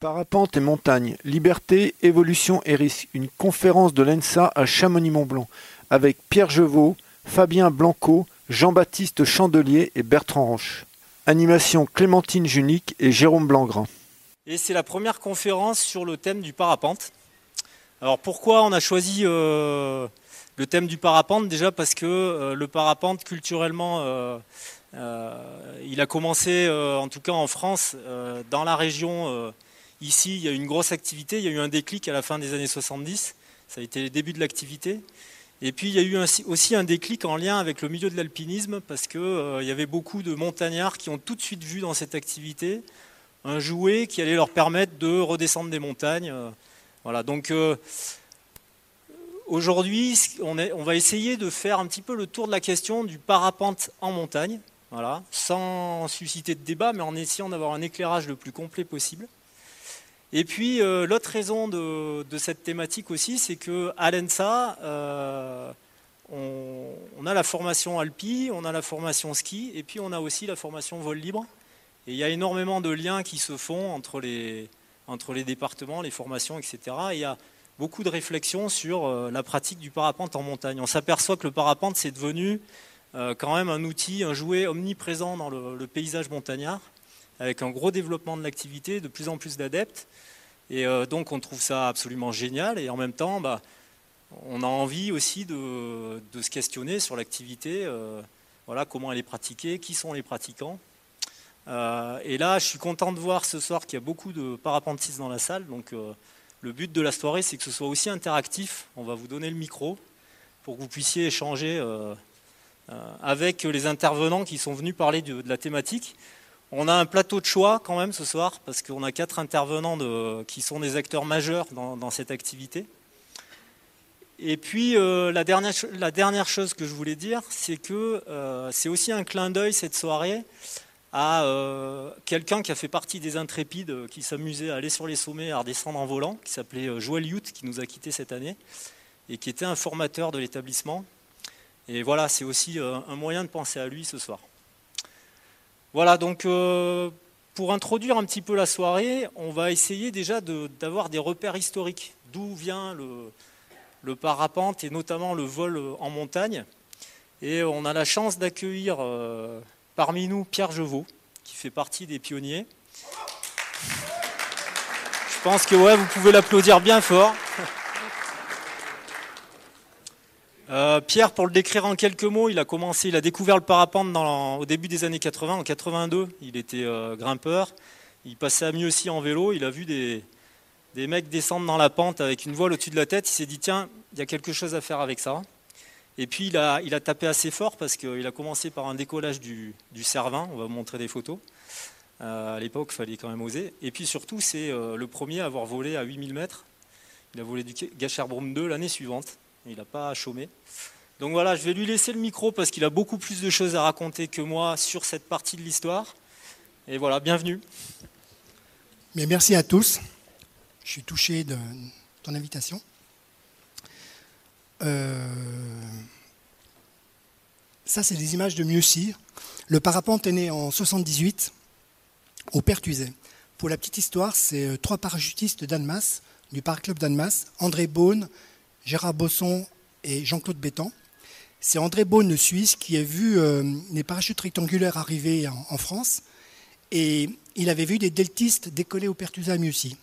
Parapente et montagne, liberté, évolution et risque. Une conférence de l'ENSA à Chamonix-Mont-Blanc avec Pierre Jevaux, Fabien Blanco, Jean-Baptiste Chandelier et Bertrand Roche. Animation Clémentine Junique et Jérôme Blangrin. Et c'est la première conférence sur le thème du parapente. Alors pourquoi on a choisi euh, le thème du parapente? Déjà parce que euh, le parapente culturellement, euh, il a commencé en tout cas en France, dans la région Ici, il y a eu une grosse activité, il y a eu un déclic à la fin des années 70, ça a été le début de l'activité. Et puis il y a eu aussi un déclic en lien avec le milieu de l'alpinisme, parce qu'il euh, y avait beaucoup de montagnards qui ont tout de suite vu dans cette activité un jouet qui allait leur permettre de redescendre des montagnes. Euh, voilà, donc euh, aujourd'hui, on, on, va essayer de faire un petit peu le tour de la question du parapente en montagne, voilà, sans susciter de débat, mais en essayant d'avoir un éclairage le plus complet possible. Et puis euh, l'autre raison de, cette thématique aussi, c'est qu'à l'ENSA, euh, on, a la formation Alpi, on a la formation ski, et puis on a aussi la formation vol libre. Et il y a énormément de liens qui se font entre les, entre les départements, les formations, etc. Et il y a beaucoup de réflexions sur euh, la pratique du parapente en montagne. On s'aperçoit que le parapente, c'est devenu quand même un outil, un jouet omniprésent dans le paysage montagnard avec un gros développement de l'activité, de plus en plus d'adeptes. Et euh, donc on trouve ça absolument génial. Et en même temps, bah, on a envie aussi de, se questionner sur l'activité, euh, voilà, comment elle est pratiquée, qui sont les pratiquants. Euh, et là, je suis content de voir ce soir qu'il y a beaucoup de parapentistes dans la salle. Donc le but de la soirée, c'est que ce soit aussi interactif. On va vous donner le micro pour que vous puissiez échanger avec les intervenants qui sont venus parler de la thématique. On a un plateau de choix quand même ce soir, parce qu'on a quatre intervenants qui sont des acteurs majeurs dans, cette activité. Et puis euh, la, dernière, chose que je voulais dire, c'est que euh, c'est aussi un clin d'œil cette soirée à euh, quelqu'un qui a fait partie des intrépides, qui s'amusait à aller sur les sommets, à redescendre en volant, qui s'appelait Joël Yout, qui nous a quittés cette année, et qui était un formateur de l'établissement. Et voilà, c'est aussi un moyen de penser à lui ce soir. Voilà, donc euh, pour introduire un petit peu la soirée, on va essayer déjà d'avoir des repères historiques. D'où vient le, parapente et notamment le vol en montagne. Et on a la chance d'accueillir euh, parmi nous Pierre Jevaux, qui fait partie des pionniers. Je pense que ouais, vous pouvez l'applaudir bien fort. Euh, Pierre, pour le décrire en quelques mots, il a commencé, il a découvert le parapente au début des années 80, en 82. Il était euh, grimpeur. Il passait à mieux aussi en vélo. Il a vu des, mecs descendre dans la pente avec une voile au-dessus de la tête. Il s'est dit tiens, il y a quelque chose à faire avec ça. Et puis il a, tapé assez fort parce qu'il a commencé par un décollage du, du Cervin. On va vous montrer des photos. Euh, à l'époque, il fallait quand même oser. Et puis surtout, c'est le premier à avoir volé à 8000 mètres. Il a volé du Gacherbrum 2 l'année suivante il n'a pas chômé. Donc voilà, je vais lui laisser le micro parce qu'il a beaucoup plus de choses à raconter que moi sur cette partie de l'histoire. Et voilà, bienvenue. Mais merci à tous. Je suis touché de ton invitation. Euh, ça, c'est des images de Mieuxy. Le parapente est né en 78 au Pertuiset. Pour la petite histoire, c'est euh, trois parachutistes d'Annemasse, du Parc Club d'Annemasse, André Beaune, Gérard Bosson et Jean-Claude Bétan. C'est André Beaune, Suisse, qui a vu euh, les parachutes rectangulaires arriver en, France. Et il avait vu des deltistes décoller au Pertusamu aussi.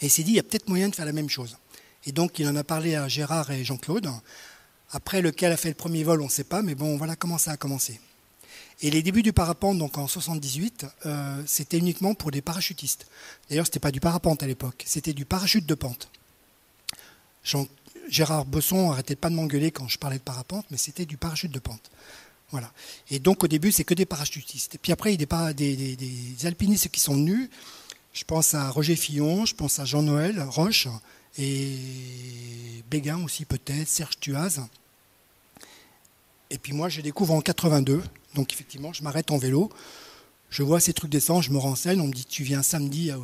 Et il s'est dit, il y a peut-être moyen de faire la même chose. Et donc, il en a parlé à Gérard et Jean-Claude. Après, lequel a fait le premier vol, on ne sait pas, mais bon, voilà comment ça a commencé. Et les débuts du parapente, donc en 78, euh, c'était uniquement pour des parachutistes. D'ailleurs, ce n'était pas du parapente à l'époque, c'était du parachute de pente. Jean Gérard Bosson arrêtait pas de m'engueuler quand je parlais de parapente, mais c'était du parachute de pente. Voilà. Et donc au début, c'est que des parachutistes. Et puis après, il y a des, alpinistes qui sont venus. Je pense à Roger Fillon, je pense à Jean-Noël Roche et Béguin aussi peut-être, Serge Tuaz. Et puis moi, je découvre en 82. Donc effectivement, je m'arrête en vélo. Je vois ces trucs descendre, je me renseigne. On me dit, tu viens samedi à,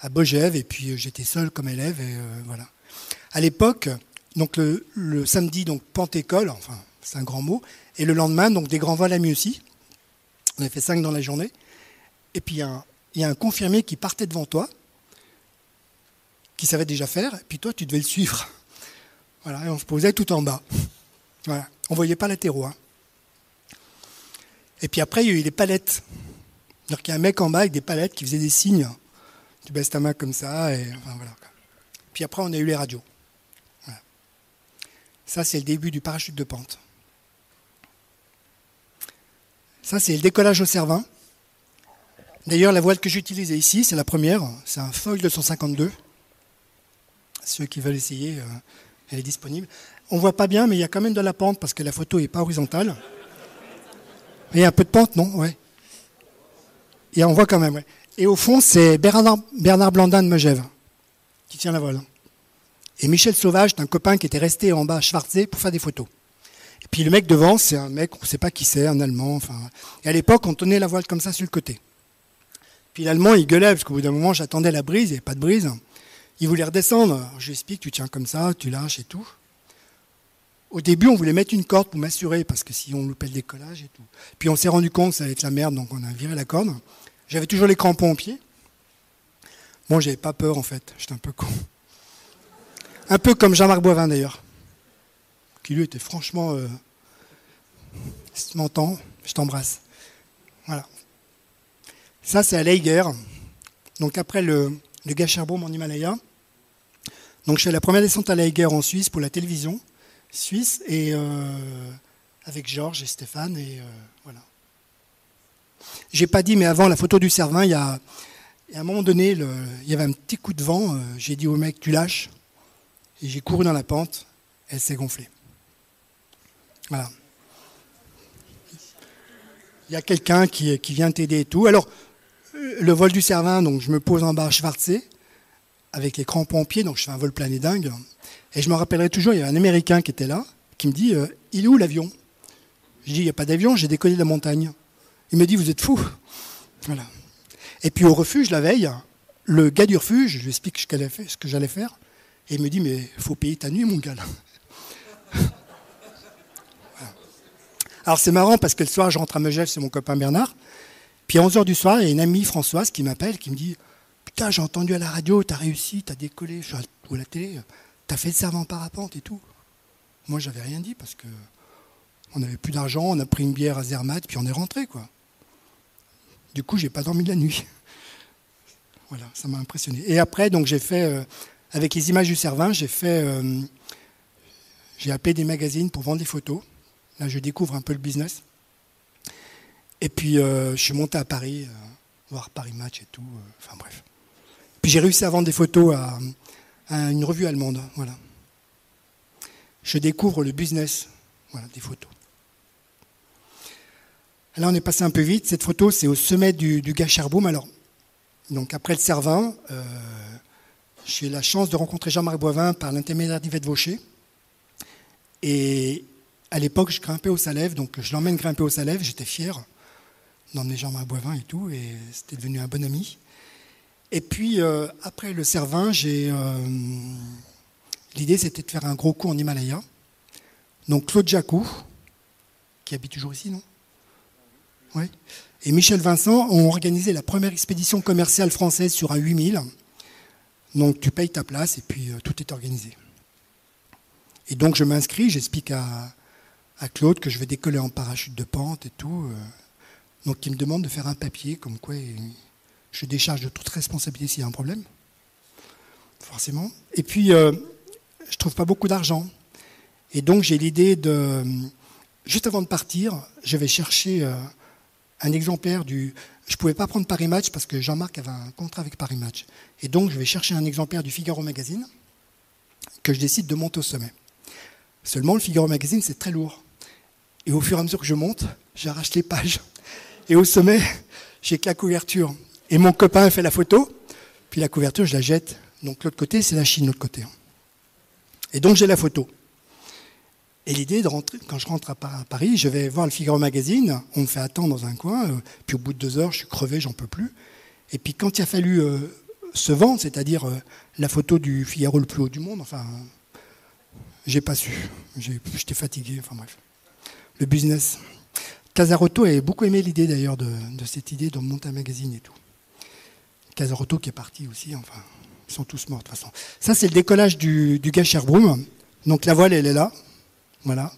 à, Bogève. Et puis j'étais seul comme élève. Et euh, voilà. À l'époque, donc le, samedi, donc Pentécole, enfin c'est un grand mot, et le lendemain, donc des grands vols à aussi. On a fait cinq dans la journée. Et puis il y, a un confirmé qui partait devant toi, qui savait déjà faire, et puis toi, tu devais le suivre. Voilà, et on se posait tout en bas. Voilà. On ne voyait pas latéraux. Hein. Et puis après, il y a eu des palettes. Donc il y a un mec en bas avec des palettes qui faisait des signes. Tu baisses ta main comme ça, et enfin voilà. Puis après, on a eu les radios. Ça, c'est le début du parachute de pente. Ça, c'est le décollage au Cervin. D'ailleurs, la voile que j'utilisais ici, c'est la première. C'est un Foil 252. Ceux qui veulent essayer, euh, elle est disponible. On ne voit pas bien, mais il y a quand même de la pente parce que la photo n'est pas horizontale. Il y a un peu de pente, non? Ouais. Et on voit quand même, Et au fond, c'est Bernard, Bernard Blandin de Megève qui tient la voile. Et Michel Sauvage, un copain qui était resté en bas à Schwarzé pour faire des photos. Et puis le mec devant, c'est un mec, on ne sait pas qui c'est, un Allemand. Enfin, et à l'époque, on tenait la voile comme ça sur le côté. Puis l'Allemand, il gueulait, parce qu'au bout d'un moment, j'attendais la brise, il n'y avait pas de brise. Il voulait redescendre. je lui explique, tu tiens comme ça, tu lâches et tout. Au début, on voulait mettre une corde pour m'assurer, parce que si on loupait le décollage et tout. Puis on s'est rendu compte que ça allait être la merde, donc on a viré la corde. J'avais toujours les crampons au pied. Moi, j'avais pas peur en fait, j'étais un peu con. Un peu comme Jean-Marc Boivin d'ailleurs, qui lui était franchement. Euh, si tu m'entends, je t'embrasse. Voilà. Ça, c'est à Leiger. Donc après le, le Gacherbaum en Himalaya. Donc je fais la première descente à Leiger en Suisse pour la télévision suisse et euh, avec Georges et Stéphane et euh, voilà. J'ai pas dit, mais avant la photo du Cervin, il y a, à un moment donné, il y avait un petit coup de vent. j'ai dit au mec, tu lâches? Et j'ai couru dans la pente, elle s'est gonflée. Voilà. Il y a quelqu'un qui, qui, vient t'aider et tout. Alors, le vol du Cervin, donc je me pose en bas à Schwarzé, avec les crampons pied, donc je fais un vol plané dingue. Et je me rappellerai toujours, il y a un Américain qui était là, qui me dit euh, Il est où l'avion? Je dis Il n'y a pas d'avion, j'ai décollé de la montagne. Il me dit Vous êtes fou Voilà. Et puis au refuge, la veille, le gars du refuge, je lui explique ce que j'allais faire. Et il me dit, mais il faut payer ta nuit, mon gars. Alors c'est marrant parce que le soir, je rentre à Megève, c'est mon copain Bernard. Puis à 11h du soir, il y a une amie Françoise qui m'appelle, qui me dit Putain, j'ai entendu à la radio, t'as réussi, t'as décollé, je suis à la télé, t'as fait le servant parapente et tout. Moi, j'avais rien dit parce que on n'avait plus d'argent, on a pris une bière à Zermatt, puis on est rentré, quoi. Du coup, j'ai pas dormi la nuit. Voilà, ça m'a impressionné. Et après, donc j'ai fait euh, avec les images du Cervin, j'ai fait, euh, j'ai appelé des magazines pour vendre des photos. Là, je découvre un peu le business. Et puis, euh, je suis monté à Paris, euh, voir Paris Match et tout. enfin bref. Puis j'ai réussi à vendre des photos à, une revue allemande. Voilà. Je découvre le business, voilà, des photos. Là, on est passé un peu vite. Cette photo, c'est au sommet du, du. Alors, donc après le Cervin, j'ai eu la chance de rencontrer Jean-Marc Boivin par l'intermédiaire d'Yvette Vaucher. Et à l'époque, je grimpais au Salève, donc je l'emmène grimper au Salève, j'étais fier d'emmener Jean-Marc Boivin et tout, et c'était devenu un bon ami. Et puis, euh, après le Cervin, j'ai, euh, l'idée c'était de faire un gros coup en Himalaya. Donc Claude Jacou, qui habite toujours ici, non? Oui. Et Michel Vincent ont organisé la première expédition commerciale française sur un 8000 donc tu payes ta place et puis euh, tout est organisé. Et donc je m'inscris, j'explique à, Claude que je vais décoller en parachute de pente et tout. Euh. donc il me demande de faire un papier comme quoi je décharge de toute responsabilité s'il y a un problème. Forcément. Et puis euh, je trouve pas beaucoup d'argent. Et donc j'ai l'idée de, juste avant de partir, je vais chercher un exemplaire du, je ne pouvais pas prendre Paris Match parce que Jean-Marc avait un contrat avec Paris Match. Et donc, je vais chercher un exemplaire du Figaro Magazine que je décide de monter au sommet. Seulement, le Figaro Magazine, c'est très lourd. Et au fur et à mesure que je monte, j'arrache les pages. Et au sommet, j'ai que la couverture. Et mon copain fait la photo, puis la couverture, je la jette. Donc l'autre côté, c'est la Chine, l'autre côté. Et donc j'ai la photo. Et l'idée de rentrer, quand je rentre à Paris, je vais voir le Figaro Magazine, on me fait attendre dans un coin, euh, puis au bout de deux heures, je suis crevé, j'en peux plus. Et puis quand il a fallu euh, se vendre, c'est-à-dire euh, la photo du Figaro le plus haut du monde, enfin, j'ai pas su. J'étais fatigué, enfin bref. Le business. Casarotto avait beaucoup aimé l'idée d'ailleurs de, cette idée de monter un magazine et tout. Casarotto qui est parti aussi, enfin, Ils sont tous morts de toute façon. Ça, c'est le décollage du, du Broom. Donc la voile, elle est là. Voilà.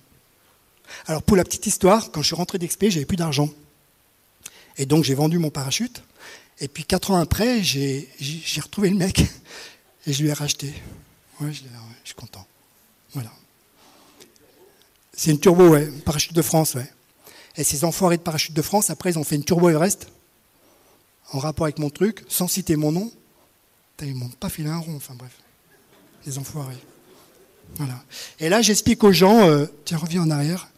Alors pour la petite histoire, quand je suis rentré d'expé, j'avais plus d'argent. Et donc j'ai vendu mon parachute. Et puis quatre ans après, j'ai retrouvé le mec et je lui ai racheté. Ouais, je, suis content. Voilà. C'est une turbo, ouais, parachute de France, ouais. Et ces enfoirés de parachute de France, après, ils ont fait une turbo Everest en rapport avec mon truc, sans citer mon nom. Ils m'ont pas filé un rond, enfin bref. Les enfoirés. Et là, j'explique aux gens, euh, tiens, reviens en arrière.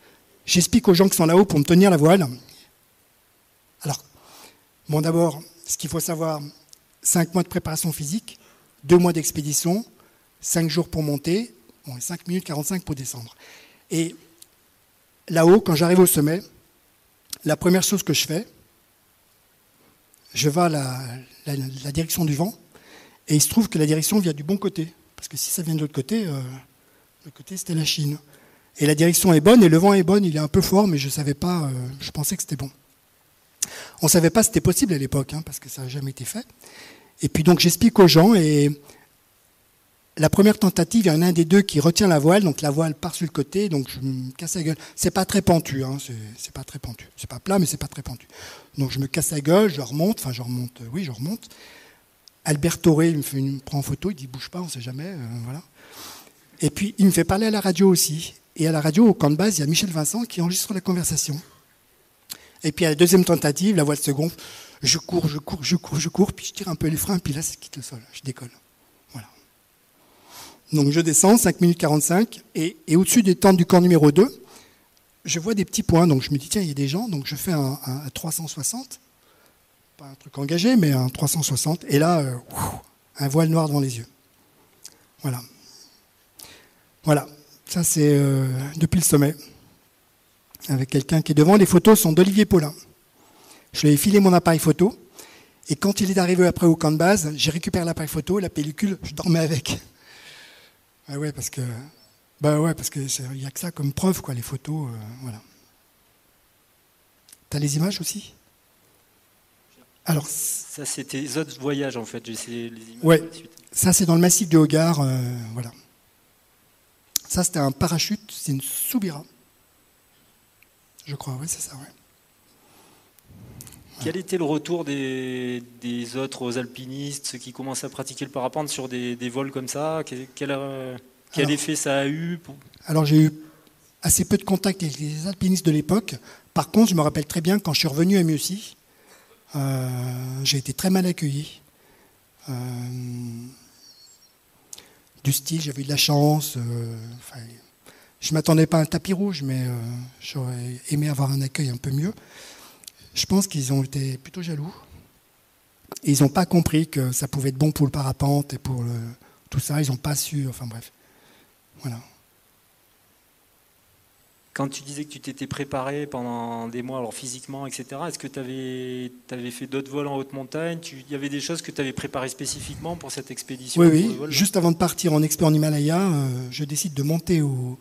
J'explique aux gens qui sont là-haut pour me tenir la voile. Alors, bon, d'abord, ce qu'il faut savoir, 5 mois de préparation physique, 2 mois d'expédition, 5 jours pour monter, bon, et 5 minutes 45 pour descendre. Et là-haut, quand j'arrive au sommet, la première chose que je fais, je vais à la, direction du vent, et il se trouve que la direction vient du bon côté. Parce que si ça vient de l'autre côté, euh, le côté c'était la Chine. Et la direction est bonne, et le vent est bon, il est un peu fort, mais je ne savais pas, euh, je pensais que c'était bon. On ne savait pas c'était possible à l'époque, hein, parce que ça n'a jamais été fait. Et puis donc j'explique aux gens, et la première tentative, il y en a un des deux qui retient la voile, donc la voile part sur le côté, donc je me casse la gueule. C'est pas très pentu, hein, c'est pas très pentu. C'est pas plat, mais c'est pas très pentu. Donc je me casse la gueule, je remonte, enfin je remonte, oui, je remonte. Albert Toré, me, une, prend en photo, il dit bouge pas, on sait jamais, euh, voilà. Et puis il me fait parler à la radio aussi. Et à la radio, au camp de base, il y a Michel Vincent qui enregistre la conversation. Et puis à la deuxième tentative, la voile se gonfle. Je cours, je cours, je cours, je cours, puis je tire un peu les freins, puis là, ça quitte le sol. Je décolle. Donc je descends, 5 minutes 45, et, au-dessus des tentes du camp numéro 2, je vois des petits points. Donc je me dis, tiens, il y a des gens, donc je fais un, 360. Pas un truc engagé, mais un 360. Et là, euh, un voile noir devant les yeux. Voilà. Voilà. Ça, c'est euh, depuis le sommet. Avec quelqu'un qui est devant. Les photos sont d'Olivier Paulin. Je lui ai filé mon appareil photo. Et quand il est arrivé après au camp de base, j'ai récupéré l'appareil photo, la pellicule, je dormais avec. Ah ouais, parce que bah ouais, parce que il y a que ça comme preuve quoi, les photos, euh, voilà. T'as les images aussi? Alors ça c'était les autres voyages en fait. J'ai essayé les images. Ouais. Ça c'est dans le massif de Hogar, euh, voilà. Ça c'était un parachute, c'est une Soubira. Je crois, oui, c'est ça, ouais. Quel était le retour des, autres alpinistes, ceux qui commencent à pratiquer le parapente sur des, vols comme ça? Quel, euh, effet ça a eu Alors j'ai eu assez peu de contact avec les alpinistes de l'époque. Par contre, je me rappelle très bien quand je suis revenu à Mieuxy, euh, j'ai été très mal accueilli. Euh, du style, j'avais eu de la chance. je ne m'attendais pas à un tapis rouge, mais j'aurais aimé avoir un accueil un peu mieux je pense qu'ils ont été plutôt jaloux. ils n'ont pas compris que ça pouvait être bon pour le parapente et pour tout ça. Ils n'ont pas su. Enfin bref. Voilà. Quand tu disais que tu t'étais préparé pendant des mois, alors physiquement, etc., est-ce que tu avais, avais, fait d'autres vols en haute montagne? Il y avait des choses que tu avais préparées spécifiquement pour cette expédition Oui, oui. Juste avant de partir en expé en Himalaya, euh, je décide de monter au,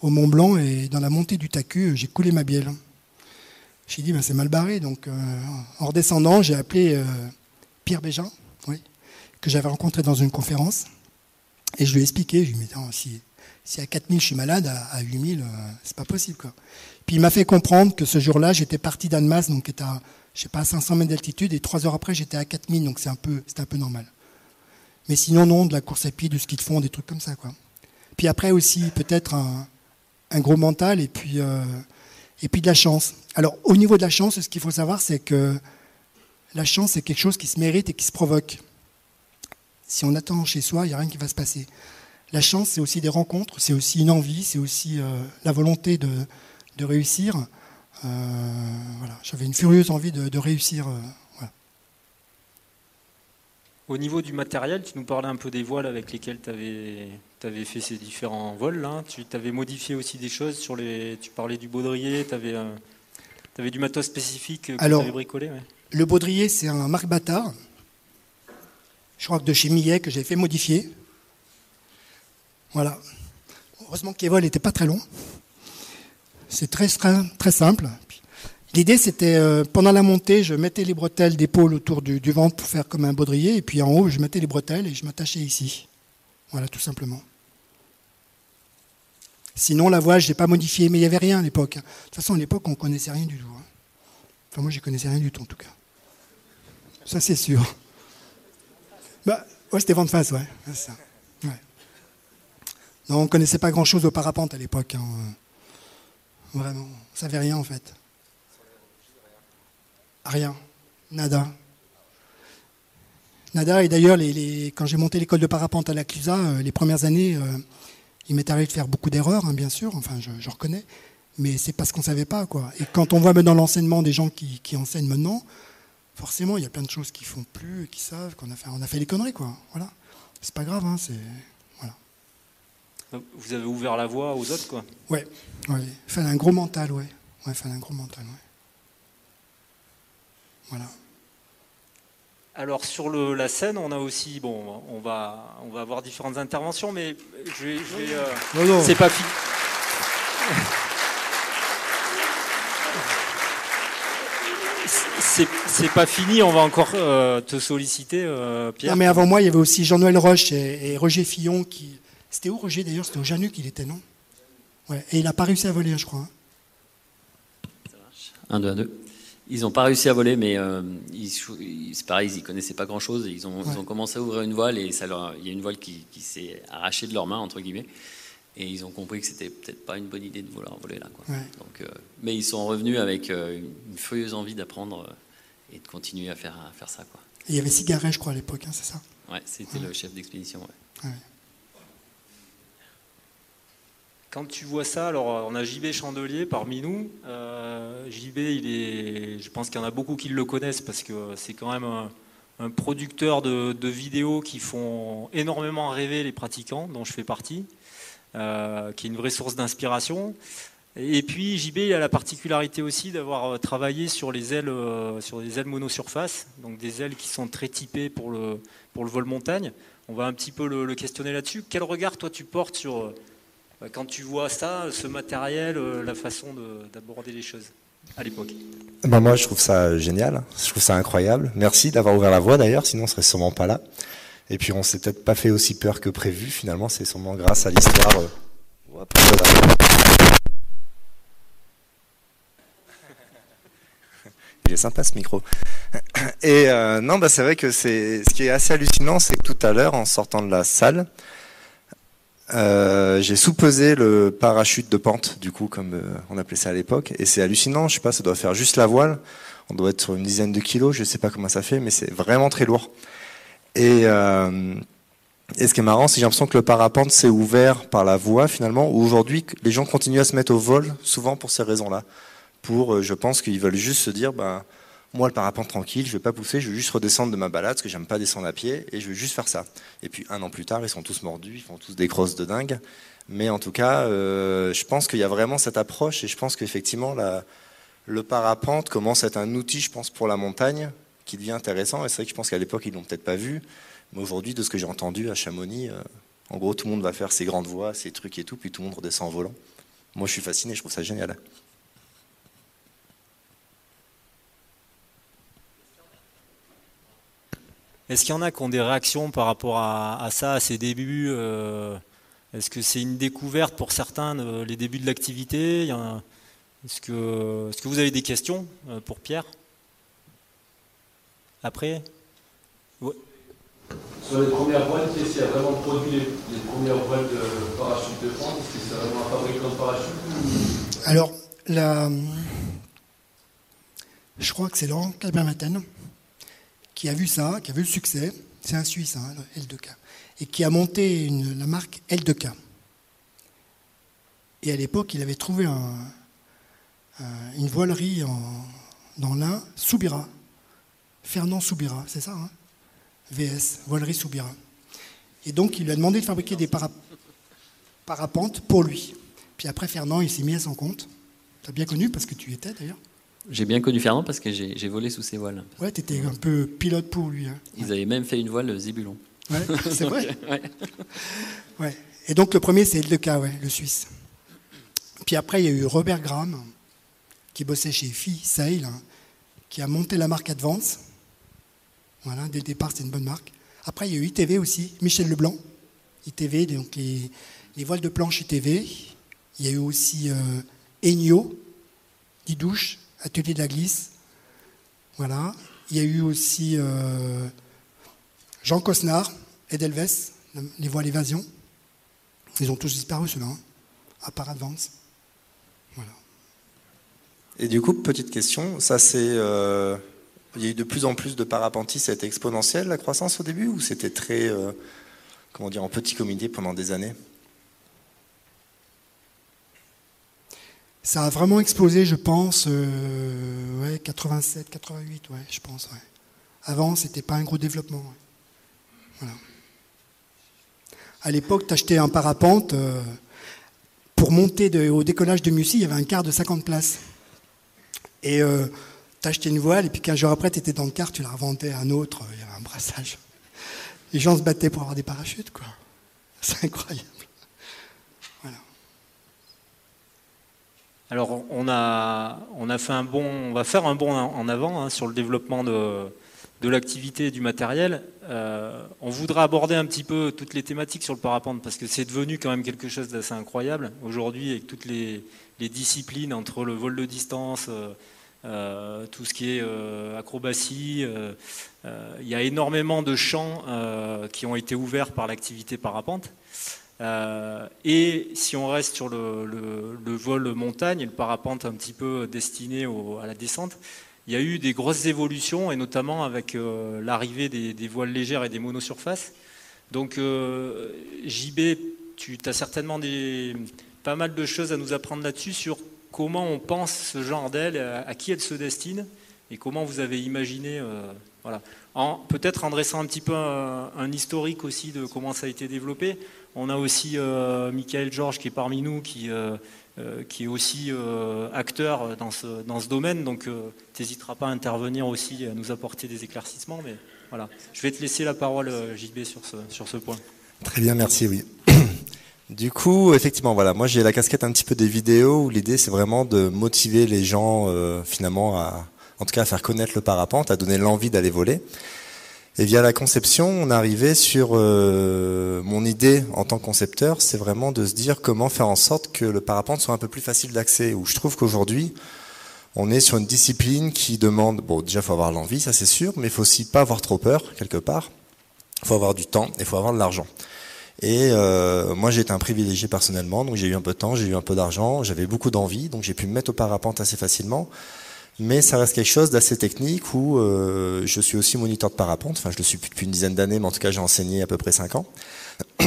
au, Mont Blanc et dans la montée du Taku, j'ai coulé ma bielle. J'ai dit, ben, c'est mal barré. Donc, euh, en redescendant, j'ai appelé euh, Pierre Bégin, oui, que j'avais rencontré dans une conférence. Et je lui ai expliqué. Je lui ai dit, si, si à 4000 je suis malade, à, 8000, euh, c'est pas possible. Quoi. Puis il m'a fait comprendre que ce jour-là, j'étais parti d'Annemasse, donc était à, je sais pas, 500 mètres d'altitude, et trois heures après, j'étais à 4000, donc c'est un peu, un peu normal. Mais sinon, non, de la course à pied, du ski de fond, des trucs comme ça. Quoi. Puis après aussi, peut-être un, gros mental, et puis et puis de la chance. Alors, au niveau de la chance, ce qu'il faut savoir, c'est que la chance, c'est quelque chose qui se mérite et qui se provoque. Si on attend chez soi, il n'y a rien qui va se passer. La chance, c'est aussi des rencontres, c'est aussi une envie, c'est aussi euh, la volonté de, réussir. Euh, voilà. J'avais une furieuse envie de, réussir. Euh, au niveau du matériel, tu nous parlais un peu des voiles avec lesquels tu avais, fait ces différents vols. Là. Tu avais modifié aussi des choses sur les. Tu parlais du baudrier, tu avais, avais, du matos spécifique que tu avais bricolé. Le baudrier, c'est un Marc Bâtard. Je crois que de chez Millet que j'ai fait modifier. Voilà. Heureusement que les vols n'étaient pas très longs. C'est très, très, simple. L'idée, c'était euh, pendant la montée, je mettais les bretelles d'épaule autour du, ventre pour faire comme un baudrier, et puis en haut, je mettais les bretelles et je m'attachais ici. Voilà, tout simplement. Sinon, la voile, je n'ai pas modifié, mais il n'y avait rien à l'époque. De toute façon, à l'époque, on ne connaissait rien du tout. Hein. Enfin, moi, je ne connaissais rien du tout, en tout cas. Ça, c'est sûr. Bah, ouais, c'était vent de face, ouais. Ça. Non, on ne connaissait pas grand-chose au parapente à l'époque. Hein. Vraiment, on ne savait rien, en fait. Rien. Nada. Nada, et d'ailleurs, les, quand j'ai monté l'école de parapente à la Clusa, euh, les premières années, euh, il m'est arrivé de faire beaucoup d'erreurs, hein, bien sûr, enfin, je, reconnais, mais c'est parce qu'on ne savait pas, quoi. Et quand on voit dans l'enseignement des gens qui, enseignent maintenant, forcément, il y a plein de choses qui font plus, qui savent, qu'on a fait, on a fait des conneries, quoi. Voilà. C'est pas grave, hein, c'est. Vous avez ouvert la voie aux autres, quoi. Ouais, ouais. Il fallait un gros mental, ouais. Ouais, fallait un gros mental, ouais. Voilà. Alors sur le, la scène, on a aussi, bon, on va, on va avoir différentes interventions, mais je vais, je vais euh, c'est pas fini. C'est pas fini, on va encore euh, te solliciter, euh, Pierre. Non, mais avant moi, il y avait aussi Jean-Noël Roche et, et, Roger Fillon qui. C'était où Roger d'ailleurs? C'était au Janu qu'il était, non? Ouais. Et il n'a pas réussi à voler, je crois. Hein. Ça marche. Un, deux, un, deux. Ils n'ont pas réussi à voler, mais euh, c'est pareil, ils ne connaissaient pas grand-chose. Ils, ont, ouais. ils ont commencé à ouvrir une voile et ça leur, il y a une voile qui, qui s'est arrachée de leurs mains, entre guillemets. Et ils ont compris que c'était peut-être pas une bonne idée de vouloir voler là. Quoi. Ouais. Donc, euh, mais ils sont revenus avec euh, une furieuse envie d'apprendre et de continuer à faire, à faire ça. Quoi. Et il y avait Cigaret, je crois, à l'époque, hein, c'est ça? Ouais, c'était ouais. le chef d'expédition. Ouais. Quand tu vois ça, alors on a JB Chandelier parmi nous. Euh, JB, il est, je pense qu'il y en a beaucoup qui le connaissent parce que c'est quand même un, producteur de, vidéos qui font énormément rêver les pratiquants, dont je fais partie, euh, qui est une vraie source d'inspiration. Et puis JB il a la particularité aussi d'avoir travaillé sur les ailes, euh, sur les ailes monosurface, donc des ailes qui sont très typées pour le, pour le vol montagne. On va un petit peu le questionner là-dessus. Quel regard toi tu portes sur quand tu vois ça, ce matériel, la façon d'aborder les choses à l'époque ben Moi, je trouve ça génial. Je trouve ça incroyable. Merci d'avoir ouvert la voie d'ailleurs, sinon on serait sûrement pas là. Et puis, on s'est peut-être pas fait aussi peur que prévu. Finalement, c'est sûrement grâce à l'histoire. Euh... Il est sympa ce micro. Et euh, non, bah, c'est vrai que c'est ce qui est assez hallucinant, c'est que tout à l'heure, en sortant de la salle, euh, j'ai sous-pesé le parachute de pente, du coup, comme euh, on appelait ça à l'époque, et c'est hallucinant. Je sais pas, ça doit faire juste la voile. On doit être sur une dizaine de kilos. Je sais pas comment ça fait, mais c'est vraiment très lourd. Et, euh, ce qui est marrant, c'est j'ai l'impression que le parapente s'est ouvert par la voie finalement. Où aujourd'hui, les gens continuent à se mettre au vol, souvent pour ces raisons-là. Pour, je pense qu'ils veulent juste se dire, bah, moi, le parapente tranquille, je vais pas pousser, je vais juste redescendre de ma balade, parce que j'aime pas descendre à pied, et je vais juste faire ça. Et puis un an plus tard, ils sont tous mordus, ils font tous des crosses de dingue. Mais en tout cas, euh, je pense qu'il y a vraiment cette approche, et je pense qu'effectivement, le parapente commence à être un outil, je pense, pour la montagne, qui devient intéressant. Et c'est vrai que je pense qu'à l'époque, ils l'ont peut-être pas vu, mais aujourd'hui, de ce que j'ai entendu à Chamonix, euh, en gros, tout le monde va faire ses grandes voies, ses trucs et tout, puis tout le monde redescend en volant. Moi, je suis fasciné, je trouve ça génial. Est-ce qu'il y en a qui ont des réactions par rapport à, à ça, à ces débuts euh, Est-ce que c'est une découverte pour certains, euh, les débuts de l'activité? Est-ce que, est que, vous avez des questions euh, pour Pierre? Après? Ouais. Sur les premières voiles, qui a vraiment produit les, les, premières voiles de parachute de France Est-ce que c'est vraiment un fabricant de parachute Alors, la... je crois que c'est Laurent Calbermaten qui a vu ça, qui a vu le succès, c'est un Suisse, hein, L2K, et qui a monté la marque L2K. Et à l'époque, il avait trouvé un, un, une voilerie en, dans l'Ain, Soubira, Fernand Soubira, c'est ça hein? VS, voilerie Soubira. Et donc, il lui a demandé de fabriquer des para, parapentes pour lui. Puis après, Fernand, il s'est mis à son compte. Tu as bien connu parce que tu étais d'ailleurs. J'ai bien connu Fernand parce que j'ai volé sous ses voiles. Ouais, tu étais un peu pilote pour lui. Hein. Ils avaient même fait une voile Zébulon. Ouais, c'est vrai. ouais. ouais. Et donc le premier, c'est cas, ouais, le Suisse. Puis après, il y a eu Robert Graham, qui bossait chez Phi Sail, hein, qui a monté la marque Advance. Voilà, dès le départ, c'était une bonne marque. Après, il y a eu ITV aussi, Michel Leblanc. ITV, donc les, voiles de planche ITV. Il y a eu aussi euh, Ennio, Didouche, Atelier de la glisse. Voilà. Il y a eu aussi euh, Jean Cosnard, Edelweiss, les voiles évasion. Ils ont tous disparu, ceux-là, hein, à part Advance. Voilà. Et du coup, petite question, ça c'est. Euh, il y a eu de plus en plus de parapentistes, ça a été exponentiel la croissance au début ou c'était très. Euh, comment dire, en petit comité pendant des années? Ça a vraiment explosé, je pense, euh, ouais, 87, 88, ouais, je pense. Ouais. Avant, c'était pas un gros développement. Voilà. À l'époque, tu achetais un parapente. Euh, pour monter au décollage de Mussy, il y avait un quart de 50 places. Et euh, tu achetais une voile, et puis 15 jours après, tu étais dans le quart, tu la revendais à un autre, il y avait un brassage. Les gens se battaient pour avoir des parachutes, quoi. C'est incroyable. Alors on a, on a fait un bon, on va faire un bon en avant hein, sur le développement de, l'activité du matériel. Euh, on voudra aborder un petit peu toutes les thématiques sur le parapente parce que c'est devenu quand même quelque chose d'assez incroyable aujourd'hui avec toutes les, disciplines entre le vol de distance, euh, euh, tout ce qui est acrobatie. il y a énormément de champs qui ont été ouverts par l'activité parapente. Euh, et si on reste sur le, vol montagne et le parapente un petit peu destiné à la descente, il y a eu des grosses évolutions, et notamment avec euh, l'arrivée des, voiles légères et des monosurfaces. Donc euh, JB, tu as certainement des, pas mal de choses à nous apprendre là-dessus sur comment on pense ce genre d'aile, à, qui elle se destine, et comment vous avez imaginé... voilà. Peut-être en dressant un petit peu un historique aussi de comment ça a été développé. On a aussi euh, Michael Georges qui est parmi nous, qui, euh, euh, qui est aussi acteur dans ce, dans ce domaine. Donc, tu n'hésiteras pas à intervenir aussi, à nous apporter des éclaircissements. Mais voilà, je vais te laisser la parole, JB, sur ce, sur ce point. Très bien, merci, oui. Du coup, effectivement, voilà, moi j'ai la casquette un petit peu des vidéos où l'idée c'est vraiment de motiver les gens finalement en tout cas à faire connaître le parapente, à donner l'envie d'aller voler. Et via la conception, on arrivait sur euh, mon idée en tant que concepteur, c'est vraiment de se dire comment faire en sorte que le parapente soit un peu plus facile d'accès. Où je trouve qu'aujourd'hui, on est sur une discipline qui demande, bon, déjà faut avoir l'envie, ça c'est sûr, mais il faut aussi pas avoir trop peur quelque part. Il faut avoir du temps et il faut avoir de l'argent. Et euh, moi, j'ai été un privilégié personnellement, donc j'ai eu un peu de temps, j'ai eu un peu d'argent, j'avais beaucoup d'envie, donc j'ai pu me mettre au parapente assez facilement mais ça reste quelque chose d'assez technique où euh, je suis aussi moniteur de parapente. Enfin, je le suis depuis une dizaine d'années, mais en tout cas, j'ai enseigné à peu près 5 ans.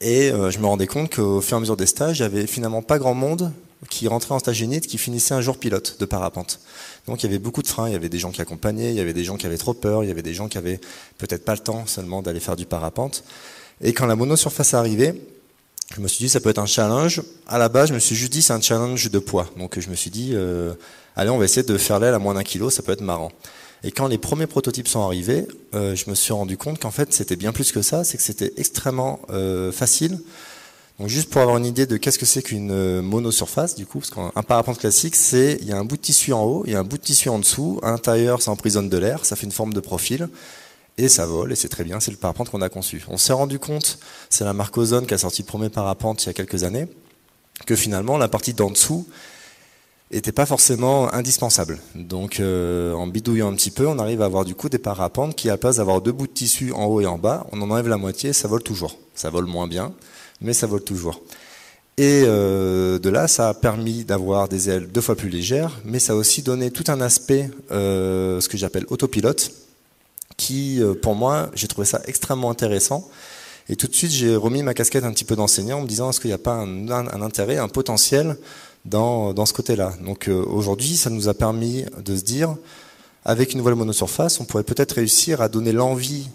Et euh, je me rendais compte qu'au fur et à mesure des stages, il n'y avait finalement pas grand monde qui rentrait en stage unit qui finissait un jour pilote de parapente. Donc il y avait beaucoup de freins, il y avait des gens qui accompagnaient, il y avait des gens qui avaient trop peur, il y avait des gens qui avaient peut-être pas le temps seulement d'aller faire du parapente. Et quand la monosurface est arrivée, je me suis dit ça peut être un challenge. À la base, je me suis juste dit c'est un challenge de poids. Donc je me suis dit euh, allez, on va essayer de faire l'aile à moins d'un kilo, ça peut être marrant. Et quand les premiers prototypes sont arrivés, euh, je me suis rendu compte qu'en fait, c'était bien plus que ça, c'est que c'était extrêmement euh, facile. Donc juste pour avoir une idée de qu'est-ce que c'est qu'une euh, monosurface, du coup, parce qu'un parapente classique, c'est il y a un bout de tissu en haut, il y a un bout de tissu en dessous, à l'intérieur, ça emprisonne de l'air, ça fait une forme de profil, et ça vole, et c'est très bien, c'est le parapente qu'on a conçu. On s'est rendu compte, c'est la marque Ozone qui a sorti le premier parapente il y a quelques années, que finalement, la partie d'en dessous, n'était pas forcément indispensable. Donc euh, en bidouillant un petit peu, on arrive à avoir du coup des parapentes qui, à la place d'avoir deux bouts de tissu en haut et en bas, on en enlève la moitié, ça vole toujours. Ça vole moins bien, mais ça vole toujours. Et euh, de là, ça a permis d'avoir des ailes deux fois plus légères, mais ça a aussi donné tout un aspect, euh, ce que j'appelle autopilote, qui, pour moi, j'ai trouvé ça extrêmement intéressant. Et tout de suite, j'ai remis ma casquette un petit peu d'enseignant en me disant est-ce qu'il n'y a pas un, intérêt, un potentiel dans, ce côté-là. Donc euh, aujourd'hui, ça nous a permis de se dire, avec une voile monosurface, on pourrait peut-être réussir à donner l'envie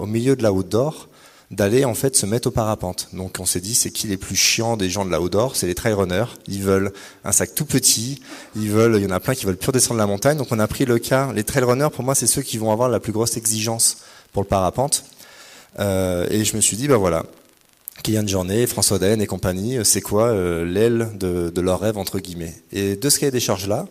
au milieu de la haute d'or d'aller en fait se mettre au parapente. Donc on s'est dit c'est qui les plus chiants des gens de la haute d'or, c'est les trail runners. Ils veulent un sac tout petit, ils veulent, il y en a plein qui veulent plus descendre la montagne. Donc on a pris le cas, les trail runners pour moi c'est ceux qui vont avoir la plus grosse exigence pour le parapente. Euh, et je me suis dit bah voilà, Kylian Jornet, François Daen et compagnie, c'est quoi l'aile de, de, leur rêve entre guillemets. Et de ce cahier des charges là,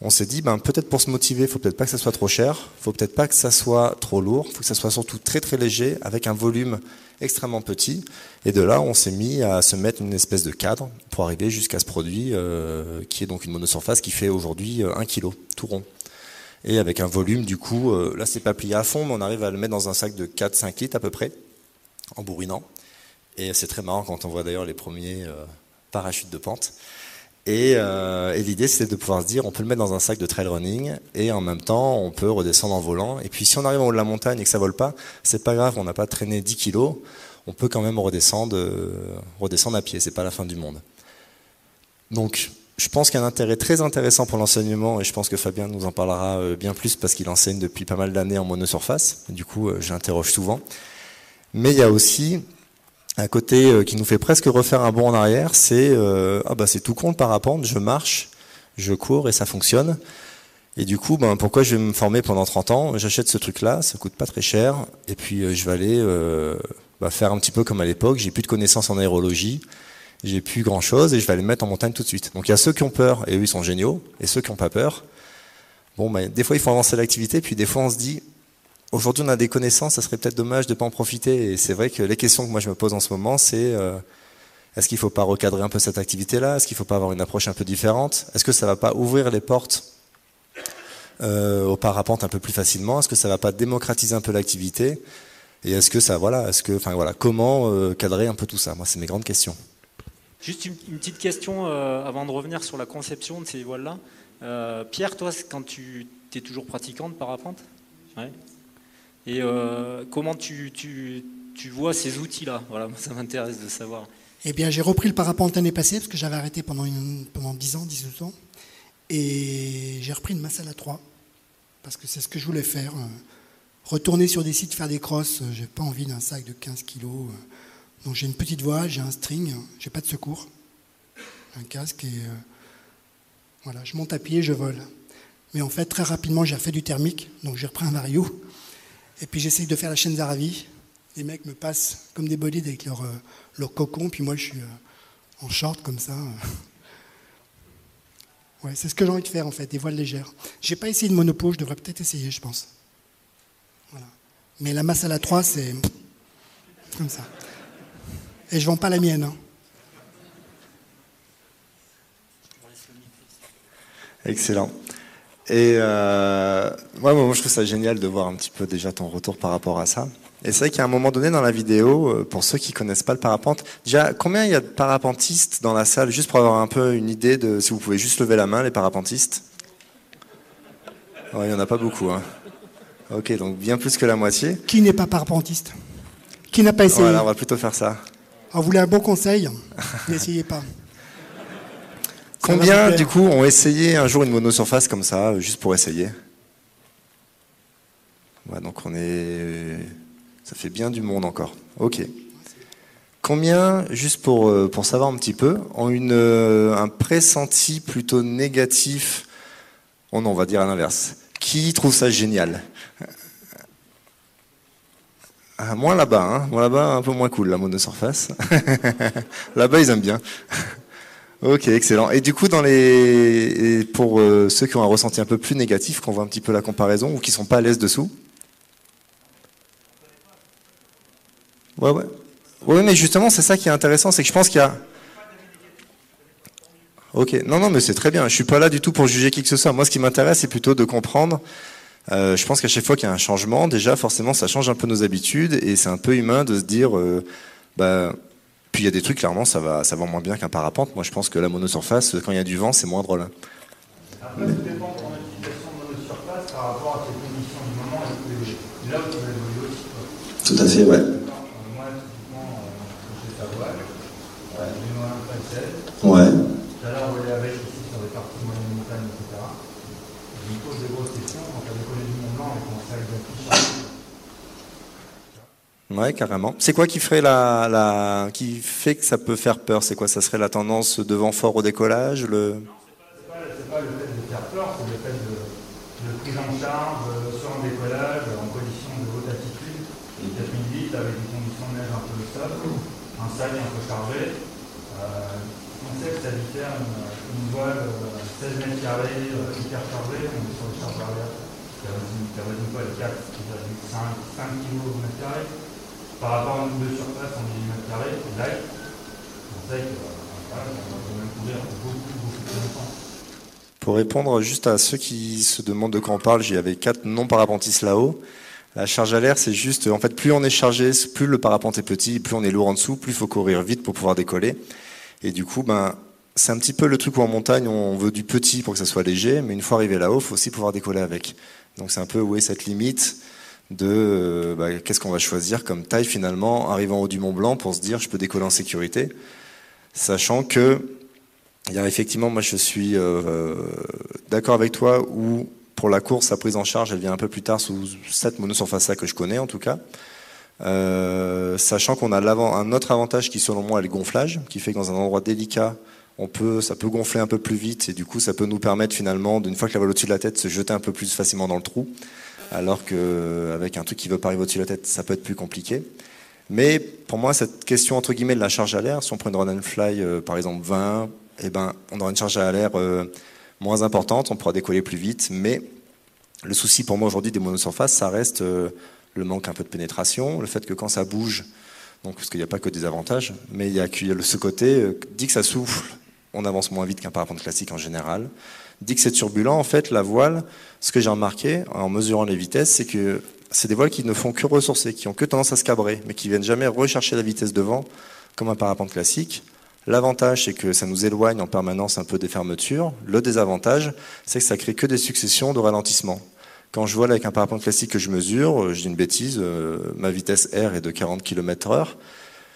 on s'est dit, ben, peut-être pour se motiver, il faut peut-être pas que ça soit trop cher, faut peut-être pas que ça soit trop lourd, faut que ça soit surtout très très léger, avec un volume extrêmement petit. Et de là, on s'est mis à se mettre une espèce de cadre pour arriver jusqu'à ce produit, euh, qui est donc une monosurface qui fait aujourd'hui 1 euh, kg, tout rond. Et avec un volume, du coup, euh, là c'est pas plié à fond, mais on arrive à le mettre dans un sac de 4-5 litres à peu près, en bourrinant. Et c'est très marrant quand on voit d'ailleurs les premiers parachutes de pente. Euh, et, l'idée, c'était de pouvoir se dire, on peut le mettre dans un sac de trail running, et en même temps, on peut redescendre en volant. Et puis, si on arrive en haut de la montagne et que ça vole pas, c'est pas grave, on n'a pas traîné 10 kilos, on peut quand même redescendre, euh, redescendre à pied. C'est pas la fin du monde. Donc, je pense qu'il y a un intérêt très intéressant pour l'enseignement, et je pense que Fabien nous en parlera euh, bien plus parce qu'il enseigne depuis pas mal d'années en monosurface. Du coup, j'interroge souvent. Mais il y a aussi un côté euh, qui nous fait presque refaire un bond en arrière, c'est euh, ah bah c'est tout con le parapente, je marche, je cours et ça fonctionne. Et du coup, ben pourquoi je vais me former pendant 30 ans? J'achète ce truc-là, ça coûte pas très cher, et puis euh, je vais aller bah, faire un petit peu comme à l'époque. J'ai plus de connaissances en aérologie, j'ai plus grand-chose, et je vais aller me mettre en montagne tout de suite. Donc il y a ceux qui ont peur, et eux ils sont géniaux, et ceux qui n'ont pas peur. Bon, ben, des fois il faut avancer l'activité, puis des fois on se dit Aujourd'hui, on a des connaissances, ça serait peut-être dommage de ne pas en profiter. Et c'est vrai que les questions que moi je me pose en ce moment, c'est euh, est-ce qu'il ne faut pas recadrer un peu cette activité-là? Est-ce qu'il ne faut pas avoir une approche un peu différente? Est-ce que ça ne va pas ouvrir les portes euh, au parapente un peu plus facilement? Est-ce que ça ne va pas démocratiser un peu l'activité? Et est-ce que ça, voilà, est-ce que, enfin voilà, comment euh, cadrer un peu tout ça? Moi, c'est mes grandes questions. Juste une, petite question avant de revenir sur la conception de ces voiles-là. Pierre, toi, quand tu es toujours pratiquant de parapente? Et euh, comment tu, tu, tu, vois ces outils-là? Voilà, ça m'intéresse de savoir. Eh bien, j'ai repris le parapente l'année passée parce que j'avais arrêté pendant, une, pendant 10 ans, 18 ans. Et j'ai repris une Massala 3 parce que c'est ce que je voulais faire. Euh, retourner sur des sites, faire des crosses, euh, j'ai pas envie d'un sac de 15 kilos. Donc j'ai une petite voile, j'ai un string, j'ai pas de secours, un casque et voilà, je monte à pied, je vole. Mais en fait, très rapidement, j'ai refait du thermique, donc j'ai repris un Mario. Et puis j'essaye de faire la chaîne Zaravi. Les mecs me passent comme des bolides avec leur, euh, leur cocon, puis moi je suis euh, en short comme ça. Ouais, c'est ce que j'ai envie de faire en fait, des voiles légères. J'ai pas essayé de monopo, je devrais peut-être essayer, je pense. Voilà. Mais la masse à la 3, c'est comme ça. Et je vends pas la mienne. Hein. Excellent. Et euh, moi, moi, je trouve ça génial de voir un petit peu déjà ton retour par rapport à ça. Et c'est vrai qu'à un moment donné dans la vidéo, euh, pour ceux qui connaissent pas le parapente, déjà combien il y a de parapentistes dans la salle, juste pour avoir un peu une idée de si vous pouvez juste lever la main, les parapentistes? Ouais, il y en a pas beaucoup. Hein. Ok, donc bien plus que la moitié. Qui n'est pas parapentiste? Qui n'a pas essayé? Voilà, on va plutôt faire ça. vous voulez un bon conseil N'essayez pas. Combien, du coup, ont essayé un jour une monosurface comme ça, juste pour essayer? Ouais, Donc on est. Ça fait bien du monde encore. Ok. Combien, juste pour, euh, pour savoir un petit peu, ont une, euh, un pressenti plutôt négatif Oh non, on va dire à l'inverse. Qui trouve ça génial? Ah, Moins là-bas, hein Moi là-bas, un peu moins cool, la monosurface. là-bas, ils aiment bien. Ok, excellent. Et du coup, pour euh, ceux qui ont un ressenti un peu plus négatif, qu'on voit un petit peu la comparaison ou qui sont pas à l'aise dessous? Ouais, ouais. Oui, mais justement, c'est ça qui est intéressant, c'est que je pense qu'il y a. Ok, non, non, mais c'est très bien. Je suis pas là du tout pour juger qui que ce soit. Moi, ce qui m'intéresse, c'est plutôt de comprendre. Euh, je pense qu'à chaque fois qu'il y a un changement, déjà, forcément, ça change un peu nos habitudes et c'est un peu humain de se dire, euh, bah, puis il y a des trucs, clairement, ça va, ça va moins bien qu'un parapente. Moi, je pense que la monosurface, quand il y a du vent, c'est moins drôle. Après, tout dépend de ton utilisation de monosurface par rapport à tes conditions du moment et là tu vas évoluer aussi. Tout à fait, ouais. Moi, typiquement, j'ai ta voile, j'ai mon 1.16. Ouais. Tout à l'heure, on volait avec ici sur des parties moyennes montagnes, etc. Je me pose des grosses questions. Quand tu as décollé du Mont Blanc et commencé avec un petit Ouais, carrément. C'est quoi qui ferait la, qui fait que ça peut faire peur? C'est quoi? Ça serait la tendance de vent fort au décollage le... Non, c'est pas, le fait de faire peur, c'est le fait de, prise en charge euh, sur un décollage en conditions de haute altitude, qui a une vite avec des conditions de neige un peu stable. un sac un peu chargé. on sait que ça diffère une, voile 16 mètres carrés hyper chargée, on est sur le charge arrière qui a une voile 4, 5, 5 kg au mètre carré. Par rapport à une de surface en mm carré, light, on va plus longtemps. Pour répondre juste à ceux qui se demandent de quoi on parle, j'y avais quatre non parapentistes là-haut. La charge à l'air, c'est juste, en fait, plus on est chargé, plus le parapente est petit, plus on est lourd en dessous, plus il faut courir vite pour pouvoir décoller. Et du coup, ben, c'est un petit peu le truc où en montagne, on veut du petit pour que ça soit léger, mais une fois arrivé là-haut, il faut aussi pouvoir décoller avec. Donc c'est un peu où est cette limite? De euh, bah, qu'est-ce qu'on va choisir comme taille finalement, arrivant au du Mont Blanc pour se dire je peux décoller en sécurité, sachant que y a effectivement, moi je suis euh, euh, d'accord avec toi où pour la course, la prise en charge, elle vient un peu plus tard sous cette monosurface-là que je connais en tout cas. Sachant qu'on a un autre avantage qui selon moi est le gonflage, qui fait que dans un endroit délicat, on peut, ça peut gonfler un peu plus vite et du coup ça peut nous permettre finalement, d'une fois que la voile au-dessus de la tête, se jeter un peu plus facilement dans le trou, alors qu'avec un truc qui veut pas arriver au-dessus de la tête, ça peut être plus compliqué. Mais pour moi, cette question entre guillemets de la charge à l'air, si on prend une run and fly euh, par exemple 20, eh ben, on aura une charge à l'air euh, moins importante, on pourra décoller plus vite, mais le souci pour moi aujourd'hui des monosurfaces, ça reste euh, le manque un peu de pénétration, le fait que quand ça bouge, donc parce qu'il n'y a pas que des avantages, mais il y a, ce côté, dit que ça souffle, on avance moins vite qu'un parapente classique en général. Dit que c'est turbulent, en fait, la voile, ce que j'ai remarqué en mesurant les vitesses, c'est que c'est des voiles qui ne font que ressourcer, qui ont que tendance à se cabrer, mais qui viennent jamais rechercher la vitesse devant, comme un parapente classique. L'avantage, c'est que ça nous éloigne en permanence un peu des fermetures. Le désavantage, c'est que ça crée que des successions de ralentissements. Quand je vois avec un parapente classique que je mesure, euh, je dis une bêtise, euh, ma vitesse R est de 40 km heure.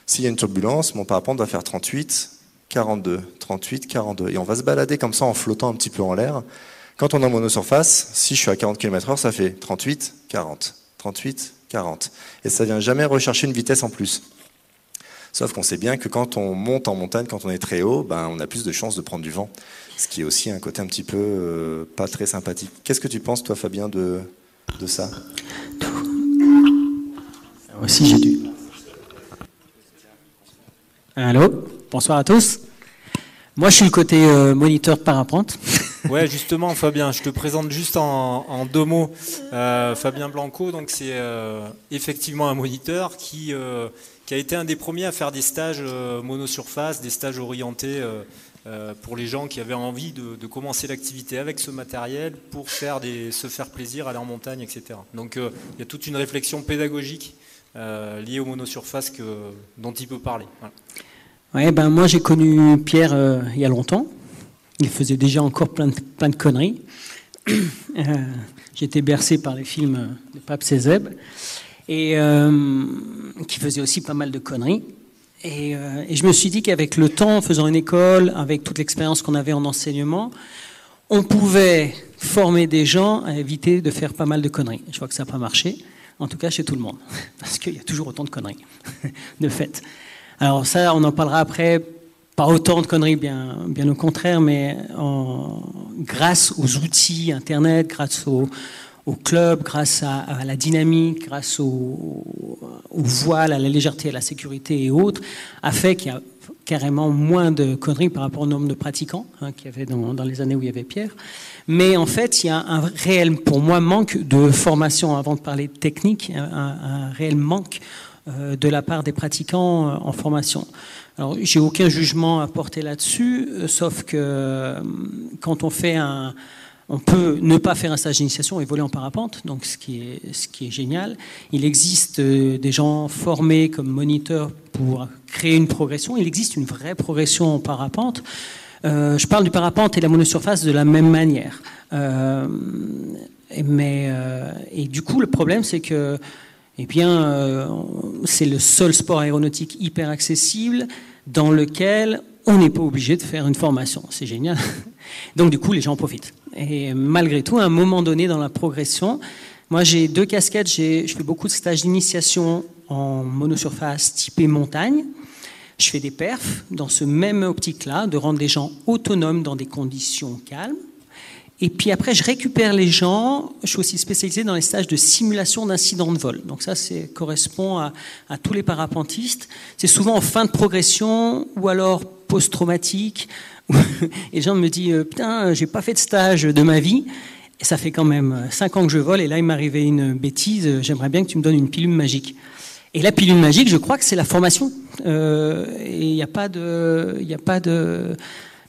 S'il y a une turbulence, mon parapente va faire 38, 42, 38, 42. Et on va se balader comme ça en flottant un petit peu en l'air. Quand on est en monosurface, si je suis à 40 km heure, ça fait 38, 40, 38, 40. Et ça vient jamais rechercher une vitesse en plus. Sauf qu'on sait bien que quand on monte en montagne, quand on est très haut, ben, on a plus de chances de prendre du vent. Ce qui est aussi un côté un petit peu euh, pas très sympathique. Qu'est-ce que tu penses, toi, Fabien, de, de ça? Aussi, j'ai dû. Allô? Bonsoir à tous. Moi, je suis le côté euh, moniteur de parapente. Ouais, justement, Fabien, je te présente juste en, deux mots euh, Fabien Blanco. Donc, c'est effectivement un moniteur qui a été un des premiers à faire des stages euh, monosurface, des stages orientés euh, euh, pour les gens qui avaient envie de, commencer l'activité avec ce matériel pour faire des, se faire plaisir, aller en montagne, etc. Donc il y a toute une réflexion pédagogique liée aux monosurfaces dont il peut parler. Ouais, ben moi j'ai connu Pierre il y a longtemps. Il faisait déjà encore plein de, plein de conneries. J'étais bercé par les films de Pape Cézeb et euh, qui faisait aussi pas mal de conneries. Euh, et, je me suis dit qu'avec le temps, en faisant une école, avec toute l'expérience qu'on avait en enseignement, on pouvait former des gens à éviter de faire pas mal de conneries. Je vois que ça n'a pas marché, en tout cas chez tout le monde, parce qu'il y a toujours autant de conneries, de fait. Alors ça, on en parlera après, pas autant de conneries, bien, au contraire, mais grâce aux outils Internet, grâce aux, au club, grâce à, la dynamique, grâce au, voile, à la légèreté, à la sécurité et autres, a fait qu'il y a carrément moins de conneries par rapport au nombre de pratiquants hein, qu'il y avait dans, les années où il y avait Pierre. Mais en fait, il y a un réel, pour moi, manque de formation, avant de parler de technique, un, réel manque euh, de la part des pratiquants euh, en formation. Alors, j'ai aucun jugement à porter là-dessus, euh, sauf que quand on fait un, on peut ne pas faire un stage d'initiation et voler en parapente, donc ce qui est, génial. Il existe euh, des gens formés comme moniteurs pour créer une progression. Il existe une vraie progression en parapente. Euh, je parle du parapente et la monosurface de la même manière. Euh, mais, et du coup, le problème, c'est que eh bien, c'est le seul sport aéronautique hyper accessible dans lequel on n'est pas obligé de faire une formation. C'est génial. Donc, du coup, les gens en profitent. Et malgré tout, à un moment donné dans la progression, moi j'ai deux casquettes. Je fais beaucoup de stages d'initiation en monosurface typé montagne. Je fais des perfs dans ce même optique-là, de rendre les gens autonomes dans des conditions calmes. Et puis après, je récupère les gens. Je suis aussi spécialisé dans les stages de simulation d'incidents de vol. Donc ça, c'est correspond à, tous les parapentistes. C'est souvent en fin de progression ou alors post-traumatique. Et les gens me disent euh, putain, j'ai pas fait de stage de ma vie. Et ça fait quand même cinq ans que je vole. Et là, il arrivé une bêtise. J'aimerais bien que tu me donnes une pilule magique. Et la pilule magique, je crois que c'est la formation. Euh, et il n'y a pas de, il a pas de,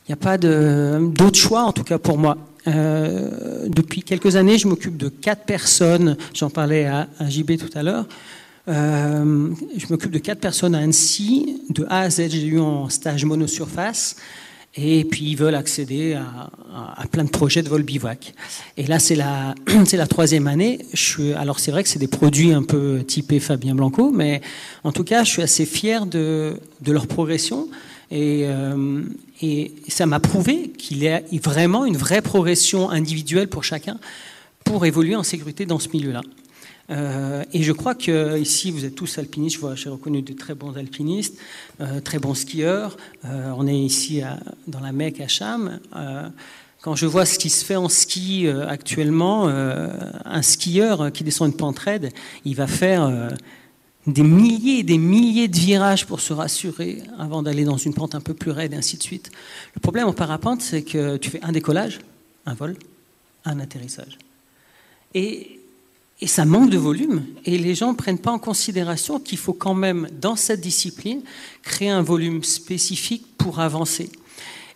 il a pas d'autre choix en tout cas pour moi. Euh, depuis quelques années, je m'occupe de quatre personnes. J'en parlais à, à, JB tout à l'heure. Euh, je m'occupe de quatre personnes à Annecy. De A à Z, j'ai eu en stage monosurface. Et puis ils veulent accéder à, plein de projets de vol bivouac. Et là, c'est la, c'est la troisième année. Je suis, alors c'est vrai que c'est des produits un peu typés Fabien Blanco, mais en tout cas, je suis assez fier de, de leur progression. Et, euh, et ça m'a prouvé qu'il y a vraiment une vraie progression individuelle pour chacun pour évoluer en sécurité dans ce milieu-là. Euh, et je crois que ici, vous êtes tous alpinistes. Je vois, j'ai reconnu de très bons alpinistes, euh, très bons skieurs. Euh, on est ici dans la Mecque à Cham. Quand je vois ce qui se fait en ski actuellement, un skieur qui descend une pente raide, il va faire des milliers et des milliers de virages pour se rassurer avant d'aller dans une pente un peu plus raide, et ainsi de suite. Le problème en parapente, c'est que tu fais un décollage, un vol, un atterrissage. Et, et ça manque de volume. Et les gens ne prennent pas en considération qu'il faut quand même, dans cette discipline, créer un volume spécifique pour avancer.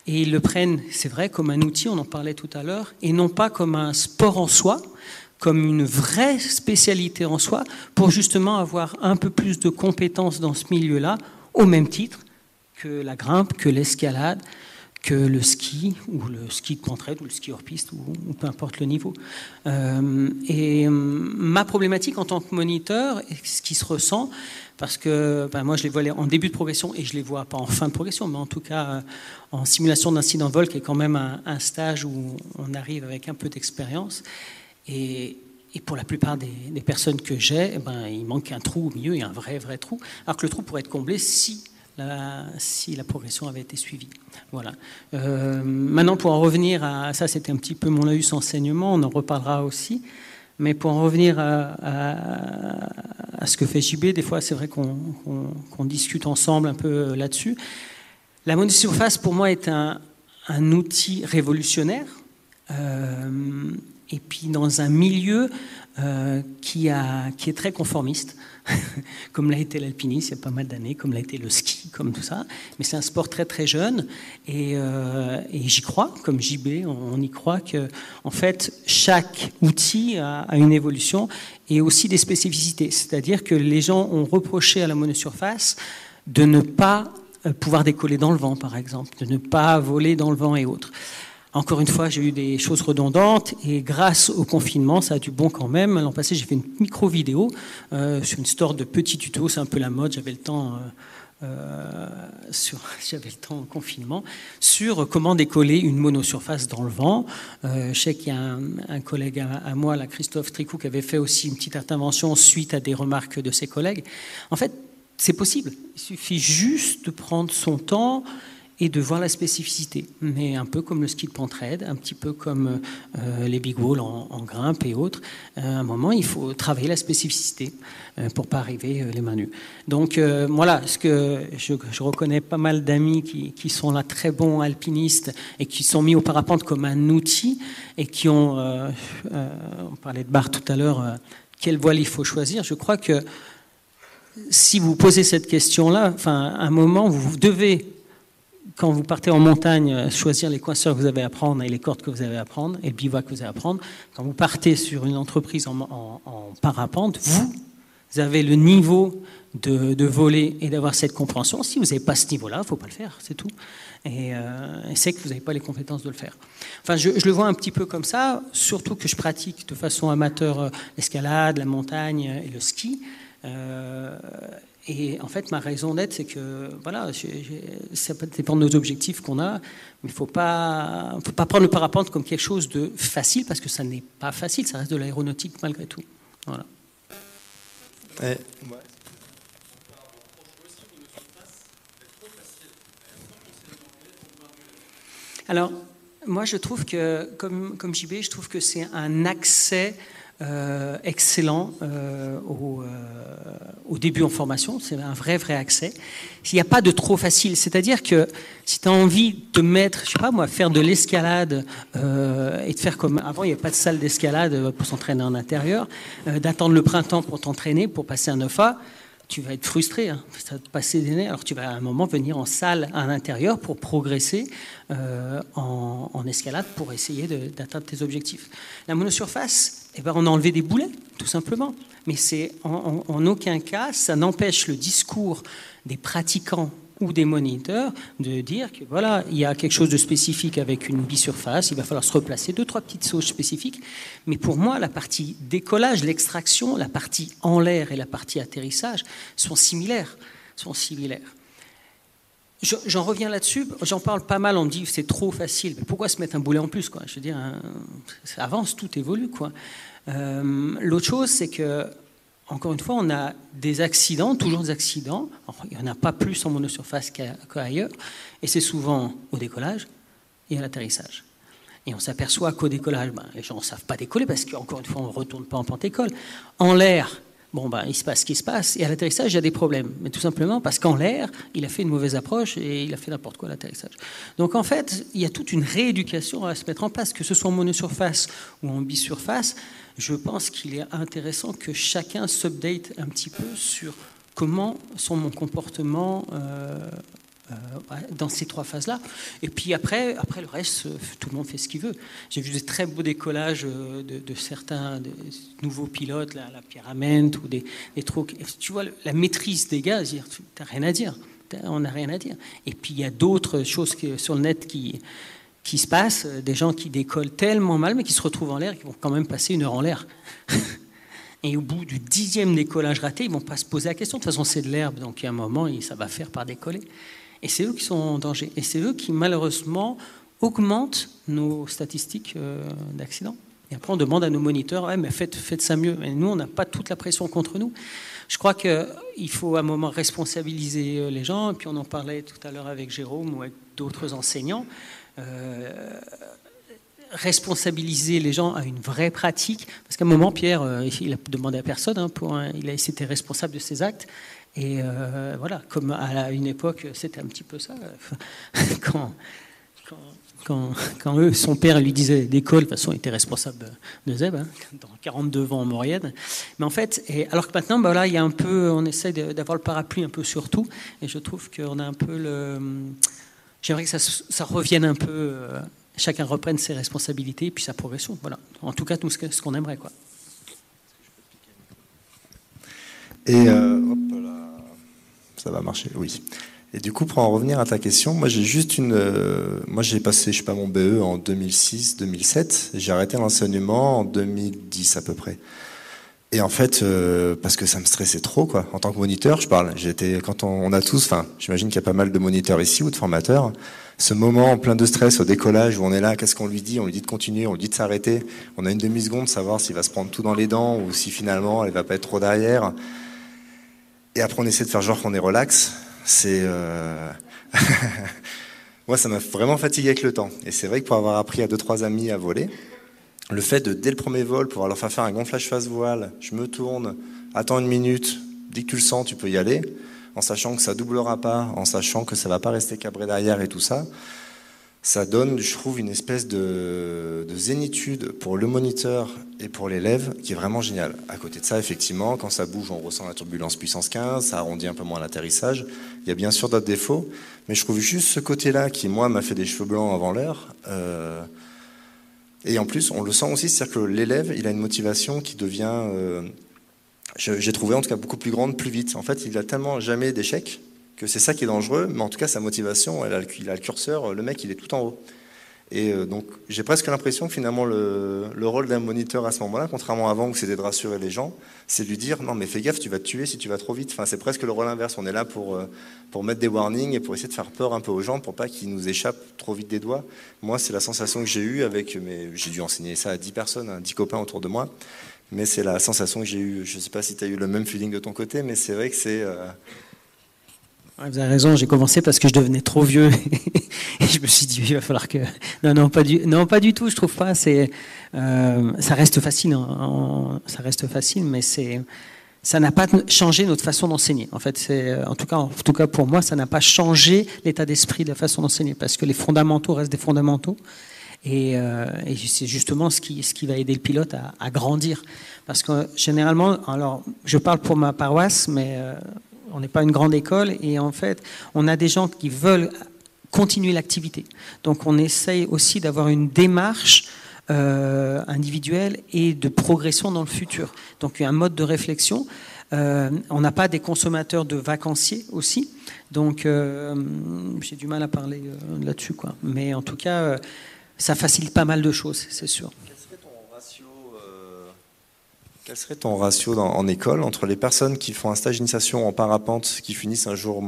Et ils le prennent, c'est vrai, comme un outil, on en parlait tout à l'heure, et non pas comme un sport en soi, comme une vraie spécialité en soi pour justement avoir un peu plus de compétences dans ce milieu-là, au même titre que la grimpe, que l'escalade, que le ski, ou le ski de pentraide, ou le ski hors piste, ou, peu importe le niveau. Euh, et euh, ma problématique en tant que moniteur, ce qui se ressent, parce que ben, moi je les vois en début de progression et je les vois pas en fin de progression, mais en tout cas euh, en simulation d'incident de vol, qui est quand même un, stage où on arrive avec un peu d'expérience. Et, et, pour la plupart des, des personnes que j'ai, eh ben, il manque un trou au milieu, a un vrai, vrai trou. Alors que le trou pourrait être comblé si si la progression avait été suivie. Voilà. Euh, maintenant, pour en revenir à ça, c'était un petit peu mon laïus enseignement, on en reparlera aussi. Mais pour en revenir à, ce que fait JB, des fois, c'est vrai qu'on qu qu discute ensemble un peu là-dessus. La monosurface, pour moi, est un, outil révolutionnaire. Euh, et puis dans un milieu euh, qui est très conformiste, comme l'a été l'alpinisme il y a pas mal d'années, comme l'a été le ski, comme tout ça. Mais c'est un sport très très jeune et, euh, j'y crois, comme JB, on, y croit que en fait chaque outil a, a une évolution et aussi des spécificités. C'est-à-dire que les gens ont reproché à la monosurface de ne pas euh, pouvoir décoller dans le vent, par exemple, de ne pas voler dans le vent et autres. Encore une fois, j'ai eu des choses redondantes et grâce au confinement, ça a du bon quand même. L'an passé, j'ai fait une micro-vidéo euh, sur une sorte de petit tuto, c'est un peu la mode, j'avais le temps. Euh, euh, j'avais le temps en confinement, sur comment décoller une monosurface dans le vent. Je sais qu'il y a un, collègue à, moi, Christophe Tricou, qui avait fait aussi une petite intervention suite à des remarques de ses collègues. En fait, c'est possible. Il suffit juste de prendre son temps et de voir la spécificité. Mais un peu comme le ski de pentraide, un petit peu comme euh, les big walls en, en, grimpe et autres, euh, à un moment, il faut travailler la spécificité euh, pour pas arriver euh, les mains nues. Donc voilà, ce que je, reconnais pas mal d'amis qui, qui, sont là très bons alpinistes et qui sont mis au parapente comme un outil et qui ont, on parlait de barre tout à l'heure, quelle voile il faut choisir. Je crois que si vous posez cette question-là, enfin, à un moment, vous devez quand vous partez en montagne, euh, choisir les coinceurs que vous avez à prendre et les cordes que vous avez à prendre et le bivouac que vous avez à prendre. Quand vous partez sur une entreprise en, en, en parapente, vous, avez le niveau de, de voler et d'avoir cette compréhension. Si vous n'avez pas ce niveau-là, il ne faut pas le faire, c'est tout. Et, euh, et c'est que vous n'avez pas les compétences de le faire. Enfin, je, je, le vois un petit peu comme ça, surtout que je pratique de façon amateur l'escalade, la montagne et le ski. Euh, et en fait, ma raison d'être, c'est que voilà, ça dépend de nos objectifs qu'on a, mais il ne faut pas, faut pas prendre le parapente comme quelque chose de facile, parce que ça n'est pas facile, ça reste de l'aéronautique malgré tout. Voilà. Ouais. Alors, Moi, je trouve que, comme, comme JB, je trouve que c'est un accès euh, excellent euh, au, euh, au, début en formation. C'est un vrai, vrai accès. Il n'y a pas de trop facile. C'est-à-dire que si tu as envie de te mettre, je sais pas moi, faire de l'escalade et de faire comme avant, il n'y avait pas de salle d'escalade pour s'entraîner en intérieur, d'attendre le printemps pour t'entraîner, pour passer un 9A tu vas être frustré, hein. ça va te passer des nerfs. Alors tu vas à un moment venir en salle à l'intérieur pour progresser en, escalade pour essayer d'atteindre tes objectifs. La monosurface, eh ben, on a enlevé des boulets, tout simplement. Mais c'est en, aucun cas, ça n'empêche le discours des pratiquants ou des moniteurs de dire que voilà, il y a quelque chose de spécifique avec une bisurface, il va falloir se replacer, deux, trois petites sauces spécifiques. Mais pour moi, la partie décollage, l'extraction, la partie en l'air et la partie atterrissage sont similaires. Sont similaires. J'en reviens là-dessus, j'en parle pas mal, on me dit c'est trop facile, mais pourquoi se mettre un boulet en plus quoi? Je veux dire, hein, ça avance, tout évolue. quoi. Euh, l'autre chose, c'est que encore une fois, on a des accidents, toujours des accidents. il n'y en a pas plus en monosurface qu'ailleurs. Et c'est souvent au décollage et à l'atterrissage. Et on s'aperçoit qu'au décollage, ben, les gens ne savent pas décoller parce qu'encore une fois, on ne retourne pas en pente-école. En l'air, bon, ben, il se passe ce qui se passe. Et à l'atterrissage, il y a des problèmes. Mais tout simplement parce qu'en l'air, il a fait une mauvaise approche et il a fait n'importe quoi à l'atterrissage. Donc en fait, il y a toute une rééducation à se mettre en place, que ce soit en monosurface ou en bisurface je pense qu'il est intéressant que chacun s'update un petit peu sur comment sont mon comportement euh, dans ces trois phases-là. Et puis après, après le reste, tout le monde fait ce qu'il veut. J'ai vu des très beaux décollages euh, de, certains nouveaux pilotes, la, la Pyramide ou des, des, trucs. Tu vois, la maîtrise des gars, tu n'as rien à dire. On n'a rien à dire. Et puis il y a d'autres choses sur le net qui, qui se passe, euh, des gens qui décollent tellement mal, mais qui se retrouvent en l'air qui vont quand même passer une heure en l'air. et au bout du dixième décollage raté, ils vont pas se poser la question. De toute façon, c'est de l'herbe, donc il y a un moment, ça va faire par décoller. Et c'est eux qui sont en danger. Et c'est eux qui, malheureusement, augmentent nos statistiques euh, d'accidents. Et après, on demande à nos moniteurs, ouais, mais faites, faites ça mieux. Mais nous, on n'a pas toute la pression contre nous. Je crois qu'il faut à un moment responsabiliser euh, les gens. Et puis, on en parlait tout à l'heure avec Jérôme ou avec d'autres enseignants. Euh, responsabiliser les gens à une vraie pratique. Parce qu'à un moment, Pierre, euh, il a demandé à personne, hein, il a été responsable de ses actes. Et euh, voilà, comme à une époque, c'était un petit peu ça. quand, quand, quand, eux, son père lui disait d'école, de toute façon, il était responsable de Zeb, hein, dans 42 vents en Maurienne. Mais en fait, alors que maintenant, bah, là, il y a un peu, on essaie d'avoir le parapluie un peu sur tout. Et je trouve qu'on a un peu le J'aimerais que ça, revienne un peu, euh, chacun reprenne ses responsabilités et puis sa progression. Voilà. En tout cas, tout ce qu'on aimerait. Quoi. Et euh, hop là, ça va marcher, oui. Et du coup, pour en revenir à ta question, moi j'ai juste une, euh, moi j'ai passé, je sais pas, mon BE en 2006-2007. J'ai arrêté l'enseignement en 2010 à peu près. Et en fait, euh, parce que ça me stressait trop, quoi. En tant que moniteur, je parle. J'étais quand on, a tous, enfin, j'imagine qu'il y a pas mal de moniteurs ici ou de formateurs. Ce moment plein de stress au décollage où on est là, qu'est-ce qu'on lui dit? On lui dit de continuer, on lui dit de s'arrêter. On a une demi seconde, savoir s'il va se prendre tout dans les dents ou si finalement elle va pas être trop derrière. Et après, on essaie de faire genre qu'on est relax. C'est euh... moi, ça m'a vraiment fatigué avec le temps. Et c'est vrai que pour avoir appris à deux trois amis à voler le fait de, dès le premier vol, pouvoir leur faire faire un gonflage face voile, je me tourne, attends une minute, dès que tu le sens, tu peux y aller, en sachant que ça doublera pas, en sachant que ça va pas rester cabré derrière et tout ça, ça donne, je trouve, une espèce de, zénitude pour le moniteur et pour l'élève qui est vraiment génial. À côté de ça, effectivement, quand ça bouge, on ressent la turbulence puissance 15, ça arrondit un peu moins l'atterrissage. Il y a bien sûr d'autres défauts, mais je trouve juste ce côté-là qui, moi, m'a fait des cheveux blancs avant l'heure. Euh, et en plus, on le sent aussi, c'est-à-dire que l'élève, il a une motivation qui devient, euh, j'ai trouvé en tout cas beaucoup plus grande, plus vite. En fait, il a tellement jamais d'échecs que c'est ça qui est dangereux, mais en tout cas, sa motivation, il a le curseur, le mec, il est tout en haut. Et euh, donc, j'ai presque l'impression que finalement, le, rôle d'un moniteur à ce moment-là, contrairement à avant où c'était de rassurer les gens, c'est de lui dire non, mais fais gaffe, tu vas te tuer si tu vas trop vite. Enfin, c'est presque le rôle inverse. On est là pour, euh, pour mettre des warnings et pour essayer de faire peur un peu aux gens pour pas qu'ils nous échappent trop vite des doigts. Moi, c'est la sensation que j'ai eue avec, mais j'ai dû enseigner ça à 10 personnes, hein, 10 copains autour de moi. Mais c'est la sensation que j'ai eue. Je sais pas si tu as eu le même feeling de ton côté, mais c'est vrai que c'est. Euh, Vous avez raison, j'ai commencé parce que je devenais trop vieux et je me suis dit il va falloir que non non pas du non pas du tout je trouve pas euh, ça reste facile hein, ça reste facile mais c'est ça n'a pas changé notre façon d'enseigner. En fait, c'est en tout cas, en tout cas pour moi, ça n'a pas changé l'état d'esprit de la façon d'enseigner parce que les fondamentaux restent des fondamentaux. Et, euh, c'est justement ce qui, ce qui va aider le pilote à, grandir. Parce que généralement, alors je parle pour ma paroisse, mais euh, on n'est pas une grande école. Et en fait, on a des gens qui veulent continuer l'activité. Donc on essaye aussi d'avoir une démarche euh, individuelle et de progression dans le futur. Donc il y a un mode de réflexion. Euh, on n'a pas des consommateurs de vacanciers aussi. Donc euh, j'ai du mal à parler là-dessus. Quoi. Mais en tout cas, ça facilite pas mal de choses, c'est sûr. Quel serait ton ratio, euh, quel serait ton ratio en école entre les personnes qui font un stage d'initiation en parapente qui finissent un jour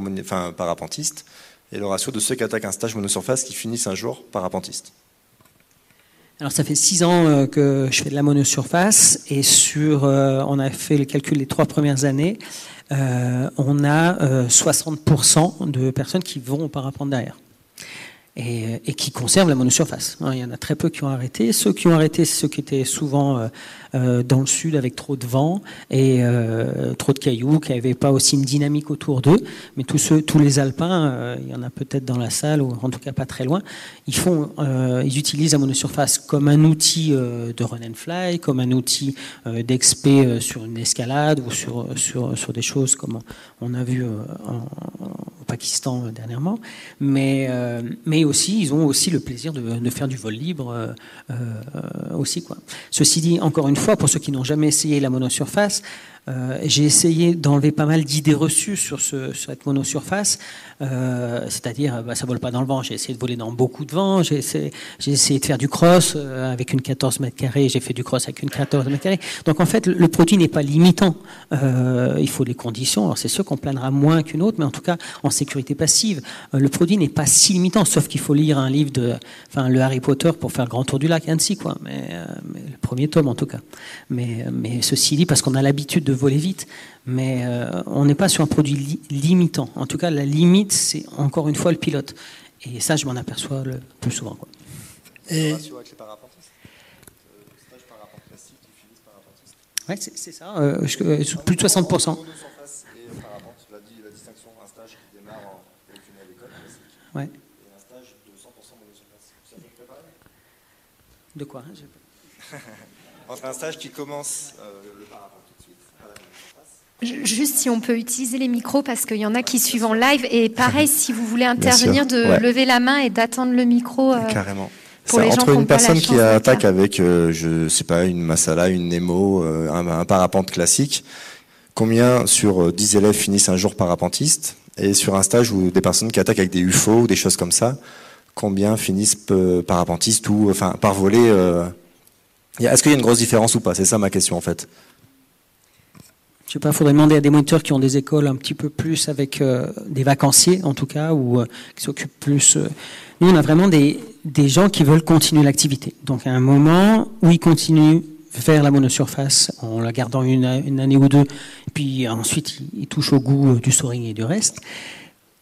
parapentiste et le ratio de ceux qui attaquent un stage monosurface qui finissent un jour parapentiste? Alors ça fait six ans euh, que je fais de la monosurface et sur, euh, on a fait le calcul les trois premières années, euh, on a euh, 60% de personnes qui vont au parapente derrière et, et, qui conservent la monosurface. Il y en a très peu qui ont arrêté. Ceux qui ont arrêté, c'est ceux qui étaient souvent euh, dans le sud avec trop de vent et euh, trop de cailloux, qui n'avaient pas aussi une dynamique autour d'eux. Mais tous les alpins, euh, il y en a peut-être dans la salle ou en tout cas pas très loin, ils euh, utilisent la monosurface comme un outil euh, de run and fly, comme un outil d'expé sur une escalade ou sur des choses comme on a vu au Pakistan dernièrement. Mais aussi, ils ont aussi le plaisir de, faire du vol libre aussi quoi. Ceci dit, encore une fois, pour ceux qui n'ont jamais essayé la monosurface, euh, j'ai essayé d'enlever pas mal d'idées reçues sur, ce, sur cette monosurface, euh, c'est-à-dire bah, ça vole pas dans le vent. J'ai essayé de voler dans beaucoup de vent. J'ai essayé, de faire du cross euh, avec une 14 mètres carrés. J'ai fait du cross avec une 14 mètres carrés. Donc en fait, le produit n'est pas limitant. Euh, il faut les conditions. Alors c'est sûr qu'on planera moins qu'une autre, mais en tout cas en sécurité passive, le produit n'est pas si limitant. Sauf qu'il faut lire un livre de, enfin le Harry Potter pour faire le grand tour du lac Annecy, quoi. Mais le premier tome en tout cas. Mais, mais ceci dit, parce qu'on a l'habitude de voler vite, mais euh, on n'est pas sur un produit li limitant. En tout cas, la limite, c'est encore une fois le pilote. Et ça, je m'en aperçois le plus souvent. Quoi. Et... Oui, c'est ça, euh, je, euh, plus de 60%. Ouais. De quoi? Entre un stage qui commence euh, le parapente Juste si on peut utiliser les micros parce qu'il y en a qui suivent en live et pareil si vous voulez intervenir de ouais. lever la main et d'attendre le micro. Euh, Carrément. Pour les entre gens une personne qui, attaque avec, euh, je sais pas, une Masala, une Nemo, euh, un, un, parapente classique, combien sur 10 élèves finissent un jour parapentiste? Et sur un stage où des personnes qui attaquent avec des UFO ou des choses comme ça, combien finissent parapentistes ou enfin par voler Est-ce qu'il y a une grosse différence ou pas? C'est ça ma question en fait. Je sais pas, faudrait demander à des moniteurs qui ont des écoles un petit peu plus avec euh, des vacanciers, en tout cas, ou euh, qui s'occupent plus. Euh... Nous, on a vraiment des, des gens qui veulent continuer l'activité. Donc, à un moment où ils continuent faire la monosurface en la gardant une, année ou deux, puis ensuite ils, ils touchent au goût du soaring et du reste.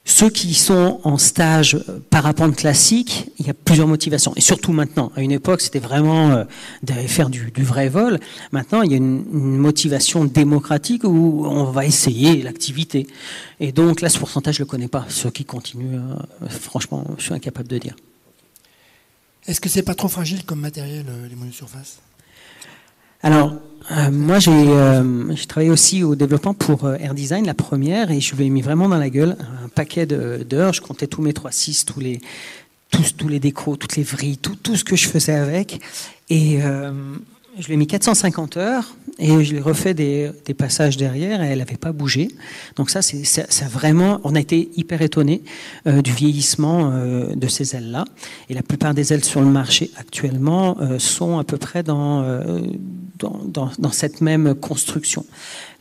Ceux qui sont en stage parapente classique, il y a plusieurs motivations. Et surtout maintenant. À une époque, c'était vraiment euh, d'aller faire du, vrai vol. Maintenant, il y a une, motivation démocratique où on va essayer l'activité. Et donc là, ce pourcentage, je ne le connais pas. Ceux qui continuent, euh, franchement, je suis incapable de dire. Est-ce que c'est pas trop fragile comme matériel, euh, les monosurfaces alors, euh, moi, j'ai euh, travaillé aussi au développement pour euh, Air Design, la première, et je lui ai mis vraiment dans la gueule un paquet d'heures. Je comptais tous mes 3.6, tous les, tous, les toutes les vrilles, tout, tout ce que je faisais avec. Et euh, je lui ai mis 450 heures et je lui ai refait des, passages derrière et elle n'avait pas bougé. Donc ça, c'est vraiment, on a été hyper étonnés euh, du vieillissement euh, de ces ailes-là. Et la plupart des ailes sur le marché actuellement euh, sont à peu près dans, dans, cette même construction.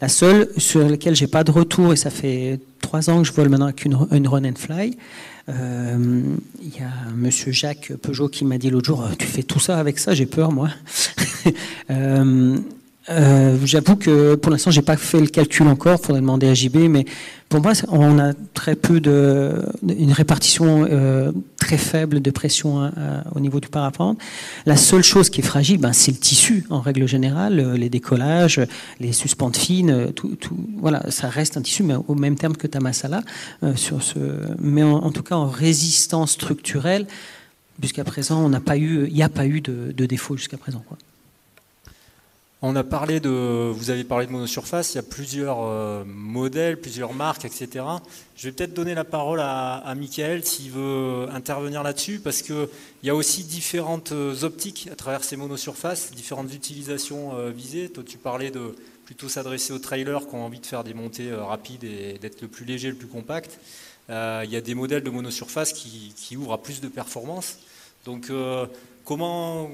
La seule sur laquelle j'ai pas de retour, et ça fait trois ans que je vole maintenant avec une, run and fly, il y a Monsieur Jacques Peugeot qui m'a dit l'autre jour, tu fais tout ça avec ça, j'ai peur moi. Euh, J'avoue que pour l'instant, j'ai pas fait le calcul encore. Faudrait demander à JB, mais pour moi, on a très peu de une répartition euh, très faible de pression euh, au niveau du parapente. La seule chose qui est fragile, ben, c'est le tissu en règle générale, euh, les décollages, les suspentes fines, tout, tout, voilà, ça reste un tissu, mais au même terme que Tamasala euh, sur ce. Mais en, en, tout cas, en résistance structurelle, jusqu'à présent, on n'a pas eu, il n'y a pas eu de, de défaut jusqu'à présent. Quoi. On a parlé de, vous avez parlé de monosurface, il y a plusieurs euh, modèles, plusieurs marques, etc. Je vais peut-être donner la parole à, Michael s'il veut intervenir là-dessus, parce qu'il y a aussi différentes euh, optiques à travers ces monosurfaces, différentes utilisations euh, visées. Toi, tu parlais de plutôt s'adresser aux trailers qui ont envie de faire des montées rapides et d'être le plus léger, le plus compact. Il y a des modèles de monosurface qui, ouvrent à plus de performance. Donc, comment,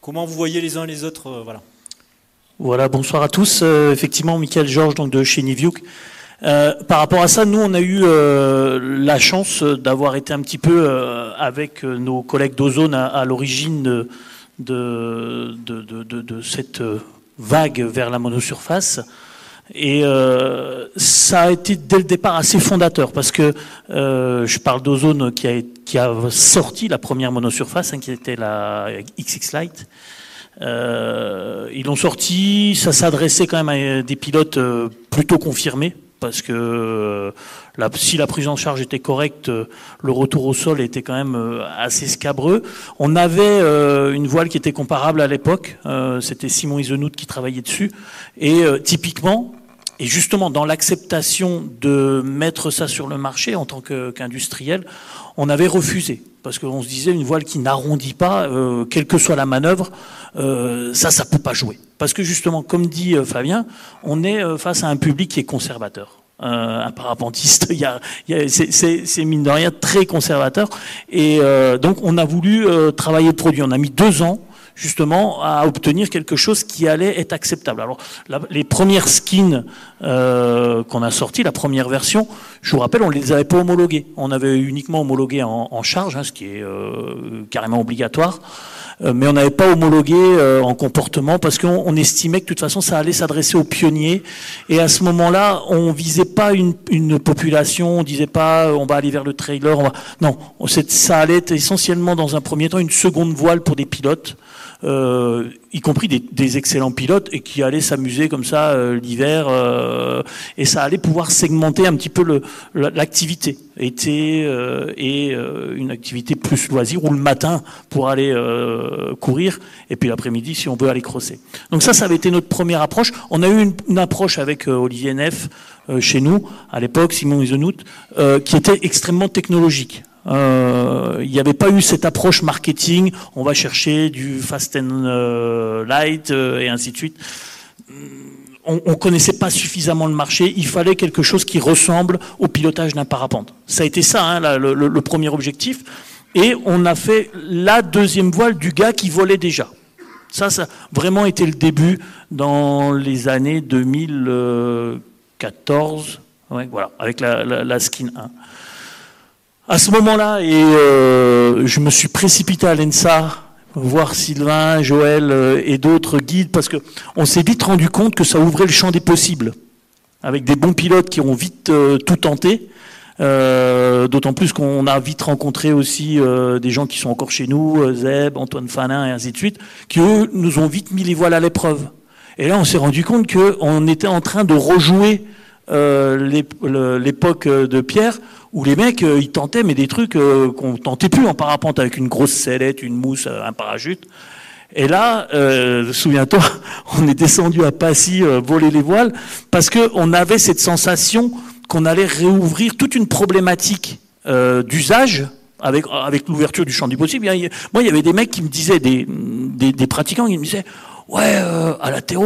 comment vous voyez les uns les autres voilà. Voilà, bonsoir à tous. Euh, effectivement, Michael Georges, donc de chez Niviuk. Euh, par rapport à ça, nous, on a eu euh, la chance d'avoir été un petit peu avec nos collègues d'Ozone à, l'origine de, cette vague vers la monosurface. Et ça a été dès le départ assez fondateur parce que je parle d'Ozone qui a, qui a sorti la première monosurface, hein, qui était la XX Lite. Euh, ils l'ont sorti, ça s'adressait quand même à des pilotes euh, plutôt confirmés, parce que euh, si la prise en charge était correcte, le retour au sol était quand même assez scabreux. On avait une voile qui était comparable à l'époque, c'était Simon Isenout qui travaillait dessus, et typiquement, et justement, dans l'acceptation de mettre ça sur le marché en tant qu'industriel, on avait refusé. Parce qu'on se disait, une voile qui n'arrondit pas, euh, quelle que soit la manœuvre, euh, ça, ça peut pas jouer. Parce que justement, comme dit euh, Fabien, on est euh, face à un public qui est conservateur. un parapentiste, il y a, a c'est mine de rien très conservateur. Et donc, on a voulu travailler le produit. On a mis deux ans justement à obtenir quelque chose qui allait être acceptable. Alors les premières skins euh, qu'on a sorties, la première version, je vous rappelle, on ne les avait pas homologuées. On avait uniquement homologué en, charge, hein, ce qui est euh, carrément obligatoire. Euh, mais on n'avait pas homologué euh, en comportement parce qu'on on estimait que de toute façon ça allait s'adresser aux pionniers. Et à ce moment-là, on visait pas une, une, population, on disait pas on va aller vers le trailer. On va... Non, ça allait être essentiellement dans un premier temps une seconde voile pour des pilotes euh, y compris des, excellents pilotes, et qui allaient s'amuser comme ça euh, l'hiver, euh, et ça allait pouvoir segmenter un petit peu l'activité, été et une activité plus loisir, ou le matin pour aller courir, et puis l'après-midi si on veut aller crosser. Donc ça, ça avait été notre première approche. On a eu une, une approche avec Olivier Neff chez nous, à l'époque, Simon Isenout, qui était extrêmement technologique. Euh, il n'y avait pas eu cette approche marketing, on va chercher du fast and euh, light euh, et ainsi de suite. On, ne connaissait pas suffisamment le marché, il fallait quelque chose qui ressemble au pilotage d'un parapente. Ça a été ça, hein, le, premier objectif. Et on a fait la deuxième voile du gars qui volait déjà. Ça, ça a vraiment été le début dans les années 2014, ouais, voilà, avec la, la Skin 1. À ce moment-là, et euh, je me suis précipité à l'ENSA voir Sylvain, Joël euh, et d'autres guides parce que on s'est vite rendu compte que ça ouvrait le champ des possibles avec des bons pilotes qui ont vite euh, tout tenté. D'autant plus qu'on a vite rencontré aussi des gens qui sont encore chez nous, Zeb, Antoine Fanin et ainsi de suite, qui eux nous ont vite mis les voiles à l'épreuve. Et là, on s'est rendu compte qu'on était en train de rejouer l'époque de Pierre où les mecs, euh, ils tentaient, mais des trucs euh, qu'on tentait plus en parapente avec une grosse sellette, une mousse, un parachute. Et là, euh, souviens-toi, on est descendu à Passy, euh, voler les voiles, parce que on avait cette sensation qu'on allait réouvrir toute une problématique euh, d'usage avec, avec l'ouverture du champ du possible. Moi, il y avait des mecs qui me disaient, des, des, pratiquants qui me disaient, ouais, euh, à la Théo,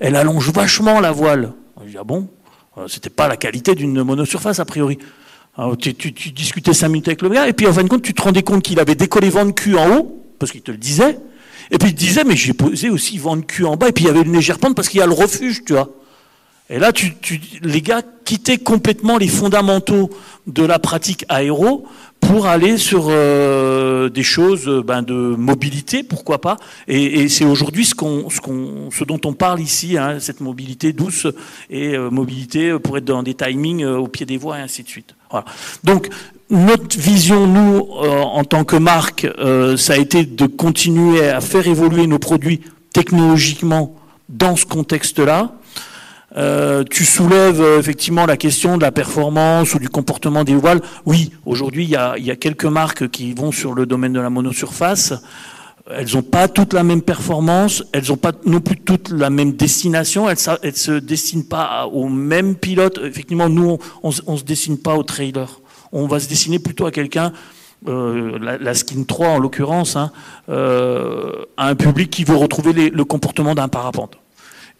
elle allonge vachement la voile. Je dis, ah bon? C'était pas la qualité d'une monosurface, a priori. Tu, discutais cinq minutes avec le gars, et puis en fin de compte, tu te rendais compte qu'il avait décollé vent de cul en haut, parce qu'il te le disait, et puis il te disait, mais j'ai posé aussi vent de cul en bas, et puis il y avait une légère pente parce qu'il y a le refuge, tu vois. Et là, tu, les gars quittaient complètement les fondamentaux de la pratique aéro pour aller sur euh, des choses euh, ben, de mobilité, pourquoi pas. Et, c'est aujourd'hui ce, dont on parle ici, hein, cette mobilité douce et euh, mobilité pour être dans des timings au pied des voies et ainsi de suite. Donc notre vision, nous, en tant que marque, ça a été de continuer à faire évoluer nos produits technologiquement dans ce contexte-là. Euh, tu soulèves euh, effectivement la question de la performance ou du comportement des voiles. Oui, aujourd'hui, il y a, quelques marques qui vont sur le domaine de la monosurface. Elles n'ont pas toutes la même performance, elles n'ont pas non plus toutes la même destination, elles ne se destinent pas au même pilote. Effectivement, nous, on ne se destine pas au trailer. On va se dessiner plutôt à quelqu'un, euh, la, Skin 3 en l'occurrence, hein, à un public qui veut retrouver les, le comportement d'un parapente.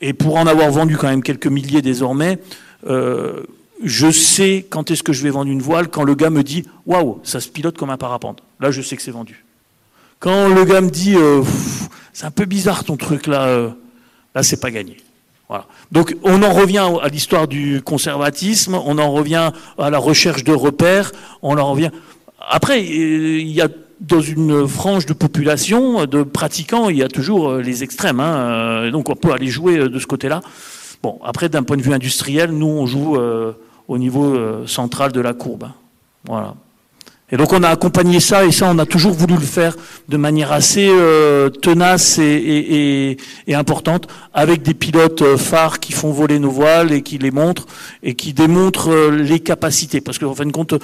Et pour en avoir vendu quand même quelques milliers désormais, euh, je sais quand est-ce que je vais vendre une voile quand le gars me dit waouh, ça se pilote comme un parapente. Là, je sais que c'est vendu. Quand le gars me dit euh, c'est un peu bizarre ton truc là, euh, là c'est pas gagné. Voilà. Donc on en revient à l'histoire du conservatisme, on en revient à la recherche de repères, on en revient. Après, il y a dans une frange de population, de pratiquants, il y a toujours les extrêmes. Hein, donc on peut aller jouer de ce côté-là. Bon, après, d'un point de vue industriel, nous, on joue euh, au niveau euh, central de la courbe. Voilà. Et donc on a accompagné ça, et ça, on a toujours voulu le faire de manière assez euh, tenace et, et, et, importante, avec des pilotes phares qui font voler nos voiles et qui les montrent, et qui démontrent les capacités. Parce qu'en fin de compte,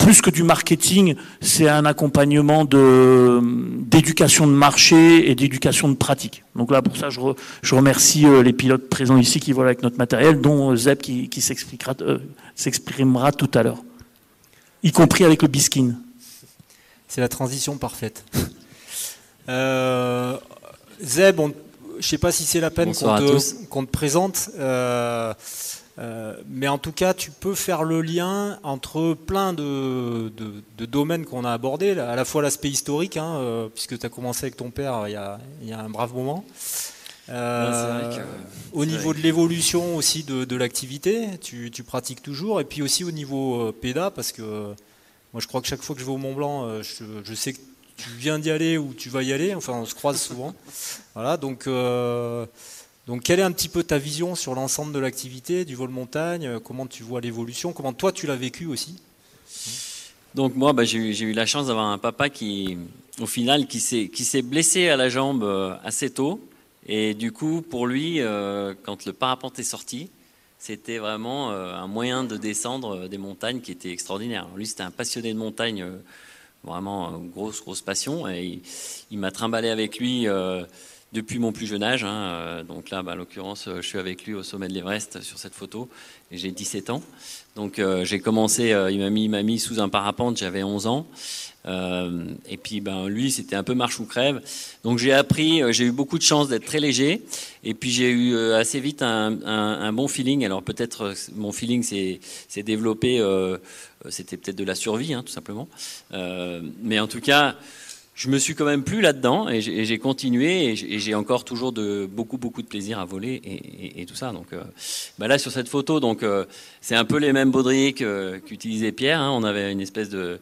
plus que du marketing, c'est un accompagnement de, d'éducation de marché et d'éducation de pratique. Donc là, pour ça, je, re, je remercie euh, les pilotes présents ici qui volent avec notre matériel, dont Zeb qui, qui s'expliquera, euh, s'exprimera tout à l'heure, y compris avec le biskin. C'est la transition parfaite. euh, Zeb, on, je ne sais pas si c'est la peine qu'on te, qu'on te, présente. Euh, mais en tout cas, tu peux faire le lien entre plein de, de, de domaines qu'on a abordés, à la fois l'aspect historique, hein, euh, puisque tu as commencé avec ton père il y a, il y a un brave moment. Euh, que, au niveau de l'évolution aussi de, de l'activité, tu, tu, pratiques toujours, et puis aussi au niveau PEDA, parce que moi je crois que chaque fois que je vais au Mont Blanc, je, je sais que tu viens d'y aller ou tu vas y aller, enfin on se croise souvent. Voilà, donc donc, quelle est un petit peu ta vision sur l'ensemble de l'activité du vol montagne Comment tu vois l'évolution Comment toi tu l'as vécu aussi? Donc moi, bah, j'ai eu la chance d'avoir un papa qui, au final, qui s'est blessé à la jambe euh, assez tôt. Et du coup, pour lui, euh, quand le parapente est sorti, c'était vraiment euh, un moyen de descendre des montagnes qui était extraordinaire. Lui, c'était un passionné de montagne, vraiment grosse, grosse passion. Et il, il m'a trimballé avec lui depuis mon plus jeune âge. Hein, donc là, bah, en l'occurrence, je suis avec lui au sommet de l'Everest sur cette photo j'ai 17 ans. Donc euh, j'ai commencé, euh, il m'a mis, sous un parapente, j'avais 11 ans. Euh, et puis ben, lui, c'était un peu marche ou crève. Donc j'ai appris, j'ai eu beaucoup de chance d'être très léger. Et puis j'ai eu assez vite un bon feeling. Alors peut-être mon feeling s'est développé, c'était peut-être de la survie, hein, tout simplement. mais en tout cas, je me suis quand même plus là-dedans et j'ai continué et j'ai encore toujours de beaucoup beaucoup de plaisir à voler et, tout ça. Donc euh, bah là sur cette photo, donc euh, c'est un peu les mêmes baudriers qu'utilisait Pierre. Hein. On avait une espèce de,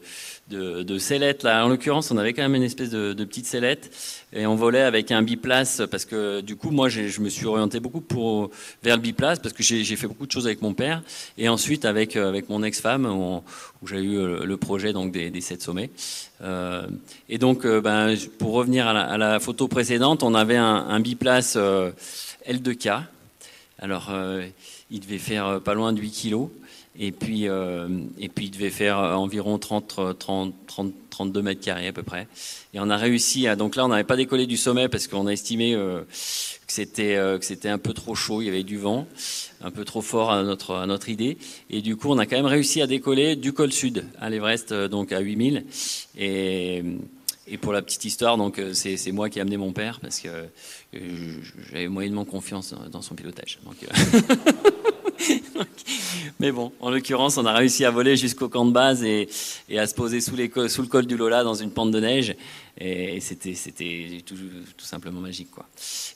de, de sellette là. En l'occurrence, on avait quand même une espèce de, de, petite sellette et on volait avec un biplace parce que du coup moi je me suis orienté beaucoup pour vers le biplace parce que j'ai fait beaucoup de choses avec mon père et ensuite avec avec mon ex-femme où, où j'ai eu le projet donc des, des sept sommets. Euh, et donc, euh, ben, pour revenir à la, à la, photo précédente, on avait un, un biplace euh, L2K. Alors, euh, il devait faire pas loin de 8 kilos. Et puis, et puis, il devait faire environ 30, 30, 30, 32 mètres carrés à peu près. Et on a réussi à. Donc là, on n'avait pas décollé du sommet parce qu'on a estimé que c'était que c'était un peu trop chaud. Il y avait du vent un peu trop fort à notre, à notre idée. Et du coup, on a quand même réussi à décoller du col sud à l'Everest, donc à 8000. Et, et pour la petite histoire, c'est moi qui ai amené mon père parce que j'avais moyennement confiance dans son pilotage. Donc, Mais bon, en l'occurrence, on a réussi à voler jusqu'au camp de base et, à se poser sous, le col du Lola dans une pente de neige. Et, c'était, tout, simplement magique. Quoi.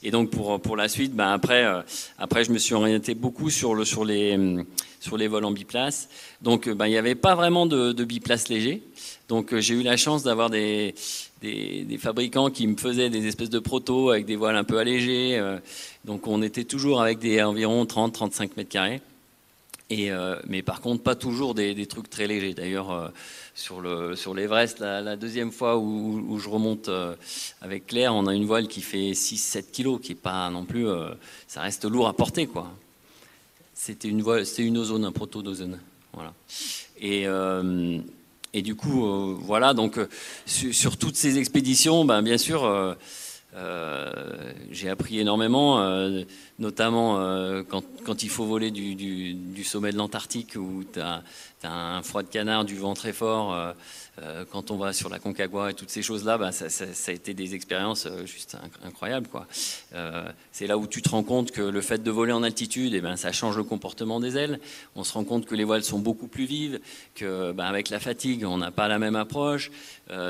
Et donc pour, la suite, ben après, euh, après, je me suis orienté beaucoup sur, le, sur, les, sur les vols en biplace. Donc ben, il n'y avait pas vraiment de, biplace léger. Donc j'ai eu la chance d'avoir des, des, fabricants qui me faisaient des espèces de protos avec des voiles un peu allégées. Euh, donc on était toujours avec des environ 30-35 mètres carrés. Euh, mais par contre, pas toujours des, trucs très légers. D'ailleurs, euh, sur, le, sur l'Everest, la, deuxième fois où, je remonte avec Claire, on a une voile qui fait 6-7 kilos, qui est pas non plus. ça reste lourd à porter, quoi. C'était une une ozone, un proto d'ozone. Voilà. Et, du coup, euh, voilà, donc euh, sur, toutes ces expéditions, ben, bien sûr, euh, j'ai appris énormément, notamment quand, quand, il faut voler du, du, sommet de l'Antarctique où tu as, un froid de canard, du vent très fort. Euh, quand on va sur la Concagua et toutes ces choses-là, bah, ça, a été des expériences euh, juste incroyables. Euh, c'est là où tu te rends compte que le fait de voler en altitude, eh ben, ça change le comportement des ailes. On se rend compte que les voiles sont beaucoup plus vives, que bah, avec la fatigue, on n'a pas la même approche.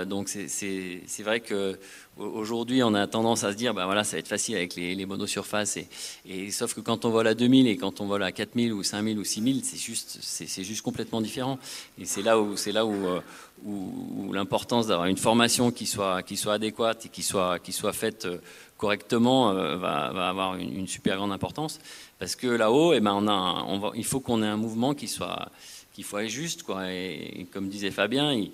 donc c'est vrai que Aujourd'hui, on a tendance à se dire, bah voilà, ça va être facile avec les, monosurfaces. Et, sauf que quand on vole à 2000 et quand on vole à 4000 ou 5000 ou 6000, c'est juste, c'est, juste complètement différent. Et c'est là où, c'est là où, euh, où, l'importance d'avoir une formation qui soit, qui soit adéquate et qui soit, qui soit faite euh, correctement euh, va, avoir une, super grande importance. Parce que là-haut, eh ben, on a, on va, il faut qu'on ait un mouvement qui soit, qui soit juste. Quoi. Et, comme disait Fabien, il,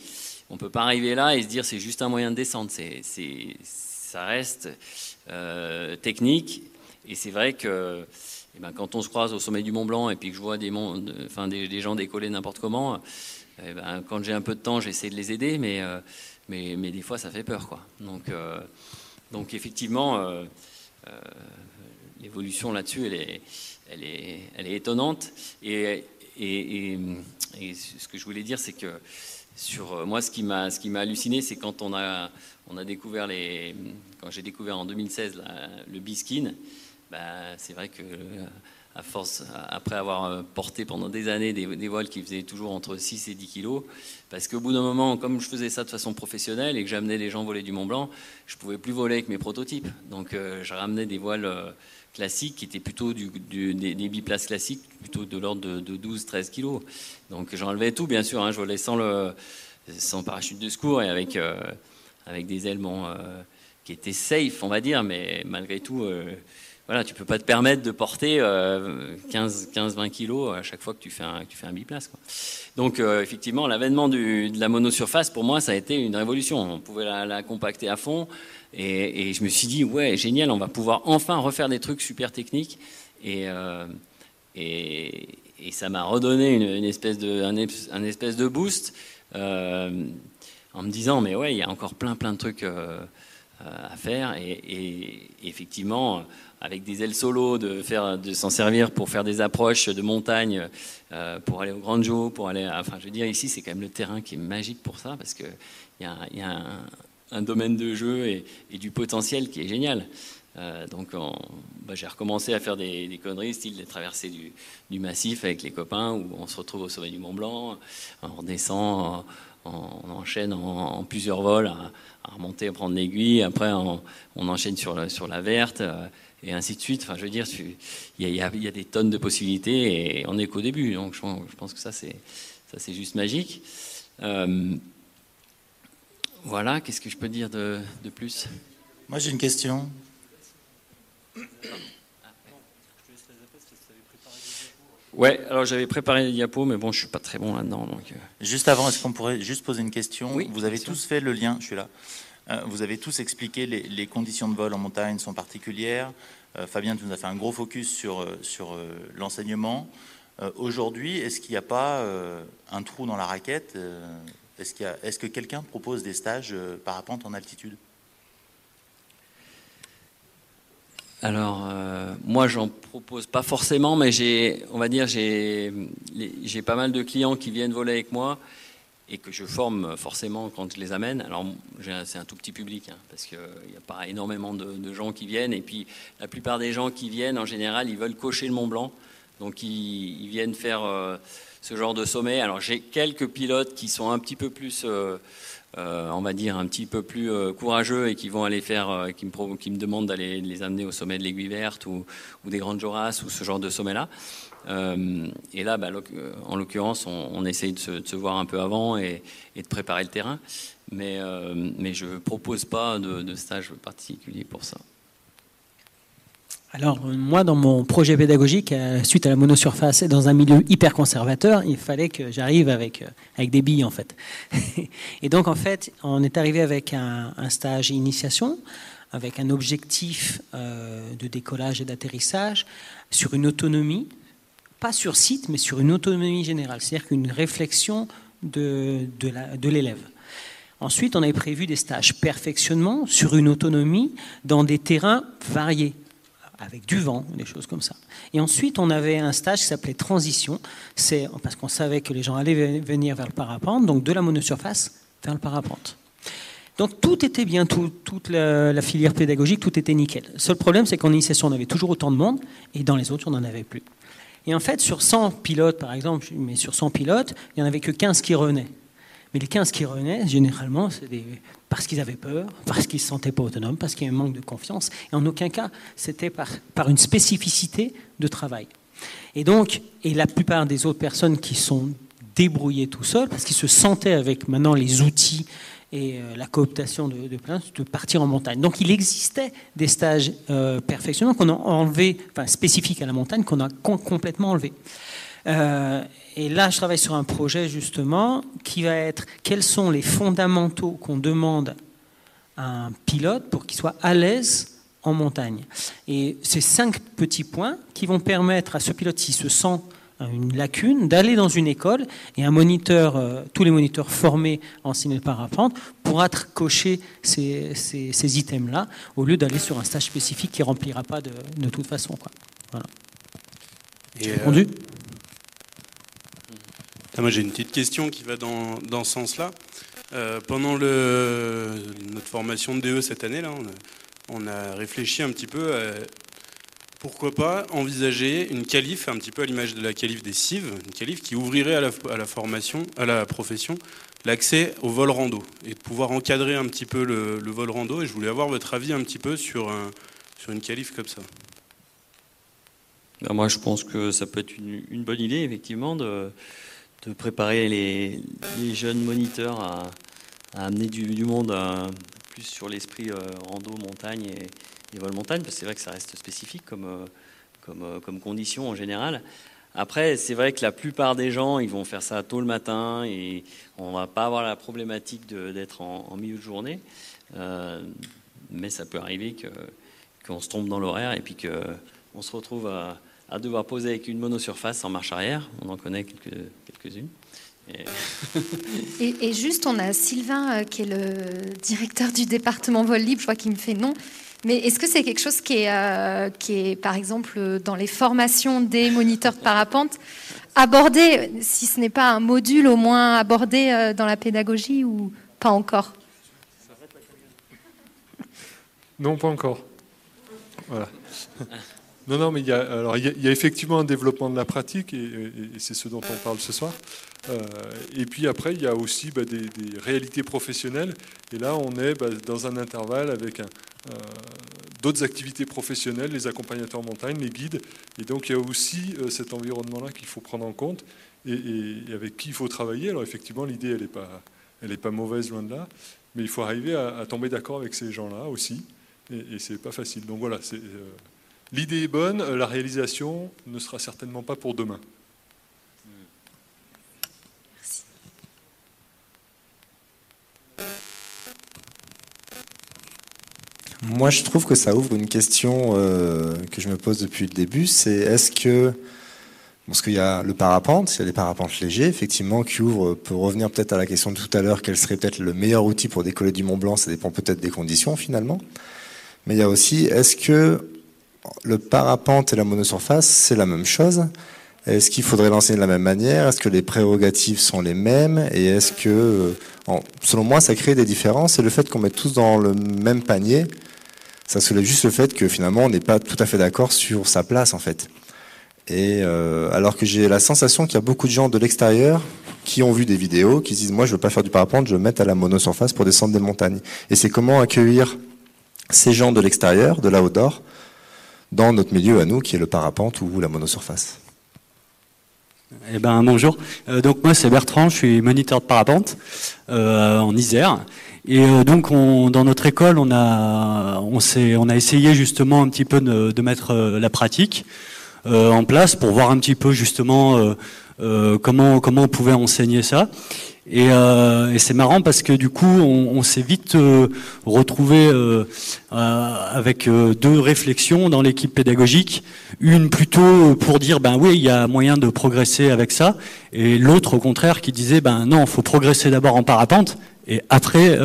on peut pas arriver là et se dire c'est juste un moyen de descendre. C'est, ça reste technique. Et c'est vrai que eh ben, quand on se croise au sommet du Mont Blanc et puis que je vois des, gens décoller n'importe comment, eh ben, quand j'ai un peu de temps, j'essaie de les aider, mais, euh, des fois ça fait peur. Euh, donc effectivement, l'évolution là-dessus, elle est, étonnante. Et, ce que je voulais dire, c'est que euh, moi, ce qui m'a halluciné, c'est quand on a découvert quand j'ai découvert en 2016 le biskin, bah, c'est vrai que force, après avoir euh, porté pendant des années des, voiles qui faisaient toujours entre 6 et 10 kilos, parce qu'au bout d'un moment, comme je faisais ça de façon professionnelle et que j'amenais les gens voler du Mont Blanc, je pouvais plus voler avec mes prototypes. Donc euh, je ramenais des voiles classiques qui étaient plutôt des, biplaces classiques, plutôt de l'ordre de, 12-13 kilos. Donc j'enlevais tout, bien sûr, hein, je volais sans, parachute de secours et avec, euh, avec des ailes euh, qui étaient safe, on va dire, mais malgré tout, euh, voilà, tu peux pas te permettre de porter 15-20 kilos à chaque fois que tu fais un, tu fais un biplace. Donc effectivement, l'avènement de la monosurface, pour moi, ça a été une révolution. On pouvait la, compacter à fond. Et, je me suis dit, ouais, génial, on va pouvoir enfin refaire des trucs super techniques. Et, euh, et, ça m'a redonné une, espèce de, un, espèce de boost euh, en me disant, mais ouais, il y a encore plein, plein de trucs euh, à faire. Et, effectivement, avec des ailes solo, de, de s'en servir pour faire des approches de montagne, pour aller au Grand Joe, pour aller. enfin, je veux dire, ici, c'est quand même le terrain qui est magique pour ça, parce qu'il y a, y a un, domaine de jeu et, du potentiel qui est génial. Euh, donc bah, j'ai recommencé à faire des, conneries, style des traversées du, massif avec les copains, où on se retrouve au sommet du Mont Blanc, on descend, on, enchaîne en, plusieurs vols à, remonter, à prendre l'aiguille, après on, enchaîne sur la, sur la verte, euh, et ainsi de suite. Enfin, je veux dire, il y, a, des tonnes de possibilités, et on n'est qu'au début, donc je, pense que ça c'est juste magique. Euh, voilà, qu'est-ce que je peux dire de, plus? Moi j'ai une question. Ouais, alors j'avais préparé les diapos, mais bon, je suis pas très bon là-dedans. Donc... Euh. Juste avant, est-ce qu'on pourrait juste poser une question? Oui, Vous avez tous fait le lien, je suis là. Euh, vous avez tous expliqué les, les, conditions de vol en montagne sont particulières. Euh, Fabien, tu nous as fait un gros focus sur, sur l'enseignement. Aujourd'hui, est-ce qu'il n'y a pas un trou dans la raquette est-ce, que quelqu'un propose des stages euh, parapente en altitude? Alors, euh, moi, j'en propose pas forcément, mais j'ai, on va dire, j'ai pas mal de clients qui viennent voler avec moi et que je forme forcément quand je les amène. Alors, c'est un tout petit public, hein, parce qu'il n'y a pas énormément de, gens qui viennent. Et puis, la plupart des gens qui viennent, en général, ils veulent cocher le Mont Blanc. Donc ils, viennent faire ce genre de sommet. Alors j'ai quelques pilotes qui sont un petit peu plus, on va dire, un petit peu plus courageux et qui vont aller faire, qui, me, demandent d'aller les amener au sommet de l'Aiguille Verte ou, ou, des Grandes Joras ou ce genre de sommet-là. Et là, bah, en l'occurrence, on, essaye de se, voir un peu avant et, de préparer le terrain mais, euh, je ne propose pas de, stage particulier pour ça. Alors, moi, dans mon projet pédagogique, euh, suite à la monosurface et dans un milieu hyper conservateur, il fallait que j'arrive euh, avec des billes, en fait. et donc, en fait, on est arrivé avec un, stage initiation, avec un objectif de décollage et d'atterrissage sur une autonomie, pas sur site, mais sur une autonomie générale, c'est-à-dire qu'une réflexion de, de l'élève. Ensuite, on avait prévu des stages perfectionnement sur une autonomie dans des terrains variés, avec du vent, des choses comme ça. Et ensuite, on avait un stage qui s'appelait transition, c'est parce qu'on savait que les gens allaient venir vers le parapente, donc de la monosurface vers le parapente. Donc tout était bien, toute la, filière pédagogique, tout était nickel. Le seul problème, c'est qu'en initiation, on avait toujours autant de monde, et dans les autres, on n'en avait plus. Et en fait, sur 100 pilotes, par exemple, mais sur 100 pilotes, il n'y en avait que 15 qui revenaient. Mais les 15 qui revenaient, généralement, c'est parce qu'ils avaient peur, parce qu'ils ne se sentaient pas autonomes, parce qu'il y avait un manque de confiance. Et en aucun cas, c'était par, par une spécificité de travail. Et donc, et la plupart des autres personnes qui sont débrouillées tout seuls, parce qu'ils se sentaient avec maintenant les outils et euh, la cooptation de, de de partir en montagne. Donc il existait des stages euh, qu'on a enlevés, enfin spécifiques à la montagne, qu'on a complètement enlevés. Euh, et là, je travaille sur un projet justement qui va être quels sont les fondamentaux qu'on demande à un pilote pour qu'il soit à l'aise en montagne. Et ces cinq petits points qui vont permettre à ce pilote, s'il se sent une lacune, d'aller dans une école et un moniteur, euh, tous les moniteurs formés en ciné parapente pourra cocher ces, ces, items-là au lieu d'aller sur un stage spécifique qui ne remplira pas de, de toute façon. Quoi. Voilà. J'ai répondu ah, moi, j'ai une petite question qui va dans, dans ce sens-là. Euh, pendant le, notre formation de DE cette année, là, on a, réfléchi un petit peu à pourquoi pas envisager une qualif, un petit peu à l'image de la qualif des CIV, une qualif qui ouvrirait à la, formation, à la profession, l'accès au vol rando et de pouvoir encadrer un petit peu le, vol rando. Et je voulais avoir votre avis un petit peu sur, un, sur une qualif comme ça. Ben, moi, je pense que ça peut être une, bonne idée, effectivement, de préparer les, jeunes moniteurs à, amener du, monde plus sur l'esprit euh, rando, montagne et, vol montagne, parce que c'est vrai que ça reste spécifique comme, euh, comme, euh, comme condition en général. Après, c'est vrai que la plupart des gens, ils vont faire ça tôt le matin et on va pas avoir la problématique d'être en, milieu de journée. mais ça peut arriver qu'on se trompe dans l'horaire et puis qu'on se retrouve à, devoir poser avec une monosurface en marche arrière. On en connaît quelques, unes Et... juste, on a Sylvain euh, qui est le directeur du département vol libre, je vois qu'il me fait non. Mais est-ce que c'est quelque chose qui est, euh, qui est, par exemple, dans les formations des moniteurs de parapente, abordé, si ce n'est pas un module, au moins abordé euh, dans la pédagogie ou pas encore? Non, pas encore. Voilà. Non, non, mais il y, a, alors, il, y a, effectivement un développement de la pratique, et, c'est ce dont on parle ce soir. Euh, et puis après, il y a aussi bah, des, réalités professionnelles. Et là, on est bah, dans un intervalle avec euh, d'autres activités professionnelles, les accompagnateurs en montagne, les guides. Et donc, il y a aussi euh, cet environnement-là qu'il faut prendre en compte et, avec qui il faut travailler. Alors, effectivement, l'idée, elle n'est pas, elle pas mauvaise, loin de là. Mais il faut arriver à, tomber d'accord avec ces gens-là aussi. Et, et c'est pas facile. Donc voilà, c'est L'idée est bonne, la réalisation ne sera certainement pas pour demain. Merci. Moi, je trouve que ça ouvre une question euh, que je me pose depuis le début, c'est est-ce que parce qu'il y a le parapente, il y a les parapentes légers, effectivement, qui ouvrent, pour revenir peut-être à la question de tout à l'heure, quel serait peut-être le meilleur outil pour décoller du Mont Blanc, ça dépend peut-être des conditions finalement. Mais il y a aussi, est-ce que le parapente et la monosurface, c'est la même chose. Est-ce qu'il faudrait l'enseigner de la même manière? Est-ce que les prérogatives sont les mêmes? Et est-ce que, euh, selon moi, ça crée des différences? Et le fait qu'on mette tous dans le même panier, ça soulève juste le fait que finalement, on n'est pas tout à fait d'accord sur sa place, en fait. Et euh, alors que j'ai la sensation qu'il y a beaucoup de gens de l'extérieur qui ont vu des vidéos, qui se disent moi je veux pas faire du parapente, je veux mettre à la monosurface pour descendre des montagnes. Et c'est comment accueillir ces gens de l'extérieur, de là-haut d'or, dans notre milieu à nous, qui est le parapente ou la monosurface. Eh ben bonjour. Euh, donc moi c'est Bertrand, je suis moniteur de parapente euh, en Isère. Et euh, donc on, dans notre école on a on, a essayé justement un petit peu de, de mettre la pratique en place pour voir un petit peu justement comment comment on pouvait enseigner ça. Et, euh, et c'est marrant parce que du coup, on, on s'est vite euh, retrouvé euh, avec deux réflexions dans l'équipe pédagogique. Une plutôt pour dire, ben oui, il y a moyen de progresser avec ça, et l'autre au contraire qui disait, ben non, faut progresser d'abord en parapente, et après,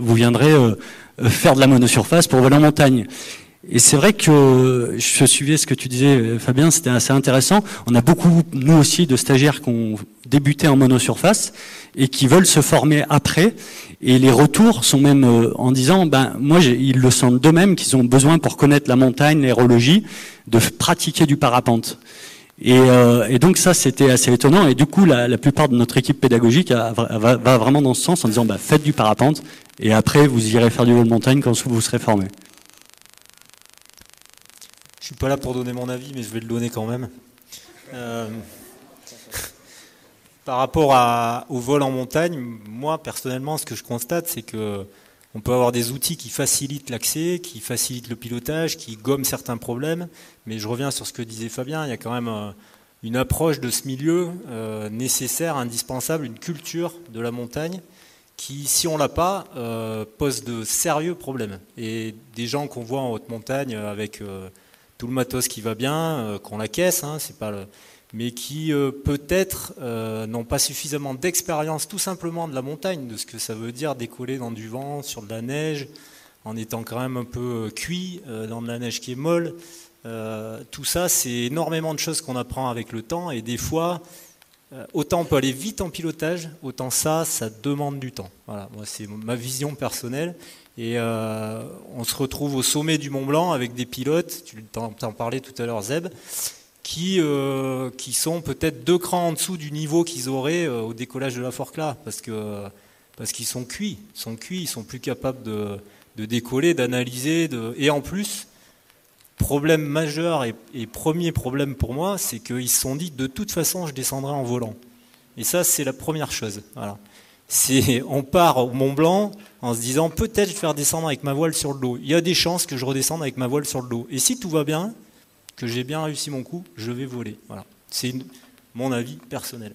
vous viendrez faire de la monosurface pour voler en montagne. Et c'est vrai que je suivais ce que tu disais, Fabien, c'était assez intéressant. On a beaucoup, nous aussi, de stagiaires qui ont débuté en monosurface et qui veulent se former après. Et les retours sont même euh, en disant, ben moi, ils le sentent d'eux-mêmes qu'ils ont besoin pour connaître la montagne, l'aérologie, de pratiquer du parapente. Et, euh, et, donc ça, c'était assez étonnant. Et du coup, la, plupart de notre équipe pédagogique va, vraiment dans ce sens en disant, bah, faites du parapente, et après, vous irez faire du vol montagne quand vous serez formé. Je suis pas là pour donner mon avis, mais je vais le donner quand même. Euh, par rapport à, au vol en montagne, moi personnellement, ce que je constate, c'est que on peut avoir des outils qui facilitent l'accès, qui facilitent le pilotage, qui gomment certains problèmes. Mais je reviens sur ce que disait Fabien, il y a quand même euh, une approche de ce milieu euh, nécessaire, indispensable, une culture de la montagne qui, si on l'a pas, pose de sérieux problèmes. Et des gens qu'on voit en haute montagne avec tout le matos qui va bien, euh, qu'on la caisse, hein, c'est pas le... mais qui euh, peut-être euh, n'ont pas suffisamment d'expérience tout simplement de la montagne, de ce que ça veut dire décoller dans du vent, sur de la neige, en étant quand même un peu cuit dans de la neige qui est molle. tout ça, c'est énormément de choses qu'on apprend avec le temps, et des fois, autant on peut aller vite en pilotage, autant ça, ça demande du temps. Voilà, moi c'est ma vision personnelle. Et euh, on se retrouve au sommet du Mont Blanc avec des pilotes, tu t'en parlais tout à l'heure Zeb, qui, euh, qui sont peut-être deux crans en dessous du niveau qu'ils auraient euh, au décollage de la Forclaz, parce que parce qu'ils sont cuits, ils sont cuits, ils sont plus capables de, de décoller, d'analyser, de... et en plus, problème majeur et, et premier problème pour moi, c'est qu'ils se sont dit de toute façon je descendrai en volant. Et ça c'est la première chose. Voilà. On part au Mont Blanc, en se disant peut-être faire descendre avec ma voile sur le dos. Il y a des chances que je redescende avec ma voile sur le dos. Et si tout va bien, que j'ai bien réussi mon coup, je vais voler. Voilà. C'est mon avis personnel.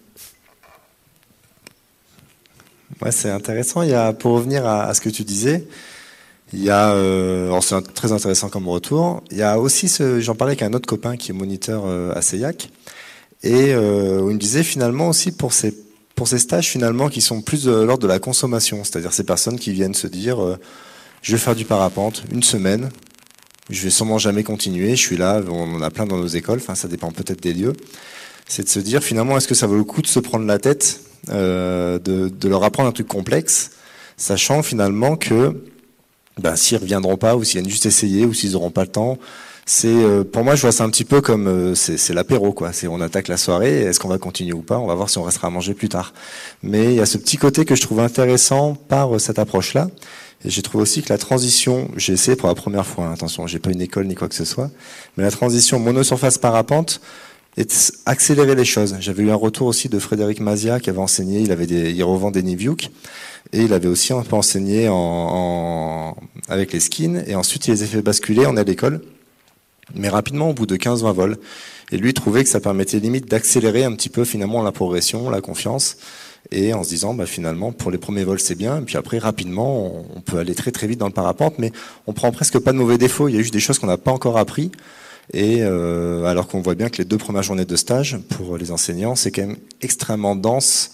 Ouais, c'est intéressant. Il y a, pour revenir à, ce que tu disais, il y a, euh, c'est très intéressant comme retour. Il y a aussi, ce, j'en parlais avec un autre copain qui est moniteur euh, à Seillac, et euh, il me disait finalement aussi pour ces pour ces stages finalement qui sont plus de l'ordre de la consommation, c'est-à-dire ces personnes qui viennent se dire euh, je vais faire du parapente une semaine, je vais sûrement jamais continuer, je suis là, on en a plein dans nos écoles, enfin ça dépend peut-être des lieux, c'est de se dire finalement est-ce que ça vaut le coup de se prendre la tête, euh, de, de, leur apprendre un truc complexe, sachant finalement que ben, s'ils reviendront pas ou s'ils viennent juste essayer ou s'ils n'auront pas le temps, c'est euh, pour moi je vois ça un petit peu comme euh, c'est l'apéro quoi. C'est on attaque la soirée. Est-ce qu'on va continuer ou pas? On va voir si on restera à manger plus tard. Mais il y a ce petit côté que je trouve intéressant par euh, cette approche là. Et j'ai trouvé aussi que la transition, j'ai essayé pour la première fois. Hein, attention, j'ai pas une école ni quoi que ce soit, mais la transition monosurface parapente est accélérer les choses. J'avais eu un retour aussi de Frédéric Mazia qui avait enseigné. Il avait des, il revend des Niviuk et il avait aussi un peu enseigné en, en, avec les skins et ensuite il les a fait basculer. Est à l'école mais rapidement au bout de 15-20 vols. Et lui trouvait que ça permettait limite d'accélérer un petit peu finalement la progression, la confiance, et en se disant bah, finalement pour les premiers vols c'est bien, et puis après rapidement on, peut aller très très vite dans le parapente, mais on prend presque pas de mauvais défauts. Il y a juste des choses qu'on n'a pas encore appris. Et euh, alors qu'on voit bien que les deux premières journées de stage pour les enseignants, c'est quand même extrêmement dense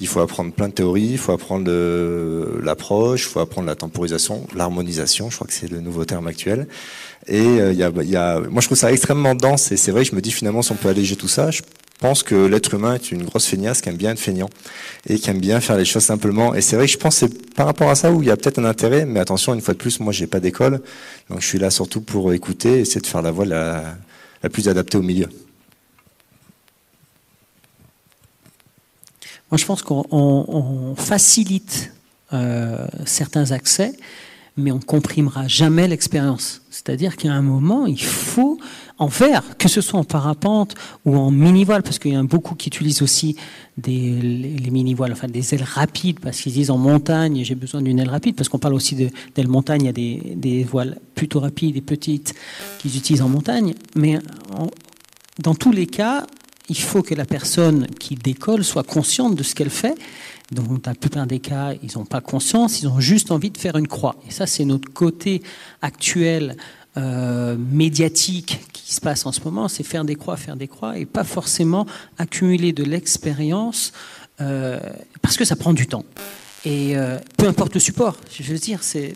il faut apprendre plein de théories, il faut apprendre l'approche, il faut apprendre la temporisation, l'harmonisation, je crois que c'est le nouveau terme actuel. Et euh, bah, il y a, moi, je trouve ça extrêmement dense. Et c'est vrai je me dis finalement, si on peut alléger tout ça, je pense que l'être humain est une grosse feignasse qui aime bien être feignant et qui aime bien faire les choses simplement. Et c'est vrai que je pense que c'est par rapport à ça où il y a peut-être un intérêt, mais attention, une fois de plus, moi j'ai pas d'école, donc je suis là surtout pour écouter et essayer de faire la voix la, la plus adaptée au milieu. Moi je pense qu'on facilite euh, certains accès mais on comprimera jamais l'expérience. C'est-à-dire qu'à un moment, il faut en faire, que ce soit en parapente ou en mini-voile, parce qu'il y en a beaucoup qui utilisent aussi des, les, mini-voiles, enfin des ailes rapides, parce qu'ils disent en montagne, j'ai besoin d'une aile rapide, parce qu'on parle aussi d'ailes montagne, il y a des, des, voiles plutôt rapides et petites qu'ils utilisent en montagne, mais dans tous les cas, il faut que la personne qui décolle soit consciente de ce qu'elle fait. Donc, dans la plupart des cas, ils n'ont pas conscience, ils ont juste envie de faire une croix. Et ça, c'est notre côté actuel euh, médiatique qui se passe en ce moment, c'est faire des croix, faire des croix, et pas forcément accumuler de l'expérience, euh, parce que ça prend du temps. Et euh, peu importe le support, je veux dire, c'est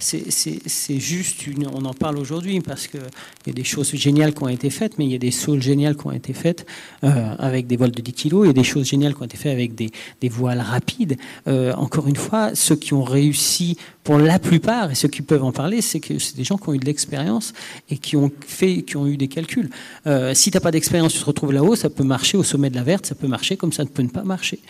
c'est juste une. On en parle aujourd'hui parce qu'il y a des choses géniales qui ont été faites, mais il y a des saules géniales qui ont été faites euh, avec des voiles de 10 kg. Il y a des choses géniales qui ont été faites avec des, des voiles rapides. Euh, encore une fois, ceux qui ont réussi pour la plupart, et ceux qui peuvent en parler, c'est que c'est des gens qui ont eu de l'expérience et qui ont fait, qui ont eu des calculs. Euh, si tu n'as pas d'expérience, tu te retrouves là-haut, ça peut marcher au sommet de la verte, ça peut marcher comme ça ne peut ne pas marcher.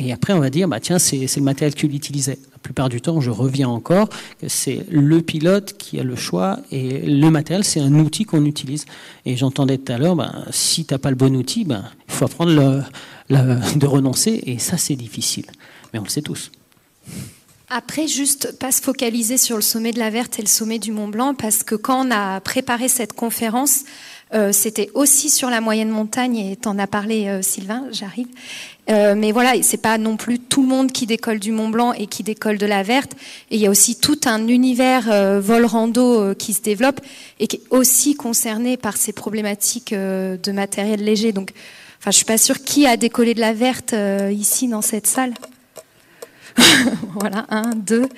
Et après, on va dire, bah, tiens, c'est le matériel qu'il utilisait. La plupart du temps, je reviens encore, c'est le pilote qui a le choix et le matériel, c'est un outil qu'on utilise. Et j'entendais tout à l'heure, bah, si tu n'as pas le bon outil, bah, il faut apprendre de renoncer. Et ça, c'est difficile. Mais on le sait tous. Après, juste pas se focaliser sur le sommet de la Verte et le sommet du Mont Blanc, parce que quand on a préparé cette conférence, euh, c'était aussi sur la moyenne montagne, et tu en as parlé, euh, Sylvain, j'arrive. Euh, mais voilà, c'est pas non plus tout le monde qui décolle du Mont Blanc et qui décolle de la Verte. Et il y a aussi tout un univers euh, vol rando euh, qui se développe et qui est aussi concerné par ces problématiques de matériel léger. Donc, enfin, je suis pas sûre qui a décollé de la Verte ici dans cette salle. voilà, un, deux.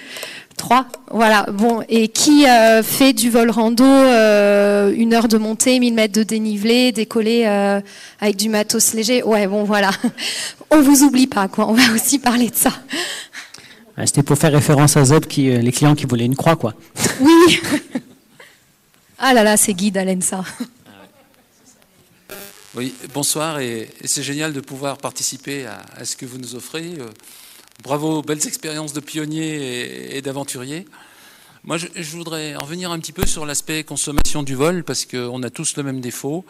Trois, voilà. Bon, et qui euh, fait du vol rando, euh, une heure de montée, 1000 mètres de dénivelé, décoller euh, avec du matos léger Ouais, bon, voilà. On vous oublie pas, quoi. On va aussi parler de ça. C'était pour faire référence à Zeb, qui, les clients qui voulaient une croix, quoi. Oui. ah là là, c'est guide, ça. Oui, bonsoir, et, c'est génial de pouvoir participer à, à, ce que vous nous offrez. Bravo, belles expériences de pionniers et, d'aventuriers. Moi, je, voudrais en revenir un petit peu sur l'aspect consommation du vol, parce qu'on a tous le même défaut.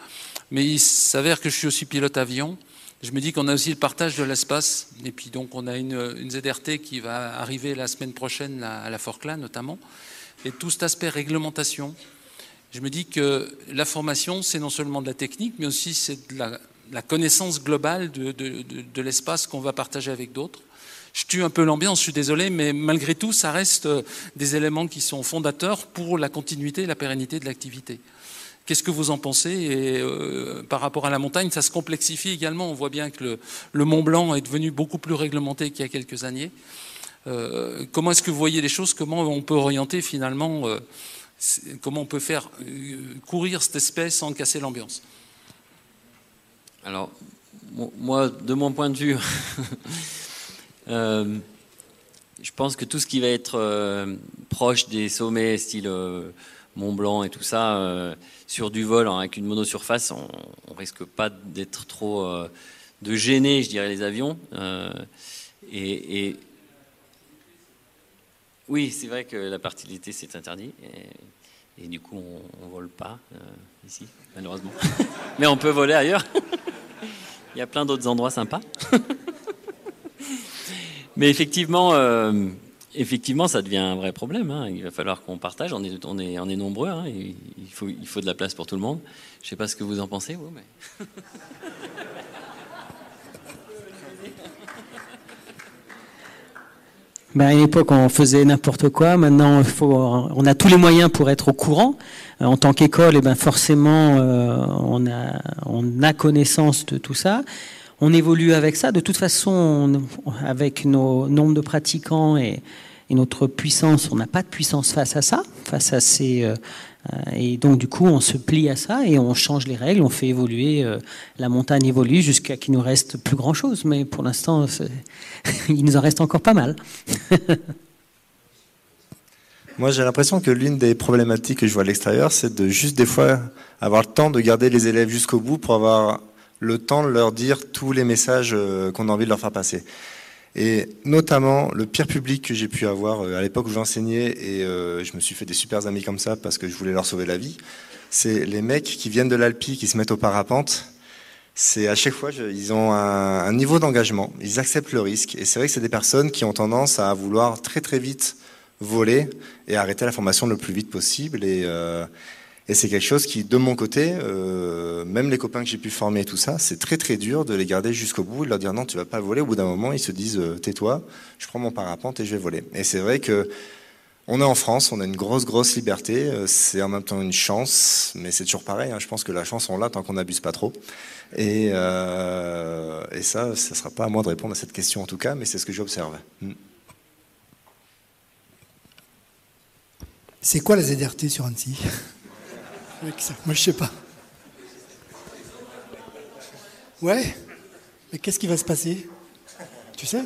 Mais il s'avère que je suis aussi pilote avion. Je me dis qu'on a aussi le partage de l'espace. Et puis donc, on a une, ZRT qui va arriver la semaine prochaine à la Forclaz, notamment. Et tout cet aspect réglementation. Je me dis que la formation, c'est non seulement de la technique, mais aussi c'est de la, connaissance globale de l'espace qu'on va partager avec d'autres je tue un peu l'ambiance, je suis désolé, mais malgré tout, ça reste euh, des éléments qui sont fondateurs pour la continuité et la pérennité de l'activité. Qu'est-ce que vous en pensez Et euh, par rapport à la montagne, ça se complexifie également. On voit bien que le, Mont Blanc est devenu beaucoup plus réglementé qu'il y a quelques années. Euh, comment est-ce que vous voyez les choses? Comment on peut orienter finalement Comment on peut faire courir cette espèce sans casser l'ambiance? Alors, moi, de mon point de vue, Euh, je pense que tout ce qui va être euh, proche des sommets, style euh, Mont Blanc et tout ça, sur du vol hein, avec une monosurface, on, on risque pas d'être trop de gêner, je dirais, les avions. Et, oui, c'est vrai que la partie d'été c'est interdit. Et, du coup, on, ne vole pas ici, malheureusement. Mais on peut voler ailleurs. Il y a plein d'autres endroits sympas. Mais effectivement, euh, effectivement, ça devient un vrai problème. Hein. Il va falloir qu'on partage. On est, on est, on est nombreux. Hein. Il, faut, il faut de la place pour tout le monde. Je ne sais pas ce que vous en pensez, vous, mais. Ben à une époque, on faisait n'importe quoi. Maintenant, on a tous les moyens pour être au courant. Euh, en tant qu'école, et eh ben forcément, euh, on, a, on a connaissance de tout ça on évolue avec ça. De toute façon, avec nos nombres de pratiquants et, notre puissance, on n'a pas de puissance face à ça, face à ces. Euh, et donc, du coup, on se plie à ça et on change les règles, on fait évoluer. Euh, la montagne évolue jusqu'à qu'il nous reste plus grand chose. Mais pour l'instant, il nous en reste encore pas mal. Moi, j'ai l'impression que l'une des problématiques que je vois à l'extérieur, c'est de juste des fois avoir le temps de garder les élèves jusqu'au bout pour avoir le temps de leur dire tous les messages qu'on a envie de leur faire passer. Et notamment, le pire public que j'ai pu avoir à l'époque où j'enseignais, et je me suis fait des super amis comme ça parce que je voulais leur sauver la vie, c'est les mecs qui viennent de l'Alpi, qui se mettent au parapente. C'est à chaque fois, ils ont un, niveau d'engagement, ils acceptent le risque. Et c'est vrai que c'est des personnes qui ont tendance à vouloir très très vite voler et arrêter la formation le plus vite possible. Et, euh, c'est quelque chose qui, de mon côté, euh, même les copains que j'ai pu former et tout ça, c'est très très dur de les garder jusqu'au bout, de leur dire non, tu vas pas voler. Au bout d'un moment, ils se disent euh, tais-toi, je prends mon parapente et je vais voler. Et c'est vrai que on est en France, on a une grosse, grosse liberté. Euh, c'est en même temps une chance, mais c'est toujours pareil. Hein. Je pense que la chance, on l'a tant qu'on n'abuse pas trop. Et, euh, et ça, ça ne sera pas à moi de répondre à cette question en tout cas, mais c'est ce que j'observe. Hmm. C'est quoi la ZRT sur Annecy? Moi, je sais pas. Ouais Mais qu'est-ce qui va se passer? Tu sais?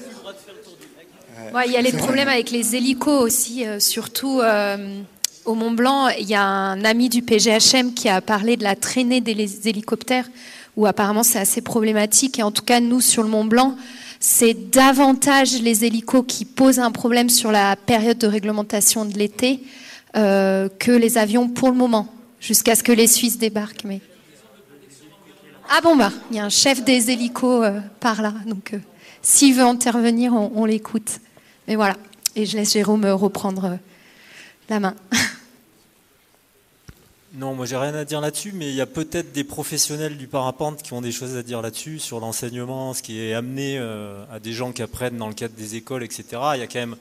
Il y a les problèmes avec les hélicos aussi, euh, surtout euh, au Mont Blanc. Il y a un ami du PGHM qui a parlé de la traînée des hélicoptères, où apparemment c'est assez problématique. Et en tout cas, nous, sur le Mont Blanc, c'est davantage les hélicos qui posent un problème sur la période de réglementation de l'été euh, que les avions pour le moment, jusqu'à ce que les Suisses débarquent. Mais... Ah bon, bah, il y a un chef des hélicos par là, donc s'il veut intervenir, on l'écoute. Mais voilà, et je laisse Jérôme reprendre euh, la main. Non, moi j'ai rien à dire là-dessus, mais il y a peut-être des professionnels du parapente qui ont des choses à dire là-dessus, sur l'enseignement, ce qui est amené euh, à des gens qui apprennent dans le cadre des écoles, etc. Il y a quand même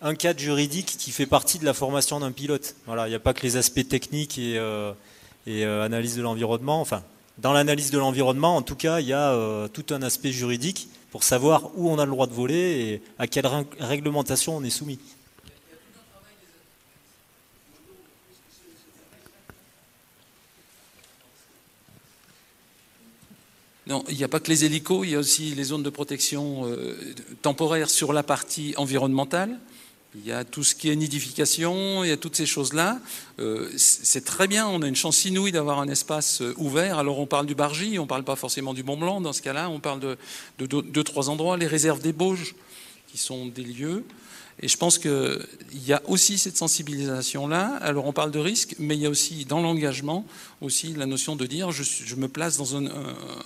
un cadre juridique qui fait partie de la formation d'un pilote. Voilà, il n'y a pas que les aspects techniques et, euh, et analyse de l'environnement. Enfin, dans l'analyse de l'environnement, en tout cas, il y a tout un aspect juridique pour savoir où on a le droit de voler et à quelle réglementation on est soumis. Il n'y a pas que les hélicos, il y a aussi les zones de protection euh, temporaire sur la partie environnementale. Il y a tout ce qui est nidification, il y a toutes ces choses-là. Euh, c'est très bien, on a une chance inouïe d'avoir un espace euh, ouvert. Alors on parle du Bargy, on ne parle pas forcément du Mont Blanc dans ce cas-là, on parle de, deux, trois endroits, les réserves des Bauges, qui sont des lieux. Et je pense qu'il y a aussi cette sensibilisation-là. Alors on parle de risque, mais il y a aussi dans l'engagement aussi la notion de dire je, me place dans un,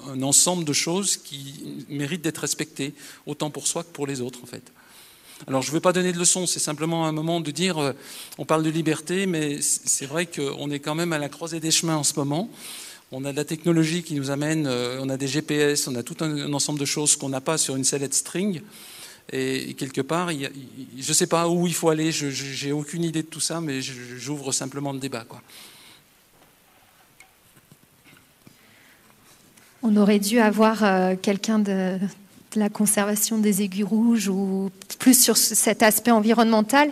un ensemble de choses qui méritent d'être respectées, autant pour soi que pour les autres en fait. Alors je ne veux pas donner de leçons, c'est simplement un moment de dire, euh, on parle de liberté, mais c'est vrai qu'on est quand même à la croisée des chemins en ce moment. On a de la technologie qui nous amène, euh, on a des GPS, on a tout un, ensemble de choses qu'on n'a pas sur une sellette string. Et, quelque part, je ne sais pas où il faut aller, je n'ai aucune idée de tout ça, mais j'ouvre simplement le débat. On aurait dû avoir euh, quelqu'un de, la conservation des aiguilles rouges ou plus sur cet aspect environnemental,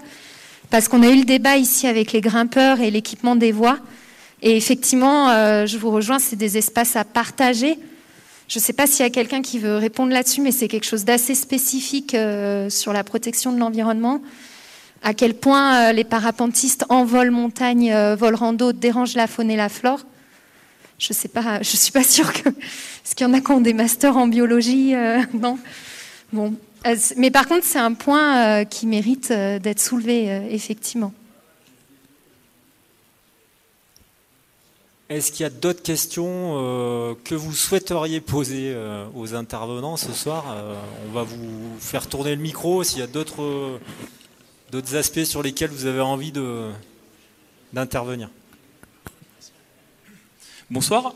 parce qu'on a eu le débat ici avec les grimpeurs et l'équipement des voies. Et effectivement, euh, je vous rejoins, c'est des espaces à partager. Je ne sais pas s'il y a quelqu'un qui veut répondre là-dessus, mais c'est quelque chose d'assez spécifique euh, sur la protection de l'environnement. À quel point euh, les parapentistes en vol montagne, vol rando dérangent la faune et la flore. Je sais pas, je suis pas sûre que. Est-ce qu'il y en a qui ont des masters en biologie euh, Non. Bon. Euh, mais par contre, c'est un point euh, qui mérite d'être soulevé, effectivement. Est-ce qu'il y a d'autres questions que vous souhaiteriez poser aux intervenants ce soir On va vous faire tourner le micro s'il y a d'autres aspects sur lesquels vous avez envie d'intervenir. Bonsoir.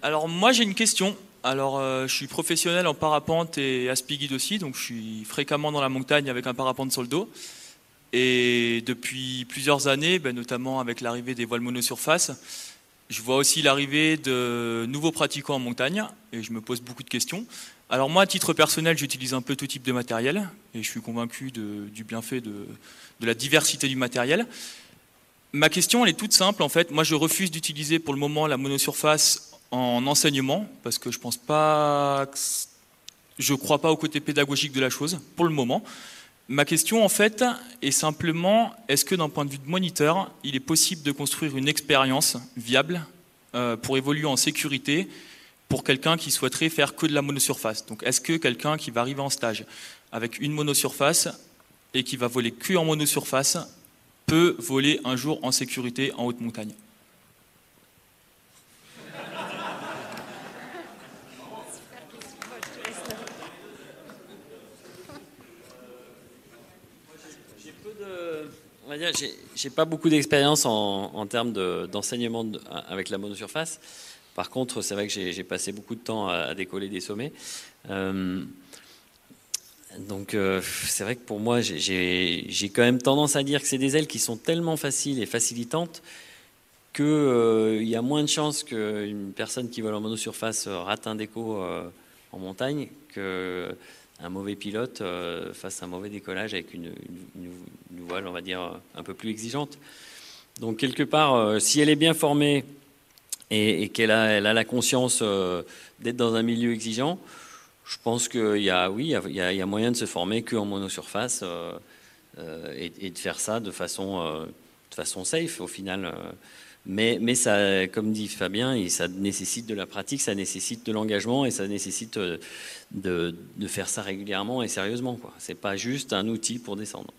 Alors moi j'ai une question. Alors euh, je suis professionnel en parapente et aspiguide aussi, donc je suis fréquemment dans la montagne avec un parapente sur le dos. Et depuis plusieurs années, ben, notamment avec l'arrivée des voiles monosurface, je vois aussi l'arrivée de nouveaux pratiquants en montagne et je me pose beaucoup de questions. Alors moi, à titre personnel, j'utilise un peu tout type de matériel et je suis convaincu du bienfait de, de la diversité du matériel. Ma question, elle est toute simple en fait. Moi, je refuse d'utiliser pour le moment la monosurface en enseignement parce que je pense pas, crois pas au côté pédagogique de la chose pour le moment. Ma question en fait est simplement est-ce que d'un point de vue de moniteur, il est possible de construire une expérience viable euh, pour évoluer en sécurité pour quelqu'un qui souhaiterait faire que de la monosurface? Donc est-ce que quelqu'un qui va arriver en stage avec une monosurface et qui va voler que en monosurface peut voler un jour en sécurité en haute montagne j'ai pas beaucoup d'expérience en, termes d'enseignement avec la monosurface. Par contre, c'est vrai que j'ai passé beaucoup de temps à, décoller des sommets. Euh, donc, euh, c'est vrai que pour moi, j'ai quand même tendance à dire que c'est des ailes qui sont tellement faciles et facilitantes qu'il euh, y a moins de chances qu'une personne qui vole en monosurface rate un déco en montagne que un mauvais pilote euh, fasse un mauvais décollage avec une, voile, on va dire, un peu plus exigeante. Donc quelque part, euh, si elle est bien formée et, qu'elle a, la conscience euh, d'être dans un milieu exigeant, je pense qu'il y a, oui, y a, moyen de se former qu'en monosurface et, et, de faire ça de façon, de façon safe au final. Mais, mais ça, comme dit Fabien, ça nécessite de la pratique, ça nécessite de l'engagement et ça nécessite euh, de, faire ça régulièrement et sérieusement. Ce n'est pas juste un outil pour descendre.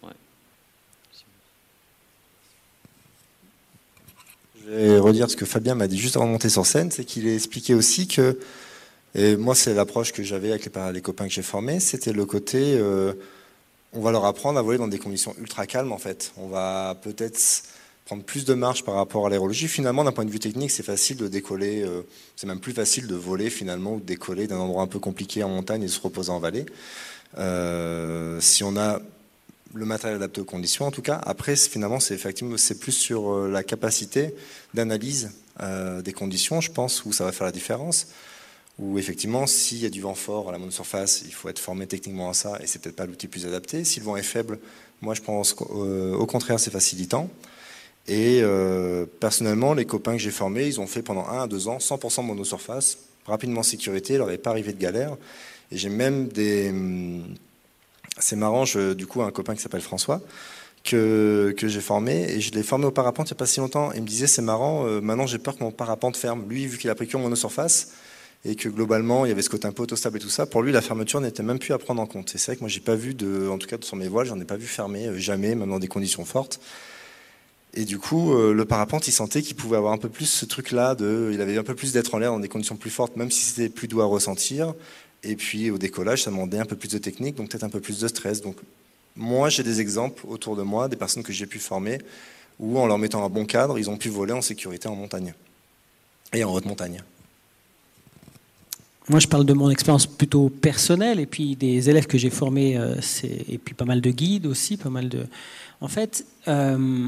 Je vais redire ce que Fabien m'a dit juste avant de monter sur scène, c'est qu'il a expliqué aussi que, et moi c'est l'approche que j'avais avec les, copains que j'ai formés, c'était le côté, euh, on va leur apprendre à voler dans des conditions ultra calmes en fait. On va peut-être prendre plus de marge par rapport à l'aérologie. Finalement, d'un point de vue technique, c'est facile de décoller, euh, c'est même plus facile de voler finalement ou de décoller d'un endroit un peu compliqué en montagne et se reposer en vallée. Euh, si on a le matériel adapté aux conditions, en tout cas. Après, finalement, c'est effectivement c'est plus sur la capacité d'analyse des conditions, je pense, où ça va faire la différence. Où effectivement, s'il y a du vent fort à la monosurface, il faut être formé techniquement à ça, et c'est peut-être pas l'outil plus adapté. Si le vent est faible, moi je pense qu'au contraire, c'est facilitant. Et euh, personnellement, les copains que j'ai formés, ils ont fait pendant un à deux ans 100% monosurface, rapidement sécurité, il leur est pas arrivé de galère. Et j'ai même des... Hum, c'est marrant, du coup, un copain qui s'appelle François, que, que j'ai formé, et je l'ai formé au parapente il n'y a pas si longtemps. Il me disait, c'est marrant, euh, maintenant j'ai peur que mon parapente ferme. Lui, vu qu'il a pris que en monosurface, et que globalement il y avait ce côté un peu autostable et tout ça, pour lui la fermeture n'était même plus à prendre en compte. C'est vrai que moi j'ai pas vu de, en tout cas sur mes voiles, j'en ai pas vu fermer euh, jamais, même dans des conditions fortes. Et du coup, euh, le parapente, il sentait qu'il pouvait avoir un peu plus ce truc-là, il avait un peu plus d'être en l'air dans des conditions plus fortes, même si c'était plus doux à ressentir. Et puis au décollage, ça demandait un peu plus de technique, donc peut-être un peu plus de stress. Donc moi, j'ai des exemples autour de moi, des personnes que j'ai pu former, où en leur mettant un bon cadre, ils ont pu voler en sécurité en montagne et en haute montagne. Moi, je parle de mon expérience plutôt personnelle et puis des élèves que j'ai formés, euh, et puis pas mal de guides aussi, pas mal de. En fait, euh,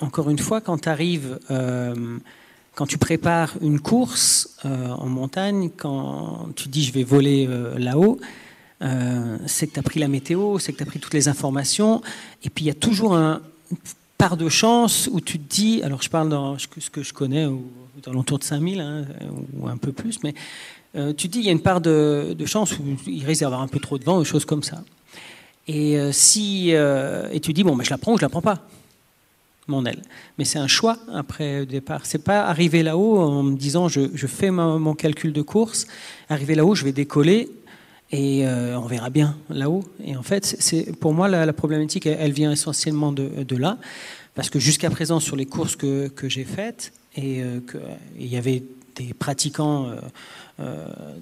encore une fois, quand tu arrives, euh, quand tu prépares une course en montagne, quand tu dis je vais voler là-haut, c'est que tu as pris la météo, c'est que tu as pris toutes les informations, et puis il y a toujours un part de chance où tu te dis, alors je parle dans ce que je connais, dans l'entour de 5000, hein, ou un peu plus, mais tu te dis, il y a une part de, chance où il risque d'y avoir un peu trop de vent, des choses comme ça. Et, si, et tu dis, bon, mais je la prends ou je la prends pas mon aile. Mais c'est un choix après le départ. C'est pas arriver là-haut en me disant je, fais mon calcul de course, arriver là-haut, je vais décoller et euh, on verra bien là-haut. Et en fait, c'est pour moi la, problématique, elle, vient essentiellement de, là, parce que jusqu'à présent sur les courses que, j'ai faites, et euh, il y avait des pratiquants euh,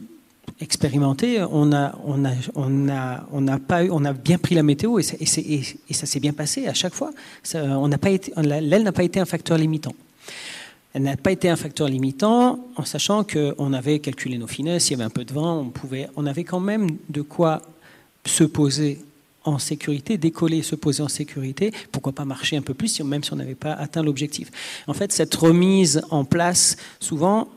expérimenté, on a, on a, on a, on pas on a bien pris la météo et, ça s'est bien passé à chaque fois. l'aile n'a pas été un facteur limitant. Elle n'a pas été un facteur limitant en sachant qu'on avait calculé nos finesses, il y avait un peu de vent, on pouvait, on avait quand même de quoi se poser en sécurité, décoller, se poser en sécurité, pourquoi pas marcher un peu plus, même si on n'avait pas atteint l'objectif. En fait, cette remise en place, souvent,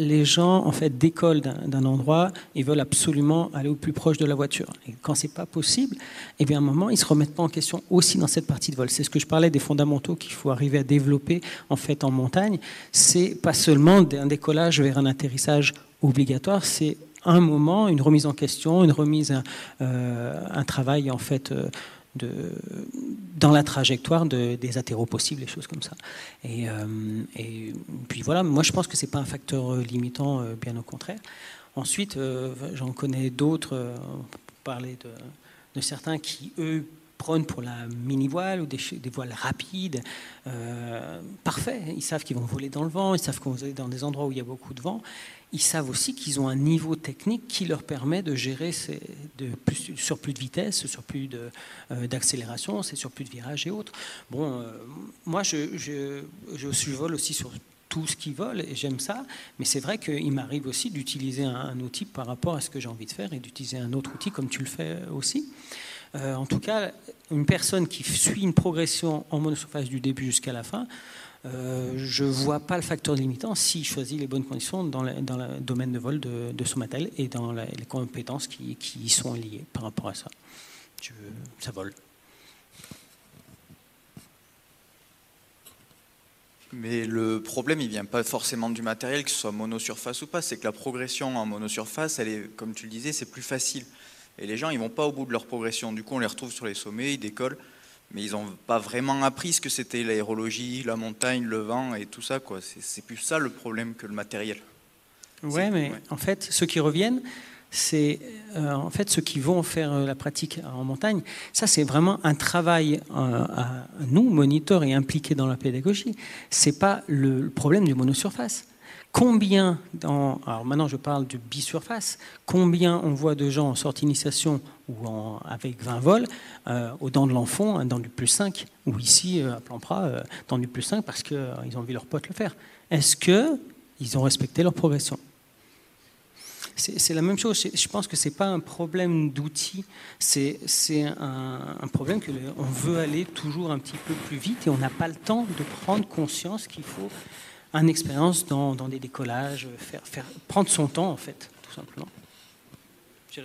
les gens en fait décollent d'un endroit et veulent absolument aller au plus proche de la voiture. Et quand c'est pas possible, eh bien à un moment ils se remettent pas en question aussi dans cette partie de vol. C'est ce que je parlais des fondamentaux qu'il faut arriver à développer en fait en montagne. C'est pas seulement un décollage vers un atterrissage obligatoire, c'est un moment, une remise en question, une remise, euh, un travail en fait. Euh, dans la trajectoire de, des athéros possibles, des choses comme ça. Et, et, puis voilà, moi je pense que c'est pas un facteur limitant, bien au contraire. Ensuite, j'en connais d'autres, parler de, certains qui, eux, prônent pour la mini-voile ou des, voiles rapides. Euh, parfait, ils savent qu'ils vont voler dans le vent, ils savent vont voler dans des endroits où il y a beaucoup de vent. Ils savent aussi qu'ils ont un niveau technique qui leur permet de gérer ces, de sur plus de vitesse, sur plus euh, d'accélération, c'est sur plus de virages et autres. Bon, euh, moi, je, je, je, vole aussi sur tout ce qui vole et j'aime ça, mais c'est vrai qu'il m'arrive aussi d'utiliser un, un, outil par rapport à ce que j'ai envie de faire et d'utiliser un autre outil comme tu le fais aussi. Euh, en tout cas, une personne qui suit une progression en monosurface du début jusqu'à la fin, euh, je ne vois pas le facteur limitant s'il choisit les bonnes conditions dans, le domaine de vol de, son matériel et dans les compétences qui, y sont liées par rapport à ça. ça vole. Mais le problème, il vient pas forcément du matériel, que ce soit monosurface ou pas. C'est que la progression en monosurface, elle est, comme tu le disais, c'est plus facile. Et les gens, ils vont pas au bout de leur progression. Du coup, on les retrouve sur les sommets, ils décollent, mais ils n'ont pas vraiment appris ce que c'était l'aérologie, la montagne, le vent et tout ça. C'est plus ça le problème que le matériel. Ouais, mais en fait, ceux qui reviennent, c'est euh, en fait ceux qui vont faire euh, la pratique en montagne. Ça, c'est vraiment un travail euh, à nous, moniteurs et impliqués dans la pédagogie. C'est pas le problème du monosurface. Combien, dans, alors maintenant je parle de bisurface, combien on voit de gens en sortie d'initiation ou avec 20 vols euh, aux dents de l'enfant, dans du plus 5, ou ici euh, à Plampra, euh, dans du plus 5 parce qu'ils euh, ont vu leurs potes le faire. Est-ce qu'ils ont respecté leur progression? C'est la même chose. Je pense que ce n'est pas un problème d'outils, c'est un, un, problème qu'on veut aller toujours un petit peu plus vite et on n'a pas le temps de prendre conscience qu'il faut une expérience dans, des décollages, faire, prendre son temps en fait, tout simplement. J'ai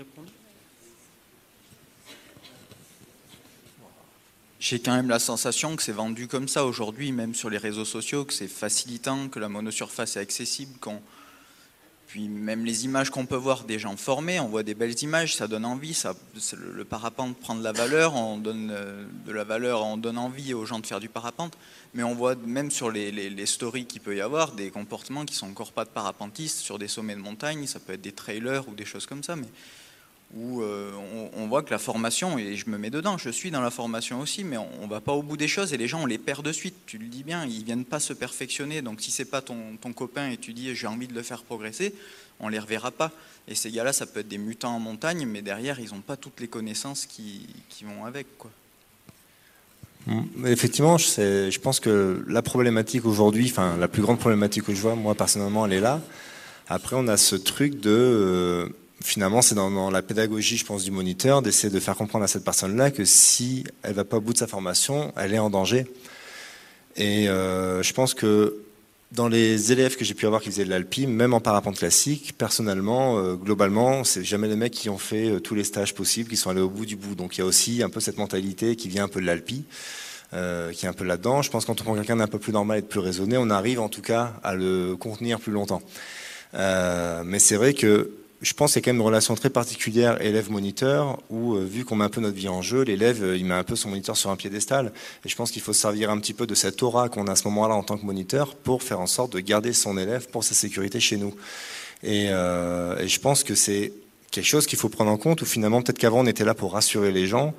J'ai quand même la sensation que c'est vendu comme ça aujourd'hui, même sur les réseaux sociaux, que c'est facilitant, que la monosurface est accessible, qu'on puis même les images qu'on peut voir des gens formés, on voit des belles images, ça donne envie, ça, le, parapente prend de la valeur, on donne euh, de la valeur, on donne envie aux gens de faire du parapente, mais on voit même sur les, stories qu'il peut y avoir des comportements qui sont encore pas de parapentistes sur des sommets de montagne, ça peut être des trailers ou des choses comme ça, mais où euh, on, voit que la formation, et je me mets dedans, je suis dans la formation aussi, mais on, ne va pas au bout des choses et les gens on les perd de suite. Tu le dis bien, ils viennent pas se perfectionner. Donc si c'est pas ton, copain et tu dis j'ai envie de le faire progresser, on les reverra pas. Et ces gars-là, ça peut être des mutants en montagne, mais derrière ils n'ont pas toutes les connaissances qui, vont avec, quoi. Mmh. Effectivement, je, je pense que la problématique aujourd'hui, enfin la plus grande problématique que je vois, moi personnellement, elle est là. Après, on a ce truc de euh, finalement, c'est dans, la pédagogie, je pense, du moniteur, d'essayer de faire comprendre à cette personne-là que si elle va pas au bout de sa formation, elle est en danger. Et euh, je pense que dans les élèves que j'ai pu avoir qui faisaient de l'alpi, même en parapente classique, personnellement, euh, globalement, c'est jamais les mecs qui ont fait euh, tous les stages possibles, qui sont allés au bout du bout. Donc il y a aussi un peu cette mentalité qui vient un peu de l'alpi. qui est un peu là-dedans. Je pense que quand on prend quelqu'un d'un peu plus normal et de plus raisonné, on arrive en tout cas à le contenir plus longtemps. mais c'est vrai que je pense qu'il y a quand même une relation très particulière élève-moniteur où, euh, vu qu'on met un peu notre vie en jeu, l'élève, euh, il met un peu son moniteur sur un piédestal. Et je pense qu'il faut se servir un petit peu de cette aura qu'on a à ce moment-là en tant que moniteur pour faire en sorte de garder son élève pour sa sécurité chez nous. Et, euh, je pense que c'est quelque chose qu'il faut prendre en compte, ou finalement, peut-être qu'avant, on était là pour rassurer les gens.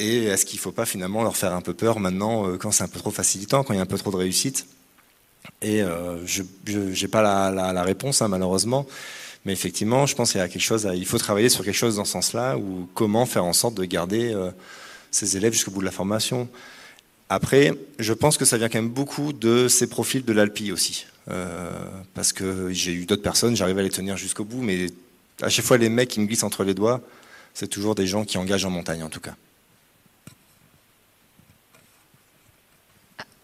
Et est-ce qu'il ne faut pas finalement leur faire un peu peur maintenant, quand c'est un peu trop facilitant, quand il y a un peu trop de réussite? Et je n'ai pas la réponse, hein, malheureusement. Mais effectivement, je pense qu'il y a quelque chose, il faut travailler sur quelque chose dans ce sens-là, ou comment faire en sorte de garder euh, ces élèves jusqu'au bout de la formation. Après, je pense que ça vient quand même beaucoup de ces profils de l'Alpi aussi. Euh, parce que j'ai eu d'autres personnes, j'arrive à les tenir jusqu'au bout, mais à chaque fois, les mecs qui me glissent entre les doigts, c'est toujours des gens qui engagent en montagne en tout cas.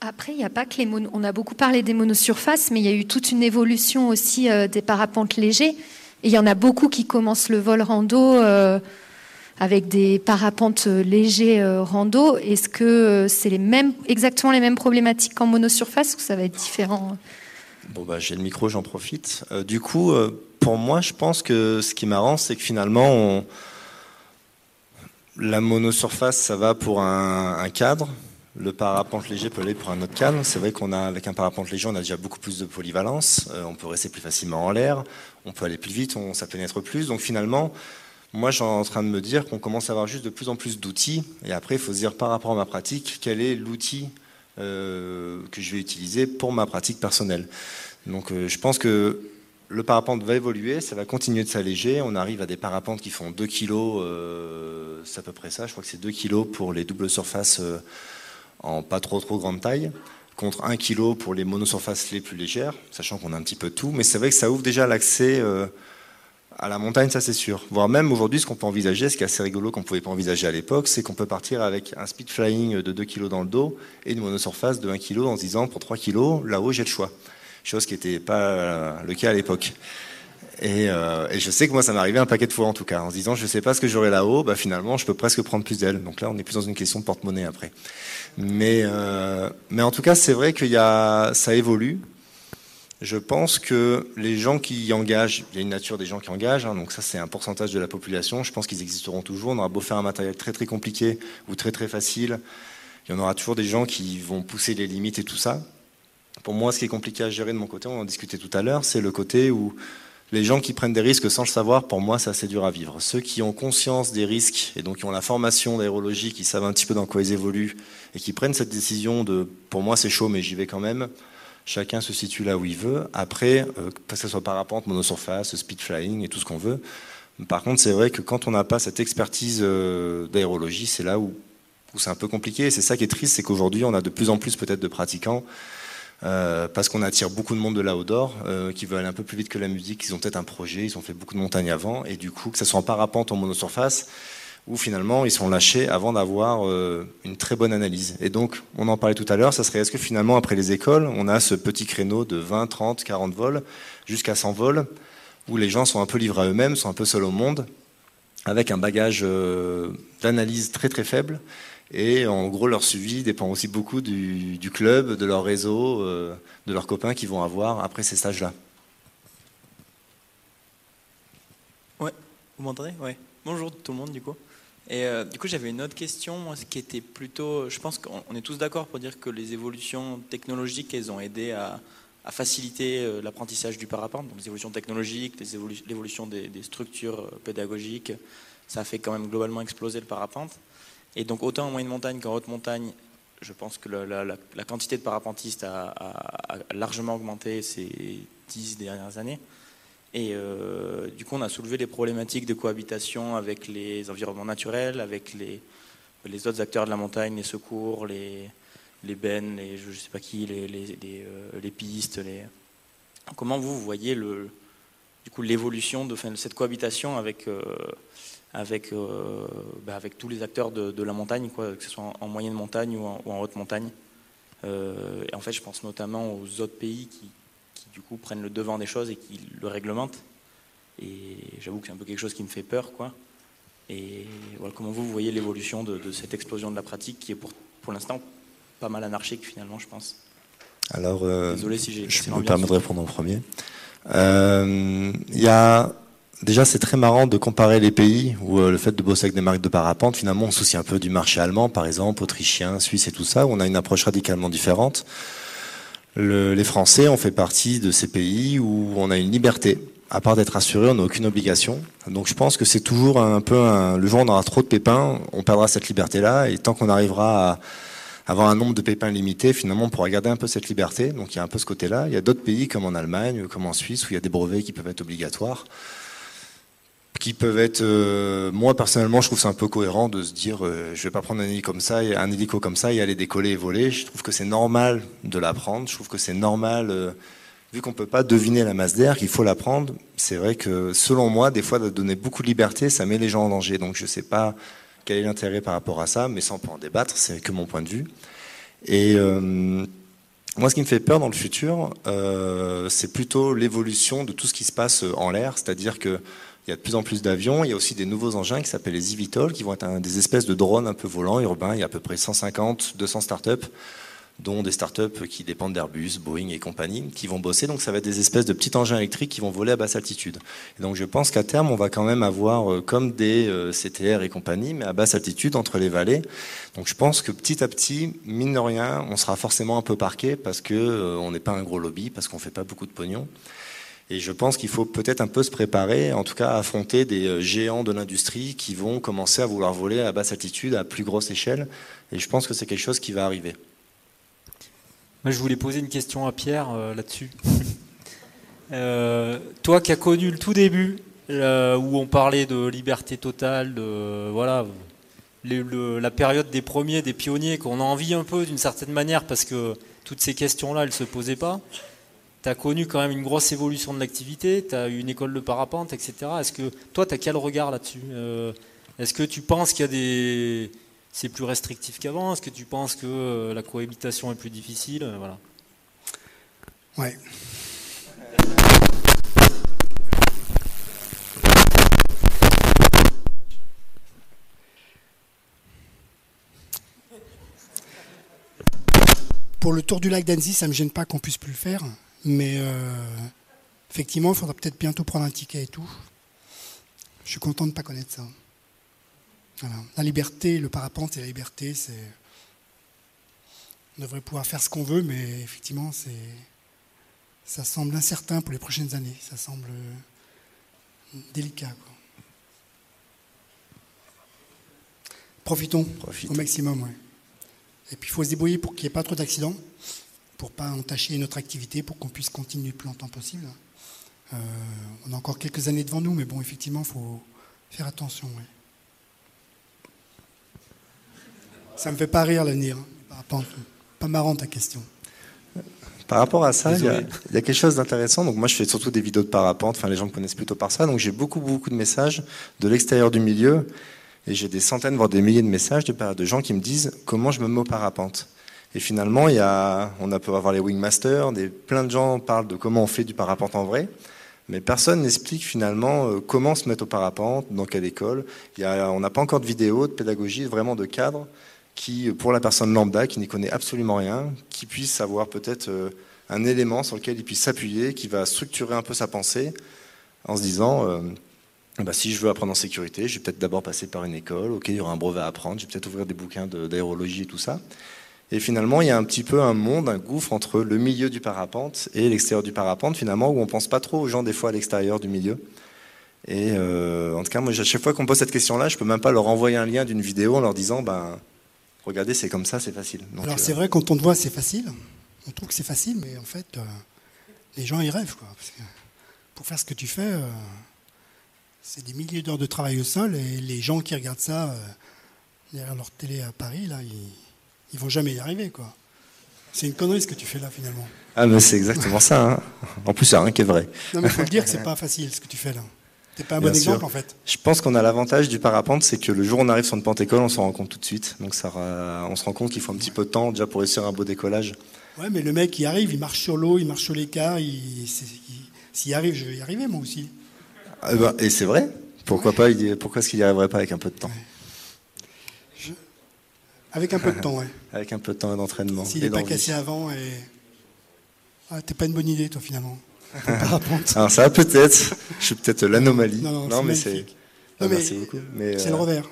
Après, il n'y a pas que les monos. On a beaucoup parlé des monosurfaces, mais il y a eu toute une évolution aussi euh, des parapentes légers. Et il y en a beaucoup qui commencent le vol rando euh, avec des parapentes légers euh, rando. Est-ce que c'est les mêmes, exactement les mêmes problématiques qu'en monosurface ou ça va être différent? Bon, bah, j'ai le micro, j'en profite. du coup, pour moi, je pense que ce qui est marrant, c'est que finalement, La monosurface, ça va pour un, cadre. Le parapente léger peut aller pour un autre cadre. C'est vrai qu'on a, avec un parapente léger, on a déjà beaucoup plus de polyvalence. Euh, on peut rester plus facilement en l'air. On peut aller plus vite. On, ça pénètre plus. Donc finalement, moi, je suis en train de me dire qu'on commence à avoir juste de plus en plus d'outils. Et après, il faut se dire par rapport à ma pratique, quel est l'outil euh, que je vais utiliser pour ma pratique personnelle? Donc euh, je pense que le parapente va évoluer, ça va continuer de s'alléger. On arrive à des parapentes qui font 2 kg, c'est à peu près ça. Je crois que c'est 2 kg pour les doubles surfaces en pas trop trop grande taille, contre 1 kg pour les monosurfaces les plus légères, sachant qu'on a un petit peu de tout. Mais c'est vrai que ça ouvre déjà l'accès euh, à la montagne, ça c'est sûr. Voire même aujourd'hui, ce qu'on peut envisager, ce qui est assez rigolo qu'on ne pouvait pas envisager à l'époque, c'est qu'on peut partir avec un speed flying de 2 kg dans le dos et une monosurface de 1 kg en se disant pour 3 kg, là-haut j'ai le choix chose qui n'était pas le cas à l'époque. Euh, et, je sais que moi, ça m'est arrivé un paquet de fois en tout cas, en se disant, je ne sais pas ce que j'aurai là-haut, bah, finalement, je peux presque prendre plus d'ailes. Donc là, on est plus dans une question de porte-monnaie après. Mais, euh, mais en tout cas, c'est vrai que y a, ça évolue. Je pense que les gens qui y engagent, il y a une nature des gens qui engagent, hein, donc ça c'est un pourcentage de la population, je pense qu'ils existeront toujours. On aura beau faire un matériel très très compliqué ou très très facile, il y en aura toujours des gens qui vont pousser les limites et tout ça. Pour moi, ce qui est compliqué à gérer de mon côté, on en discutait tout à l'heure, c'est le côté où les gens qui prennent des risques sans le savoir, pour moi, c'est assez dur à vivre. Ceux qui ont conscience des risques et donc qui ont la formation d'aérologie, qui savent un petit peu dans quoi ils évoluent et qui prennent cette décision de, pour moi, c'est chaud, mais j'y vais quand même. Chacun se situe là où il veut. Après, euh, que ce soit parapente, monosurface, speed flying et tout ce qu'on veut. Par contre, c'est vrai que quand on n'a pas cette expertise euh, d'aérologie, c'est là où, où c'est un peu compliqué. C'est ça qui est triste, c'est qu'aujourd'hui, on a de plus en plus peut-être de pratiquants euh, parce qu'on attire beaucoup de monde de là-haut d'or euh, qui veulent aller un peu plus vite que la musique. Ils ont peut-être un projet, ils ont fait beaucoup de montagnes avant, et du coup, que ce soit en parapente, en monosurface, ou finalement ils sont lâchés avant d'avoir euh, une très bonne analyse. Et donc, on en parlait tout à l'heure, ça serait est-ce que finalement, après les écoles, on a ce petit créneau de 20, 30, 40 vols, jusqu'à 100 vols, où les gens sont un peu livrés à eux-mêmes, sont un peu seuls au monde, avec un bagage d'analyse très très faible, et en gros, leur suivi dépend aussi beaucoup du, club, de leur réseau, euh, de leurs copains qu'ils vont avoir après ces stages-là. Ouais, vous m'entendez? Ouais. Bonjour tout le monde du coup. Et euh, du coup, j'avais une autre question, moi, qui était plutôt. Je pense qu'on est tous d'accord pour dire que les évolutions technologiques, elles ont aidé à, faciliter euh, l'apprentissage du parapente. Donc, les évolutions technologiques, l'évolution des, des, structures pédagogiques, ça a fait quand même globalement exploser le parapente. Et donc autant en moyenne montagne qu'en haute montagne, je pense que la, quantité de parapentistes a, largement augmenté ces dix dernières années. Et euh, du coup, on a soulevé les problématiques de cohabitation avec les environnements naturels, avec les, autres acteurs de la montagne, les secours, les, les bennes, les, je sais pas qui, les, euh, pistes. Comment vous, voyez du coup l'évolution de, de, cette cohabitation avec euh, avec, euh, bah, avec tous les acteurs de, la montagne, quoi, que ce soit en, moyenne montagne ou en, haute montagne. Euh, et en fait, je pense notamment aux autres pays qui, du coup prennent le devant des choses et qui le réglementent. Et j'avoue que c'est un peu quelque chose qui me fait peur, quoi. Et voilà, comment vous, voyez l'évolution de, cette explosion de la pratique qui est pour, pour l'instant pas mal anarchique finalement, je pense. Alors, euh, Désolé si j'ai. Je me permets de répondre en premier. Il y a Déjà, c'est très marrant de comparer les pays où euh, le fait de bosser avec des marques de parapente, finalement, on soucie un peu du marché allemand, par exemple, autrichien, suisse et tout ça, où on a une approche radicalement différente. les Français, on fait partie de ces pays où on a une liberté. À part d'être assuré, on n'a aucune obligation. Donc je pense que c'est toujours un peu un, le jour où on aura trop de pépins, on perdra cette liberté-là. Et tant qu'on arrivera à avoir un nombre de pépins limité, finalement, on pourra garder un peu cette liberté. Donc il y a un peu ce côté-là. Il y a d'autres pays comme en Allemagne, comme en Suisse, où il y a des brevets qui peuvent être obligatoires qui peuvent être. Euh, moi personnellement, je trouve c'est un peu cohérent de se dire, euh, je vais pas prendre un hélico comme ça, et aller décoller et voler. Je trouve que c'est normal de l'apprendre. Je trouve que c'est normal, euh, vu qu'on peut pas deviner la masse d'air, qu'il faut l'apprendre. C'est vrai que selon moi, des fois, de donner beaucoup de liberté, ça met les gens en danger. Donc je sais pas quel est l'intérêt par rapport à ça, mais sans en débattre, c'est que mon point de vue. Et moi, ce qui me fait peur dans le futur, c'est plutôt l'évolution de tout ce qui se passe en l'air, c'est-à-dire que il y a de plus en plus d'avions. Il y a aussi des nouveaux engins qui s'appellent les eVTOL, qui vont être des espèces de drones un peu volants, urbains. Il y a à peu près 150, 200 startups dont des startups qui dépendent d'Airbus, Boeing et compagnie, qui vont bosser. Donc ça va être des espèces de petits engins électriques qui vont voler à basse altitude. Et donc je pense qu'à terme, on va quand même avoir euh, comme des euh, CTR et compagnie, mais à basse altitude entre les vallées. Donc je pense que petit à petit, mine de rien, on sera forcément un peu parqué parce que euh, n'est pas un gros lobby, parce qu'on fait pas beaucoup de pognon. Et je pense qu'il faut peut-être un peu se préparer, en tout cas affronter des géants de l'industrie qui vont commencer à vouloir voler à basse altitude, à plus grosse échelle. Et je pense que c'est quelque chose qui va arriver. Je voulais poser une question à Pierre euh, là-dessus. Euh, toi qui as connu le tout début, euh, où on parlait de liberté totale, de voilà, la période des premiers, des pionniers, qu'on a envie un peu d'une certaine manière, parce que toutes ces questions-là, elles ne se posaient pas. Tu as connu quand même une grosse évolution de l'activité, tu as eu une école de parapente, etc. Est-ce que toi, tu as quel regard là-dessus Est-ce que tu penses qu'il y a des c'est plus restrictif qu'avant? Est-ce que tu penses que euh, la cohabitation est plus difficile? Euh, voilà. Ouais. Pour le tour du lac d'Annecy, ça ne me gêne pas qu'on puisse plus le faire, mais euh, effectivement, il faudra peut-être bientôt prendre un ticket et tout. Je suis content de ne pas connaître ça. La liberté, le parapente et la liberté, c'est. On devrait pouvoir faire ce qu'on veut, mais effectivement, c'est. Ça semble incertain pour les prochaines années. Ça semble délicat. Profitons, au maximum, Et puis il faut se débrouiller pour qu'il n'y ait pas trop d'accidents, pour ne pas entacher notre activité, pour qu'on puisse continuer le plus longtemps possible. Euh, on a encore quelques années devant nous, mais bon, effectivement, il faut faire attention. Ouais. Ça me fait pas rire l'avenir. Hein. Pas marrant ta question. Par rapport à ça, il y, a, quelque chose d'intéressant. Donc moi, je fais surtout des vidéos de parapente. Enfin, les gens me connaissent plutôt par ça. Donc j'ai beaucoup, beaucoup de messages de l'extérieur du milieu, et j'ai des centaines, voire des milliers de messages de, de gens qui me disent comment je me mets au parapente? Et finalement, il y a, on a peut avoir les wingmasters, des, plein de gens parlent de comment on fait du parapente en vrai. Mais personne n'explique finalement euh, comment se mettre au parapente, dans quelle école. Il y a, on n'a pas encore de vidéo, de pédagogie, vraiment de cadre qui, pour la personne lambda qui n'y connaît absolument rien, qui puisse avoir peut-être euh, un élément sur lequel il puisse s'appuyer, qui va structurer un peu sa pensée en se disant euh, bah, si je veux apprendre en sécurité, je vais peut-être d'abord passer par une école, ok, il y aura un brevet à apprendre, je vais peut-être ouvrir des bouquins d'aérologie et tout ça. Et finalement, il y a un petit peu un monde, un gouffre entre le milieu du parapente et l'extérieur du parapente, finalement, où on pense pas trop aux gens des fois à l'extérieur du milieu. Et euh, en tout cas, moi, à chaque fois qu'on pose cette question-là, je peux même pas leur envoyer un lien d'une vidéo en leur disant, ben, regardez, c'est comme ça, c'est facile. Alors c'est euh, vrai, quand on te voit, c'est facile. On trouve que c'est facile, mais en fait, euh, les gens y rêvent. Quoi, pour faire ce que tu fais, c'est des milliers d'heures de travail au sol, et les gens qui regardent ça derrière leur télé à Paris, là, ils, ne vont jamais y arriver. quoi. C'est une connerie ce que tu fais là finalement. Ah mais c'est exactement ça. Hein. En plus, a rien qui est vrai. Non mais il faut le dire que c'est pas facile ce que tu fais là. C'est pas un bon exemple en fait. Je pense qu'on a l'avantage du parapente, c'est que le jour où on arrive sur une pente école, on s'en rend compte tout de suite. Donc ça, on se rend compte qu'il faut un petit peu de temps déjà pour réussir un beau décollage. Ouais, mais le mec, il arrive, il marche sur l'eau, il marche sur l'écart. S'il arrive, je vais y arriver moi aussi. Ah bah, et c'est vrai. Pourquoi pas Pourquoi est-ce qu'il n'y arriverait pas avec un peu de temps? Avec un peu de temps, ouais. avec un peu de temps d'entraînement. S'il n'est pas cassé avant, et... ah, t'es pas une bonne idée, toi, finalement. Alors ça peut-être, je suis peut-être l'anomalie. Non, mais c'est. merci beaucoup. C'est le euh, revers.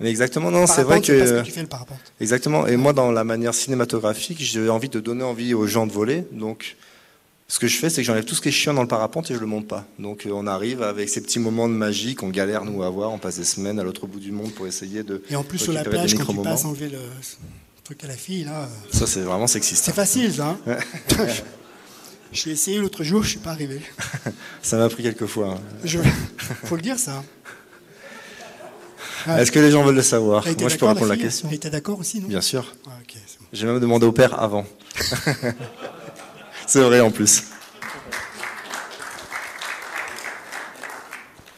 Mais exactement, non, c'est vrai que. que tu fais, le parapente. Exactement. Et moi, dans la manière cinématographique, j'ai envie de donner envie aux gens de voler. Donc, ce que je fais, c'est que j'enlève tout ce qui est chiant dans le parapente et je le monte pas. Donc, euh, on arrive avec ces petits moments de magie qu'on galère nous à avoir. On passe des semaines à l'autre bout du monde pour essayer de. Et en plus, sur la plage, quand tu passes enlever le truc à la fille, là. Ça, c'est vraiment sexiste. C'est facile, ça. Hein J'ai essayé l'autre jour, je ne suis pas arrivé. ça m'a pris quelques fois. Il hein. faut le dire, ça. Est-ce que les gens veulent le savoir? Moi, je peux répondre à la, question. Et tu es d'accord aussi, non? Bien sûr. Ah, J'ai même demandé au père avant. C'est vrai en plus.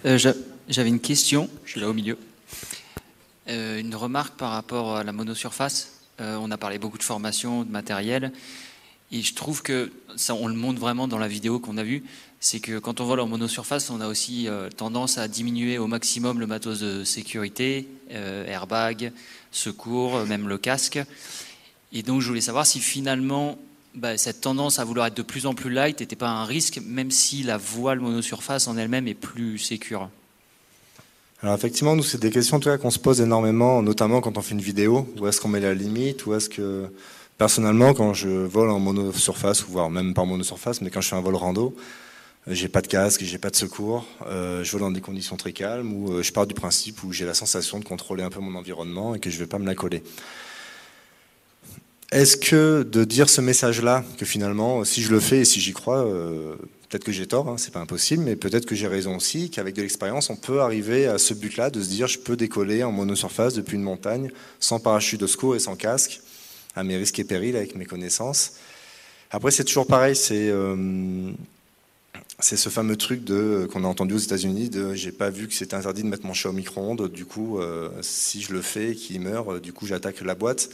Euh, j'avais une question, je suis là au milieu. Euh, une remarque par rapport à la monosurface. Euh, on a parlé beaucoup de formation, de matériel. Et je trouve que ça, on le montre vraiment dans la vidéo qu'on a vue, c'est que quand on vole en monosurface, on a aussi tendance à diminuer au maximum le matos de sécurité, airbag, secours, même le casque. Et donc je voulais savoir si finalement bah, cette tendance à vouloir être de plus en plus light n'était pas un risque, même si la voile monosurface en elle-même est plus sécure. Alors effectivement, nous, c'est des questions qu'on se pose énormément, notamment quand on fait une vidéo. Où est-ce qu'on met la limite? Où est-ce que... Personnellement, quand je vole en monosurface, voire même pas monosurface, mais quand je fais un vol rando, euh, j'ai pas de casque, j'ai pas de secours, euh, je vole dans des conditions très calmes, où euh, je pars du principe où j'ai la sensation de contrôler un peu mon environnement et que je vais pas me la coller. Est-ce que de dire ce message-là, que finalement, si je le fais et si j'y crois, peut-être que j'ai tort, hein, c'est pas impossible, mais peut-être que j'ai raison aussi, qu'avec de l'expérience, on peut arriver à ce but-là, de se dire je peux décoller en monosurface depuis une montagne, sans parachute de secours et sans casque, à mes risques et périls avec mes connaissances. Après, c'est toujours pareil, c'est euh, ce fameux truc de qu'on a entendu aux États-Unis de j'ai pas vu que c'était interdit de mettre mon chat au micro-ondes, du coup, euh, si je le fais et qu'il meurt, euh, du coup, j'attaque la boîte.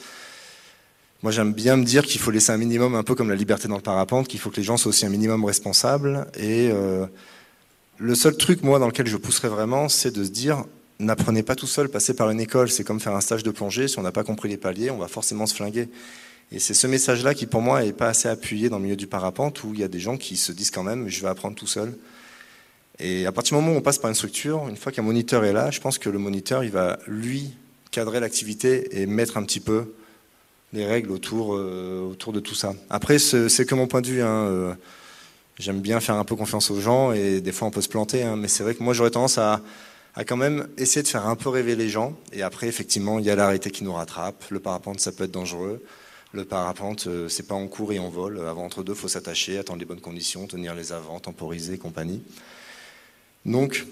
Moi, j'aime bien me dire qu'il faut laisser un minimum, un peu comme la liberté dans le parapente, qu'il faut que les gens soient aussi un minimum responsables. Et le seul truc, moi, dans lequel je pousserais vraiment, c'est de se dire n'apprenez pas tout seul, passez par une école, c'est comme faire un stage de plongée, si on n'a pas compris les paliers, on va forcément se flinguer. Et c'est ce message-là qui, pour moi, n'est pas assez appuyé dans le milieu du parapente, où il y a des gens qui se disent quand même, je vais apprendre tout seul. Et à partir du moment où on passe par une structure, une fois qu'un moniteur est là, je pense que le moniteur, il va, lui, cadrer l'activité et mettre un petit peu les règles autour, euh, autour de tout ça. Après, c'est que mon point de vue. Hein, euh, J'aime bien faire un peu confiance aux gens et des fois on peut se planter, hein, mais c'est vrai que moi j'aurais tendance à, à quand même essayer de faire un peu rêver les gens. Et après, effectivement, il y a l'arrêté qui nous rattrape. Le parapente, ça peut être dangereux. Le parapente, euh, c'est pas en cours et en vol. Avant, entre deux, faut s'attacher, attendre les bonnes conditions, tenir les avants, temporiser, compagnie. Donc,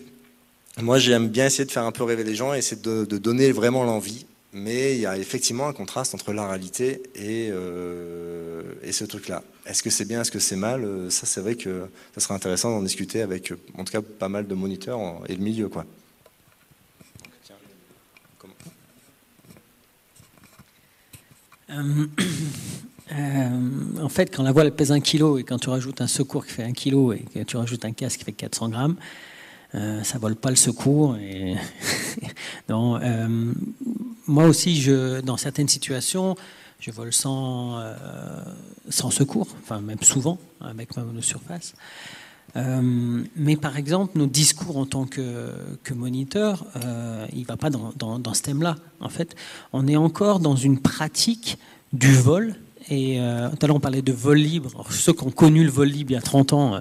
moi, j'aime bien essayer de faire un peu rêver les gens et essayer de, donner vraiment l'envie. Mais il y a effectivement un contraste entre la réalité et, euh, ce truc-là. Est-ce que c'est bien, est-ce que c'est mal? Euh, Ça, c'est vrai que ça serait intéressant d'en discuter avec, en tout cas, pas mal de moniteurs et le milieu, quoi. Euh, euh, en fait, quand la voile pèse un kilo et quand tu rajoutes un secours qui fait un kilo et que tu rajoutes un casque qui fait 400 grammes, euh, ça vole pas le secours. Et moi aussi, je, dans certaines situations, je vole sans, sans secours, enfin même souvent avec ma monosurface. Euh, mais par exemple, notre discours en tant que, que moniteur, euh, il ne va pas dans, dans, ce thème-là. En fait, on est encore dans une pratique du vol. Et euh, tout à l'heure, on parlait de vol libre. ceux qui ont connu le vol libre il y a 30 ans,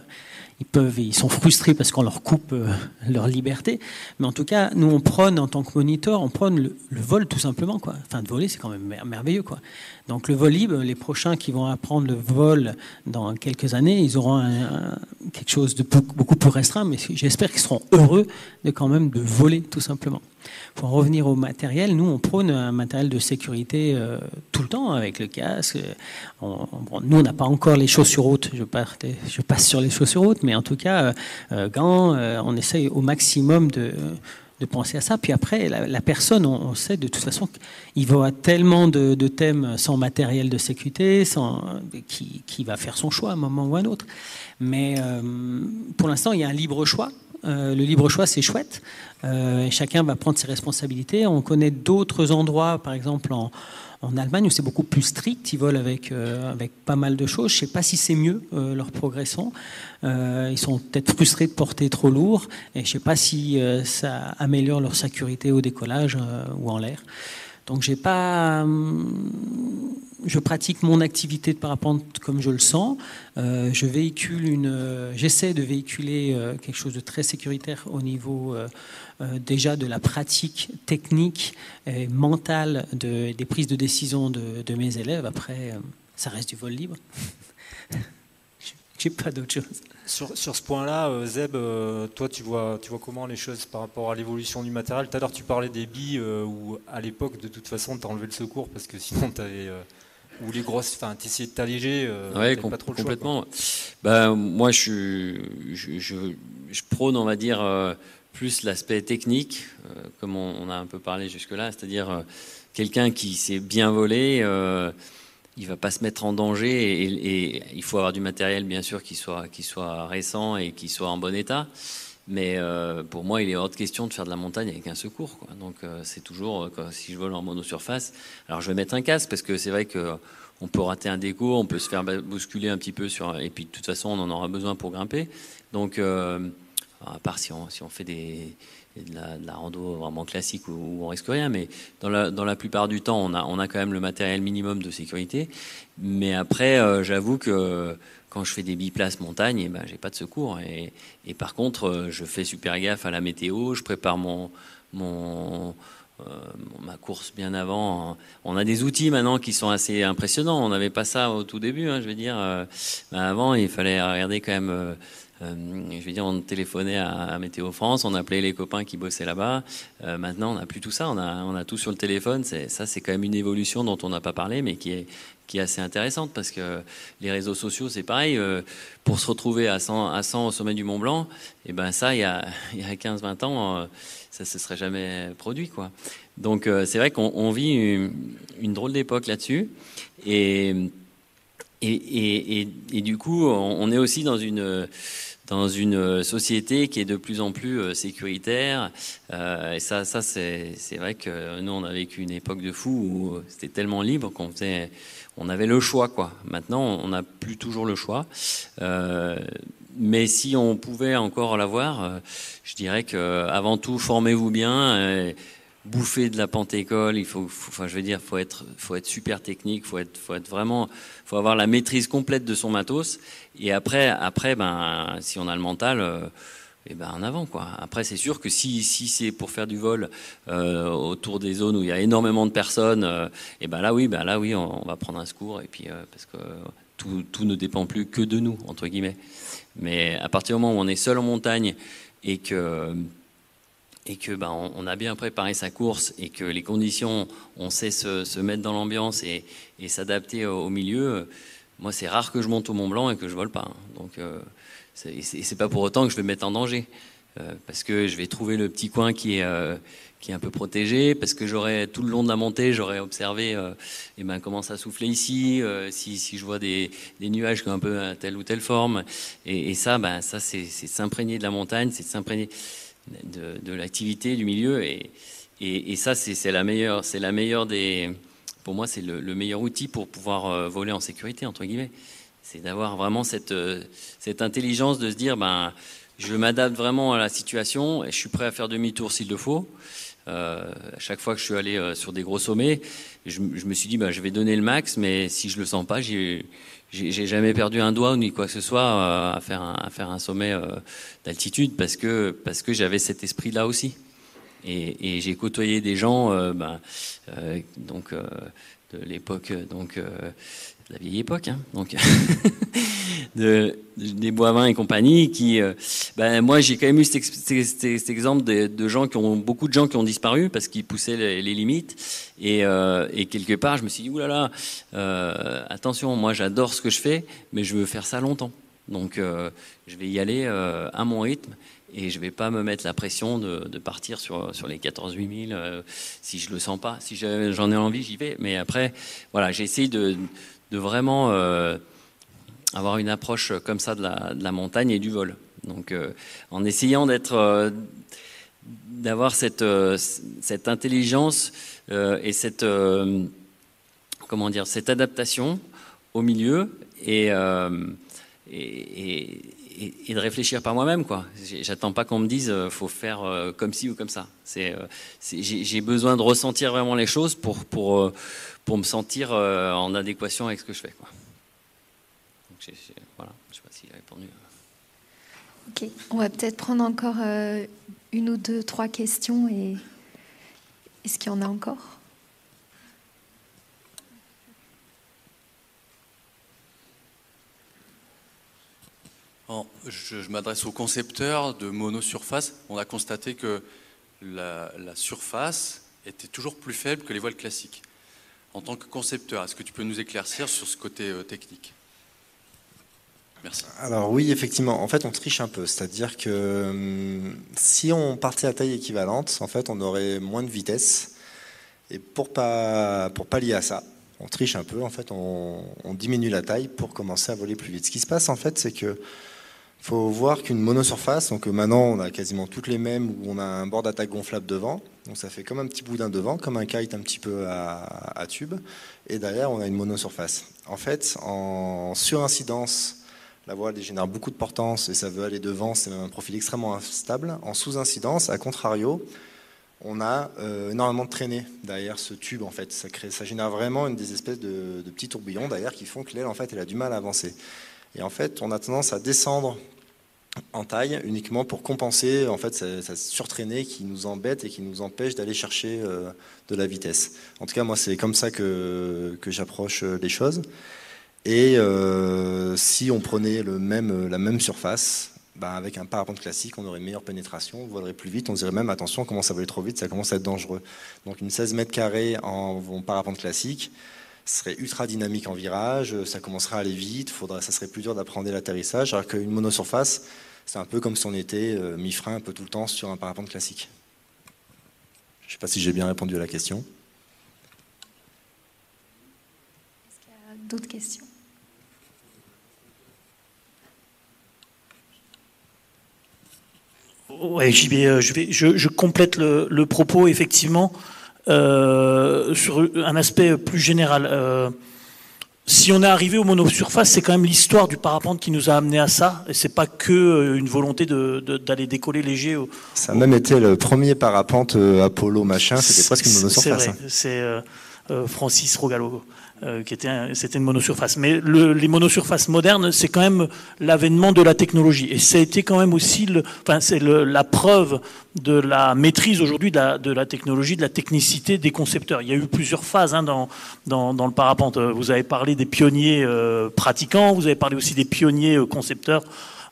ils peuvent, ils sont frustrés parce qu'on leur coupe euh, leur liberté. Mais en tout cas, nous on prône en tant que moniteur, on prône le, vol tout simplement quoi. Enfin, de voler, c'est quand même merveilleux quoi. Donc le vol libre, les prochains qui vont apprendre le vol dans quelques années, ils auront quelque chose de beaucoup plus restreint, mais j'espère qu'ils seront heureux de quand même de voler tout simplement. Pour en revenir au matériel, nous on prône un matériel de sécurité euh, tout le temps avec le casque. nous on n'a pas encore les chaussures hautes, je, je, passe sur les chaussures hautes, mais en tout cas euh, euh, gants, on essaye au maximum de penser à ça. Puis après, la, personne, on, sait de toute façon qu'il va tellement de, thèmes sans matériel de sécurité, sans, qui, va faire son choix à un moment ou à un autre. Mais euh, pour l'instant, il y a un libre choix. Euh, le libre choix, c'est chouette. Euh, chacun va prendre ses responsabilités. On connaît d'autres endroits, par exemple en, Allemagne, où c'est beaucoup plus strict, ils volent avec, euh, avec pas mal de choses. Je ne sais pas si c'est mieux leur progression. Ils sont peut-être frustrés de porter trop lourd, et je ne sais pas si ça améliore leur sécurité au décollage ou en l'air. Donc j'ai pas, hum, je pratique mon activité de parapente comme je le sens. je véhicule une, j'essaie de véhiculer quelque chose de très sécuritaire au niveau euh, déjà de la pratique technique et mentale de, des prises de décision de, de mes élèves. Après, euh, ça reste du vol libre. J'ai pas d'autre chose. Sur, sur, ce point-là, euh, Zeb, toi, tu vois, tu vois comment les choses par rapport à l'évolution du matériel? Tout à l'heure, tu parlais des billes où, à l'époque, de toute façon, tu as enlevé le secours parce que sinon, tu avais. ou les grosses, enfin, tu essayais de t'alléger. le complètement. Choix, ben, moi, je, je, je, je, prône, on va dire, plus l'aspect technique, euh, comme on, a un peu parlé jusque-là, c'est-à-dire euh, quelqu'un qui sait bien euh, il va pas se mettre en danger et, il faut avoir du matériel bien sûr qui soit, qui soit récent et qui soit en bon état. Mais euh, pour moi, il est hors de question de faire de la montagne avec un secours. Donc euh, c'est toujours, euh, si je vole en monosurface, alors je vais mettre un casque parce que c'est vrai que on peut rater un déco, on peut se faire bousculer un petit peu sur, et puis de toute façon on en aura besoin pour grimper. Donc à part si on, si on fait des, de la, de rando vraiment classique où, où, on risque rien, mais dans la, dans la plupart du temps, on a, on a quand même le matériel minimum de sécurité. Mais après, j'avoue que quand je fais des biplaces montagne, eh ben, j'ai pas de secours. Et, et, par contre, euh, je fais super gaffe à la météo, je prépare mon, mon, euh, ma course bien avant. On a des outils maintenant qui sont assez impressionnants. On n'avait pas ça au tout début, hein, je veux dire. Euh, ben avant, il fallait regarder quand même. Euh, je veux dire, on téléphonait à, Météo France, on appelait les copains qui bossaient là-bas. Euh, maintenant, on n'a plus tout ça. On a, tout sur le téléphone. Ça, c'est quand même une évolution dont on n'a pas parlé, mais qui est, assez intéressante parce que les réseaux sociaux, c'est pareil. Euh, pour se retrouver à 100, à 100 au sommet du Mont Blanc, et eh ben ça, il y a, il y a 15-20 ans, ça se serait jamais produit, quoi. Donc c'est vrai qu'on vit une, drôle d'époque là-dessus, et, du coup, on est aussi dans une dans une société qui est de plus en plus sécuritaire. Euh, et ça, ça c'est vrai que nous, on a vécu une époque de fou où c'était tellement libre qu'on on avait le choix, quoi. Maintenant, on n'a plus toujours le choix. Euh, mais si on pouvait encore l'avoir, euh, je dirais que avant tout, formez-vous bien. Euh, bouffer de la pantécole, il faut, enfin, je veux dire, faut être, faut être super technique, faut être, faut être vraiment, faut avoir la maîtrise complète de son matos. Et après, après, ben, si on a le mental, euh, eh ben en avant quoi. Après c'est sûr que si, si c'est pour faire du vol euh, autour des zones où il y a énormément de personnes, euh, eh ben là oui, ben là oui, on, va prendre un secours et puis euh, parce que tout, tout, ne dépend plus que de nous entre guillemets. Mais à partir du moment où on est seul en montagne et que et que ben, on, a bien préparé sa course et que les conditions, on sait se, se mettre dans l'ambiance et, et s'adapter au, milieu. Moi, c'est rare que je monte au Mont Blanc et que je vole pas. Hein. Donc c'est pas pour autant que je vais me mettre en danger. Euh, parce que je vais trouver le petit coin qui est, euh, qui est un peu protégé, parce que j'aurais tout le long de la montée, j'aurais observé euh, et ben, comment ça soufflait ici, euh, si, si je vois des, des, nuages qui ont un peu telle ou telle forme. Et, et ça, ben, ça c'est s'imprégner de la montagne, c'est s'imprégner de, de l'activité, du milieu. Et, et, et ça, c'est la meilleure, c'est la meilleure des. Pour moi, c'est le, le, meilleur outil pour pouvoir voler en sécurité, entre guillemets c'est d'avoir vraiment cette, euh, cette intelligence de se dire ben, je m'adapte vraiment à la situation et je suis prêt à faire demi-tour s'il le faut. Euh, à chaque fois que je suis allé euh, sur des gros sommets, je, me suis dit ben, je vais donner le max, mais si je le sens pas, j'ai jamais perdu un doigt ni quoi que ce soit euh, à faire un, sommet d'altitude parce que parce que j'avais cet esprit là aussi. Et, j'ai côtoyé des gens ben, donc de l'époque donc la vieille époque, hein, donc de, des Boivins et compagnie, qui, euh, ben, moi j'ai quand même eu cet, cet, cet exemple de, de, gens qui ont beaucoup de gens qui ont disparu parce qu'ils poussaient les, limites, et, euh, et, quelque part je me suis dit oulala, euh, attention, moi j'adore ce que je fais, mais je veux faire ça longtemps, donc euh, je vais y aller euh, à mon rythme et je vais pas me mettre la pression de, de partir sur, sur les 14 8000 euh, si je le sens pas. Si j'en ai envie, j'y vais. Mais après, voilà, j'ai essayé de, de vraiment euh, avoir une approche comme ça de la, montagne et du vol. Donc, euh, en essayant d'être, euh, d'avoir cette, intelligence et cette, comment dire, cette adaptation au milieu et, et, et, de réfléchir par moi-même, quoi. J'attends pas qu'on me dise, faut faire comme ci ou comme ça. C'est, j'ai besoin de ressentir vraiment les choses pour pour me sentir euh, en adéquation avec ce que je fais. Quoi. Donc, j ai, j ai, voilà, je ne sais pas s'il a répondu. Ok, on va peut-être prendre encore euh, une ou deux, trois questions. Et est-ce qu'il y en a encore? Bon, je, je m'adresse aux concepteurs de monosurface. On a constaté que la, la surface était toujours plus faible que les voiles classiques en tant que concepteur. Est-ce que tu peux nous éclaircir sur ce côté euh, technique? Merci. Alors oui, effectivement, en fait, on triche un peu. C'est-à-dire que euh, si on partait à taille équivalente, en fait, on aurait moins de vitesse. Et pour pas pour pallier à ça, on triche un peu. En fait, on, on, diminue la taille pour commencer à voler plus vite. Ce qui se passe, en fait, c'est que faut voir qu'une monosurface, donc maintenant on a quasiment toutes les mêmes où on a un bord d'attaque gonflable devant, donc ça fait comme un petit boudin devant, comme un kite un petit peu à, tube, et derrière on a une monosurface. En fait, en surincidence, la voile dégénère beaucoup de portance et ça veut aller devant, c'est même un profil extrêmement instable. En sous-incidence, à contrario, on a euh, énormément de traînées derrière ce tube en fait. Ça, crée, ça génère vraiment une des espèces de, petits tourbillons derrière qui font que l'aile en fait elle a du mal à avancer. Et en fait, on a tendance à descendre en taille uniquement pour compenser en fait cette, surtraînée qui nous embête et qui nous empêche d'aller chercher euh, de la vitesse. En tout cas, moi, c'est comme ça que, j'approche euh, les choses. Et euh, si on prenait le même, la même surface, bah, avec un parapente classique, on aurait une meilleure pénétration, on volerait plus vite, on dirait même attention, on commence à voler trop vite, ça commence à être dangereux. Donc une 16 mètres carrés en parapente classique, serait ultra dynamique en virage, ça commencerait à aller vite, faudra, ça serait plus dur d'apprendre l'atterrissage, alors qu'une monosurface, c'est un peu comme si on était euh, mi-frein un peu tout le temps sur un parapente classique. Je ne sais pas si j'ai bien répondu à la question. Est-ce qu'il y a d'autres questions? Ouais, euh, je, vais, je, complète le, propos effectivement euh, sur un aspect plus général si on est arrivé au monosurface, c'est quand même l'histoire du parapente qui nous a amené à ça. Et c'est pas que euh, une volonté d'aller décoller léger. ça a même été le premier parapente euh, Apollo machin. C'était presque une monosurface. C'est vrai. Hein. C'est euh, Francis Rogallo. Euh, qui était c'était une monosurface. Mais le, les monosurfaces modernes, c'est quand même l'avènement de la technologie. Et ça a été quand même aussi, enfin, c'est la preuve de la maîtrise aujourd'hui de la, technologie, de la technicité des concepteurs. Il y a eu plusieurs phases hein, dans, le parapente. Vous avez parlé des pionniers euh, pratiquants, vous avez parlé aussi des pionniers euh, concepteurs.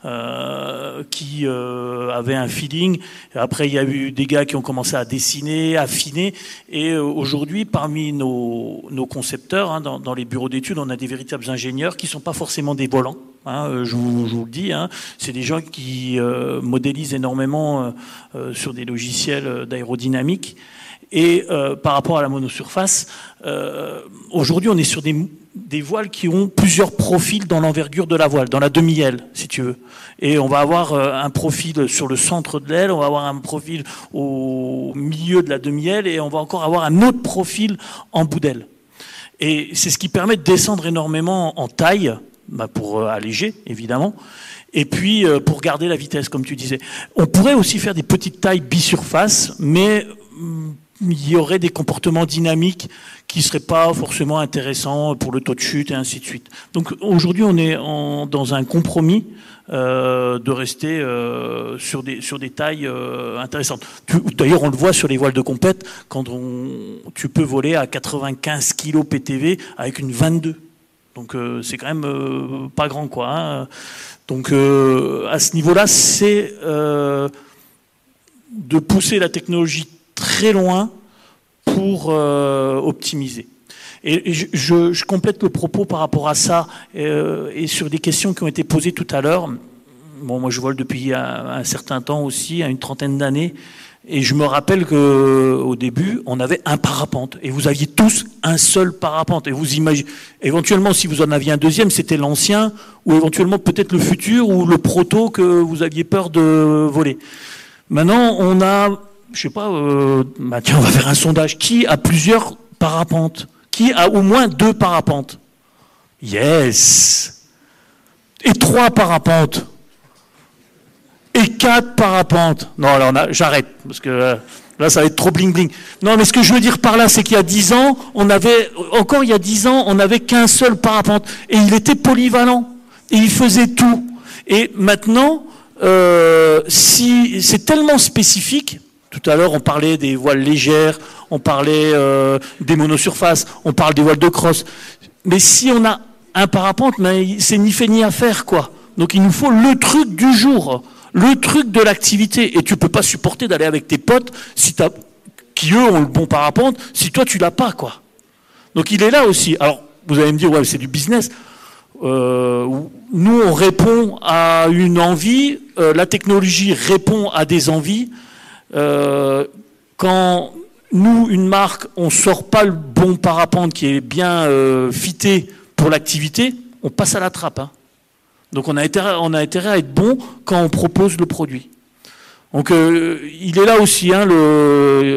Euh, qui euh, avait un feeling. Après, il y a eu des gars qui ont commencé à dessiner, affiner. Et euh, aujourd'hui, parmi nos, nos concepteurs, hein, dans, les bureaux d'études, on a des véritables ingénieurs qui ne sont pas forcément des volants. Hein, euh, je, vous, le dis, hein. c'est des gens qui modélisent énormément sur des logiciels d'aérodynamique. Et par rapport à la monosurface, aujourd'hui, on est sur des voiles qui ont plusieurs profils dans l'envergure de la voile, dans la demi-aile, si tu veux. Et on va avoir euh, un profil sur le centre de l'aile, on va avoir un profil au milieu de la demi-aile, et on va encore avoir un autre profil en bout d'aile. Et c'est ce qui permet de descendre énormément en taille, bah, pour euh, alléger, évidemment, et puis euh, pour garder la vitesse, comme tu disais. On pourrait aussi faire des petites tailles bisurface, mais hum, il y aurait des comportements dynamiques qui ne seraient pas forcément intéressants pour le taux de chute et ainsi de suite. Donc aujourd'hui, on est dans un compromis euh, de rester euh, sur, des, sur des tailles euh, intéressantes. D'ailleurs, on le voit sur les voiles de compète, quand tu peux voler à 95 kg PTV avec une 22. Donc c'est quand même pas grand quoi. Hein. Donc à ce niveau-là, c'est de pousser la technologie très loin pour euh, optimiser. Et je, complète le propos par rapport à ça euh, et sur des questions qui ont été posées tout à l'heure. Bon, moi, je vole depuis un, certain temps aussi, à une trentaine d'années. Et je me rappelle que au début, on avait un parapente et vous aviez tous un seul parapente. Et vous imaginez, éventuellement, si vous en aviez un deuxième, c'était l'ancien ou éventuellement peut-être le futur ou le proto que vous aviez peur de voler. Maintenant, on a je sais pas, euh, bah tiens, on va faire un sondage. Qui a plusieurs parapentes? Qui a au moins deux parapentes? Yes Et trois parapentes Et quatre parapentes Non, alors j'arrête, parce que euh, là, ça va être trop bling-bling. Non, mais ce que je veux dire par là, c'est qu'il y a dix ans, on avait, encore il y a dix ans, on n'avait qu'un seul parapente. Et il était polyvalent. Et il faisait tout. Et maintenant, euh, si c'est tellement spécifique, tout à l'heure, on parlait des voiles légères, on parlait euh, des monosurfaces, on parle des voiles de crosse. Mais si on a un parapente, c'est ni fait ni à faire, quoi. Donc il nous faut le truc du jour, le truc de l'activité. Et tu peux pas supporter d'aller avec tes potes si qui eux ont le bon parapente, si toi tu l'as pas, quoi. Donc il est là aussi. Alors vous allez me dire, ouais, c'est du business. Euh, nous, on répond à une envie, euh, la technologie répond à des envies. Euh, quand nous, une marque, on sort pas le bon parapente qui est bien euh, fité pour l'activité, on passe à la trappe. Hein. Donc on a intérêt, à être bon quand on propose le produit. Donc euh, il est là aussi, hein,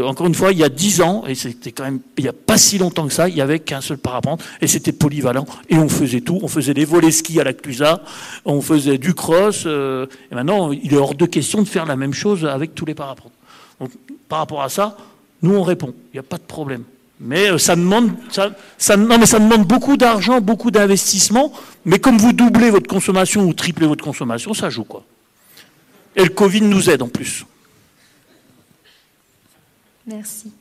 encore une fois, il y a 10 ans, et c'était quand même, il n'y a pas si longtemps que ça, il n'y avait qu'un seul parapente, et c'était polyvalent, et on faisait tout, on faisait des volets ski à la Clusa, on faisait du cross, et maintenant il est hors de question de faire la même chose avec tous les parapentes. Par rapport à ça, nous on répond, il n'y a pas de problème. Mais euh, ça demande, ça, ça, non, mais ça demande beaucoup d'argent, beaucoup d'investissement, mais comme vous doublez votre consommation ou triplez votre consommation, ça joue quoi. Et le Covid nous aide en plus. Merci.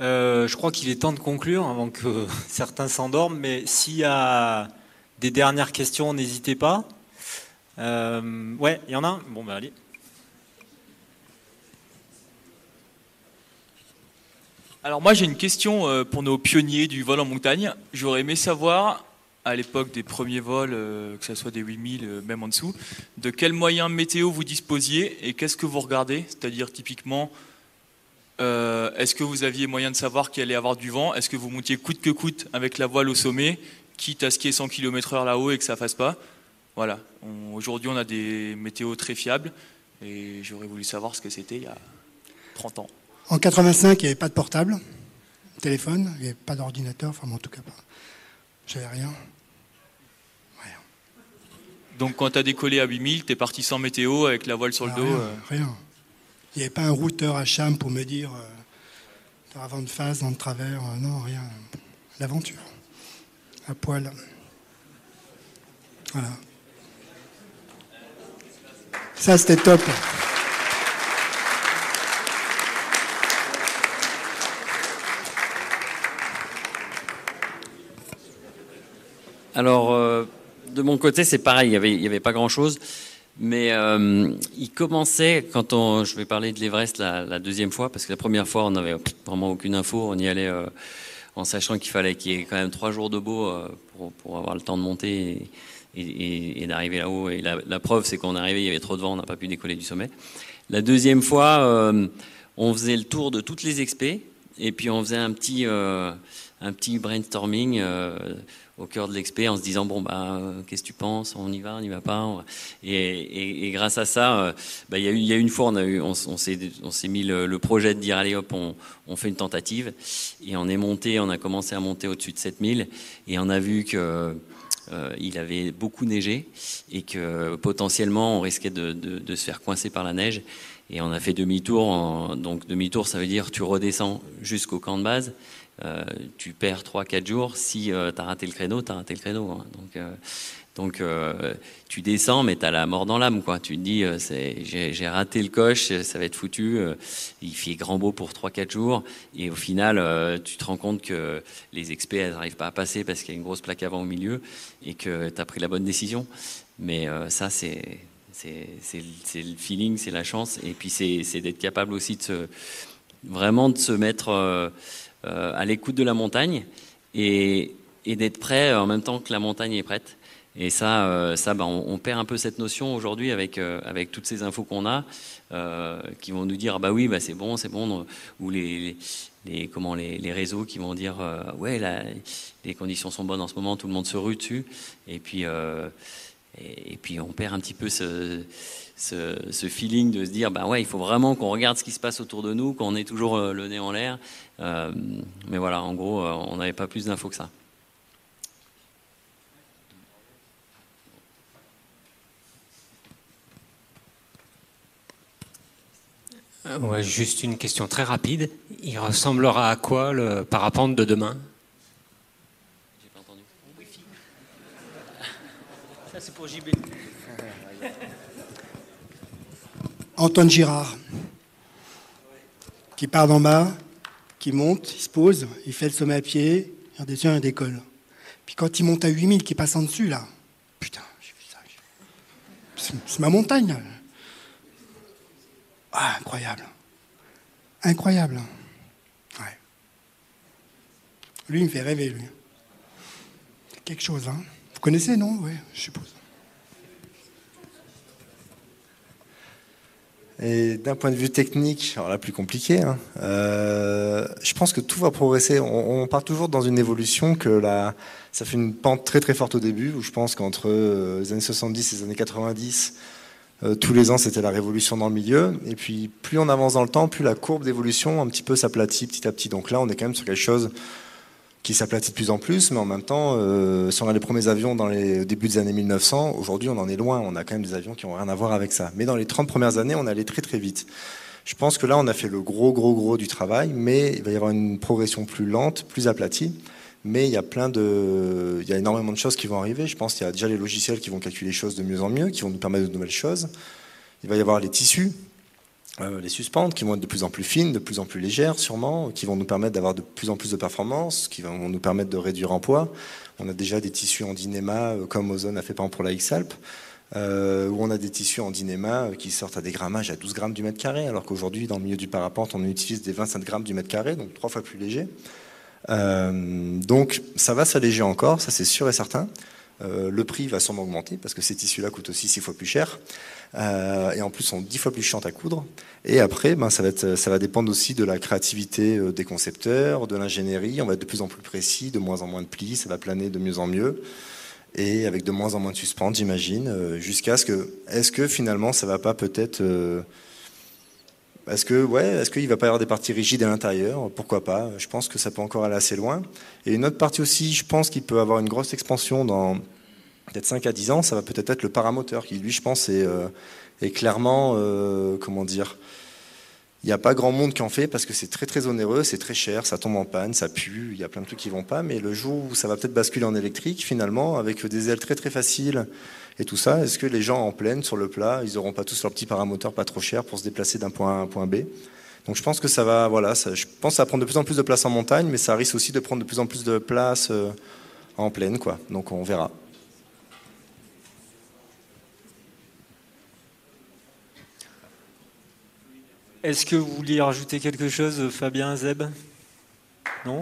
Euh, je crois qu'il est temps de conclure avant que certains s'endorment, mais s'il y a des dernières questions, n'hésitez pas. Euh, ouais, il y en a un Bon, ben allez. Alors moi j'ai une question euh, pour nos pionniers du vol en montagne. J'aurais aimé savoir, à l'époque des premiers vols, euh, que ce soit des 8000, euh, même en dessous, de quels moyens météo vous disposiez et qu'est-ce que vous regardez? C'est-à-dire typiquement, est-ce que vous aviez moyen de savoir qu'il allait y avoir du vent? Est-ce que vous montiez coûte que coûte avec la voile au sommet, quitte à skier 100 km heure là-haut et que ça fasse pas? Voilà, aujourd'hui on a des météos très fiables et j'aurais voulu savoir ce que c'était il y a 30 ans. En 85, il n'y avait pas de portable, téléphone, il n'y avait pas d'ordinateur, enfin en tout cas pas. J'avais rien. Rien. Donc quand tu as décollé à 8000, tu es parti sans météo avec la voile sur le Ah, dos rien, euh, rien. Il n'y avait pas un routeur à Cham pour me dire euh, avant de face, dans le travers, euh, non, rien. L'aventure. À poil. Voilà. Ça, c'était top. Alors, euh, de mon côté, c'est pareil, il n'y avait, pas grand-chose. Mais euh, il commençait, quand on, je vais parler de l'Everest la, deuxième fois, parce que la première fois, on n'avait vraiment aucune info. On y allait euh, en sachant qu'il fallait qu'il y ait quand même trois jours de beau pour, pour avoir le temps de monter et- d'arriver là-haut. Et la, preuve, c'est qu'on est arrivé, il y avait trop de vent, on n'a pas pu décoller du sommet. La deuxième fois, euh, on faisait le tour de toutes les expés, et puis on faisait un petit, euh, un petit brainstorming euh, au cœur de l'expé en se disant bon bah qu'est-ce que tu penses? On y va on n'y va pas? Et, et- grâce à ça bah, il y a eu il y a une fois on a on, on s'est mis le, projet de dire allez hop on fait une tentative et on est monté on a commencé à monter au-dessus de 7000 et on a vu que euh, il avait beaucoup neigé et que potentiellement on risquait de, se faire coincer par la neige. Et on a fait demi-tour. Donc demi-tour, ça veut dire tu redescends jusqu'au camp de base. Euh, tu perds 3-4 jours. Si tu as raté le créneau, tu as raté le créneau. hein. Donc, euh, donc euh, tu descends, mais tu as la mort dans l'âme. quoi. Tu te dis, euh, j'ai raté le coche, ça va être foutu. euh, il fait grand beau pour 3-4 jours. Et au final, tu te rends compte que les experts n'arrivent pas à passer parce qu'il y a une grosse plaque avant au milieu et que tu as pris la bonne décision. Mais ça, c'est le feeling, c'est la chance. Et puis c'est d'être capable aussi de vraiment de se mettre à l'écoute de la montagne et d'être prêt en même temps que la montagne est prête. Et ça, euh, ça bah, on, perd un peu cette notion aujourd'hui avec, euh, avec toutes ces infos qu'on a, euh, qui vont nous dire ah bah oui, bah c'est bon, c'est bon, ou les, les, comment, les, les réseaux qui vont dire ouais, là, les conditions sont bonnes en ce moment, tout le monde se rue dessus. Et puis, et, puis on perd un petit peu ce, ce, ce feeling de se dire bah ouais, il faut vraiment qu'on regarde ce qui se passe autour de nous, qu'on ait toujours le nez en l'air. Mais voilà, en gros, on n'avait pas plus d'infos que ça. Ouais, juste une question très rapide. Il ressemblera à quoi le parapente de demain? Ça, c'est pour JB. Antoine Girard, qui part d'en bas, qui monte, il se pose, il fait le sommet à pied, il redescend, il décolle. Puis quand il monte à 8000, qui passe en dessus, là, putain, j'ai vu ça. C'est c'est ma montagne. là. Ah, incroyable. Incroyable. Ouais. Lui, il me fait rêver, lui. Quelque chose, hein. Vous connaissez, non? Oui, je suppose. Et d'un point de vue technique, alors là plus compliqué, hein, euh, je pense que tout va progresser. On, part toujours dans une évolution que la, ça fait une pente très très forte au début, où je pense qu'entre euh, les années 70 et les années 90, euh, tous les ans c'était la révolution dans le milieu. Et puis plus on avance dans le temps, plus la courbe d'évolution un petit peu s'aplatit petit à petit. Donc là on est quand même sur quelque chose qui s'aplatit de plus en plus, mais en même temps, euh, si on a les premiers avions dans les débuts des années 1900, aujourd'hui on en est loin, on a quand même des avions qui n'ont rien à voir avec ça. Mais dans les 30 premières années, on allait très très vite. Je pense que là, on a fait le gros gros gros du travail, mais il va y avoir une progression plus lente, plus aplatie. Mais il y a plein de, il y a énormément de choses qui vont arriver. Je pense qu'il y a déjà les logiciels qui vont calculer les choses de mieux en mieux, qui vont nous permettre de nouvelles choses. Il va y avoir les tissus euh, les suspentes qui vont être de plus en plus fines, de plus en plus légères sûrement, qui vont nous permettre d'avoir de plus en plus de performances, qui vont nous permettre de réduire en poids. On a déjà des tissus en dynéma, euh, comme Ozone a fait par exemple pour la X-Alp, euh, où on a des tissus en dynéma qui sortent à des grammages à 12 grammes du mètre carré, alors qu'aujourd'hui, dans le milieu du parapente, on utilise des 25 grammes du mètre carré, donc trois fois plus léger. Donc ça va s'alléger encore, ça c'est sûr et certain. le prix va sûrement augmenter parce que ces tissus-là coûtent aussi six fois plus cher. Euh, et en plus sont dix fois plus chiantes à coudre. Et après, ben, ça, va dépendre aussi de la créativité euh, des concepteurs, de l'ingénierie. On va être de plus en plus précis, de moins en moins de plis, ça va planer de mieux en mieux. Et avec de moins en moins de suspentes, j'imagine, euh, jusqu'à ce que, est-ce que finalement, ça va pas peut-être, est-ce que, ouais, est-ce qu'il va pas y avoir des parties rigides à l'intérieur? Pourquoi pas? Je pense que ça peut encore aller assez loin. Et une autre partie aussi, je pense qu'il peut avoir une grosse expansion dans peut-être 5 à 10 ans, ça va peut-être être le paramoteur qui, lui, je pense, est, euh, clairement, euh, comment dire, il n'y a pas grand monde qui en fait parce que c'est très très onéreux, c'est très cher, ça tombe en panne, ça pue, il y a plein de trucs qui vont pas. Mais le jour où ça va peut-être basculer en électrique, finalement, avec des ailes très très faciles et tout ça, est-ce que les gens en pleine sur le plat, ils n'auront pas tous leur petit paramoteur pas trop cher pour se déplacer d'un point A à un point B? Donc je pense que ça va, voilà, je pense que prendre de plus en plus de place en montagne, mais ça risque aussi de prendre de plus en plus de place euh, en pleine, quoi. Donc on verra. Est-ce que vous vouliez rajouter quelque chose, Fabien Zeb? Non?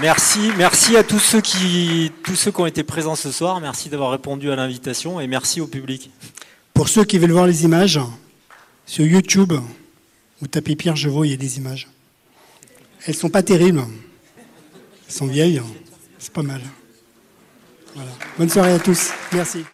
Merci, merci à tous ceux qui, tous ceux qui ont été présents ce soir. Merci d'avoir répondu à l'invitation et merci au public. Pour ceux qui veulent voir les images, sur YouTube, vous tapez Pierre Jevaux, il y a des images. Elles sont pas terribles, elles sont vieilles. C'est pas mal. Voilà. Bonne soirée à tous. Merci.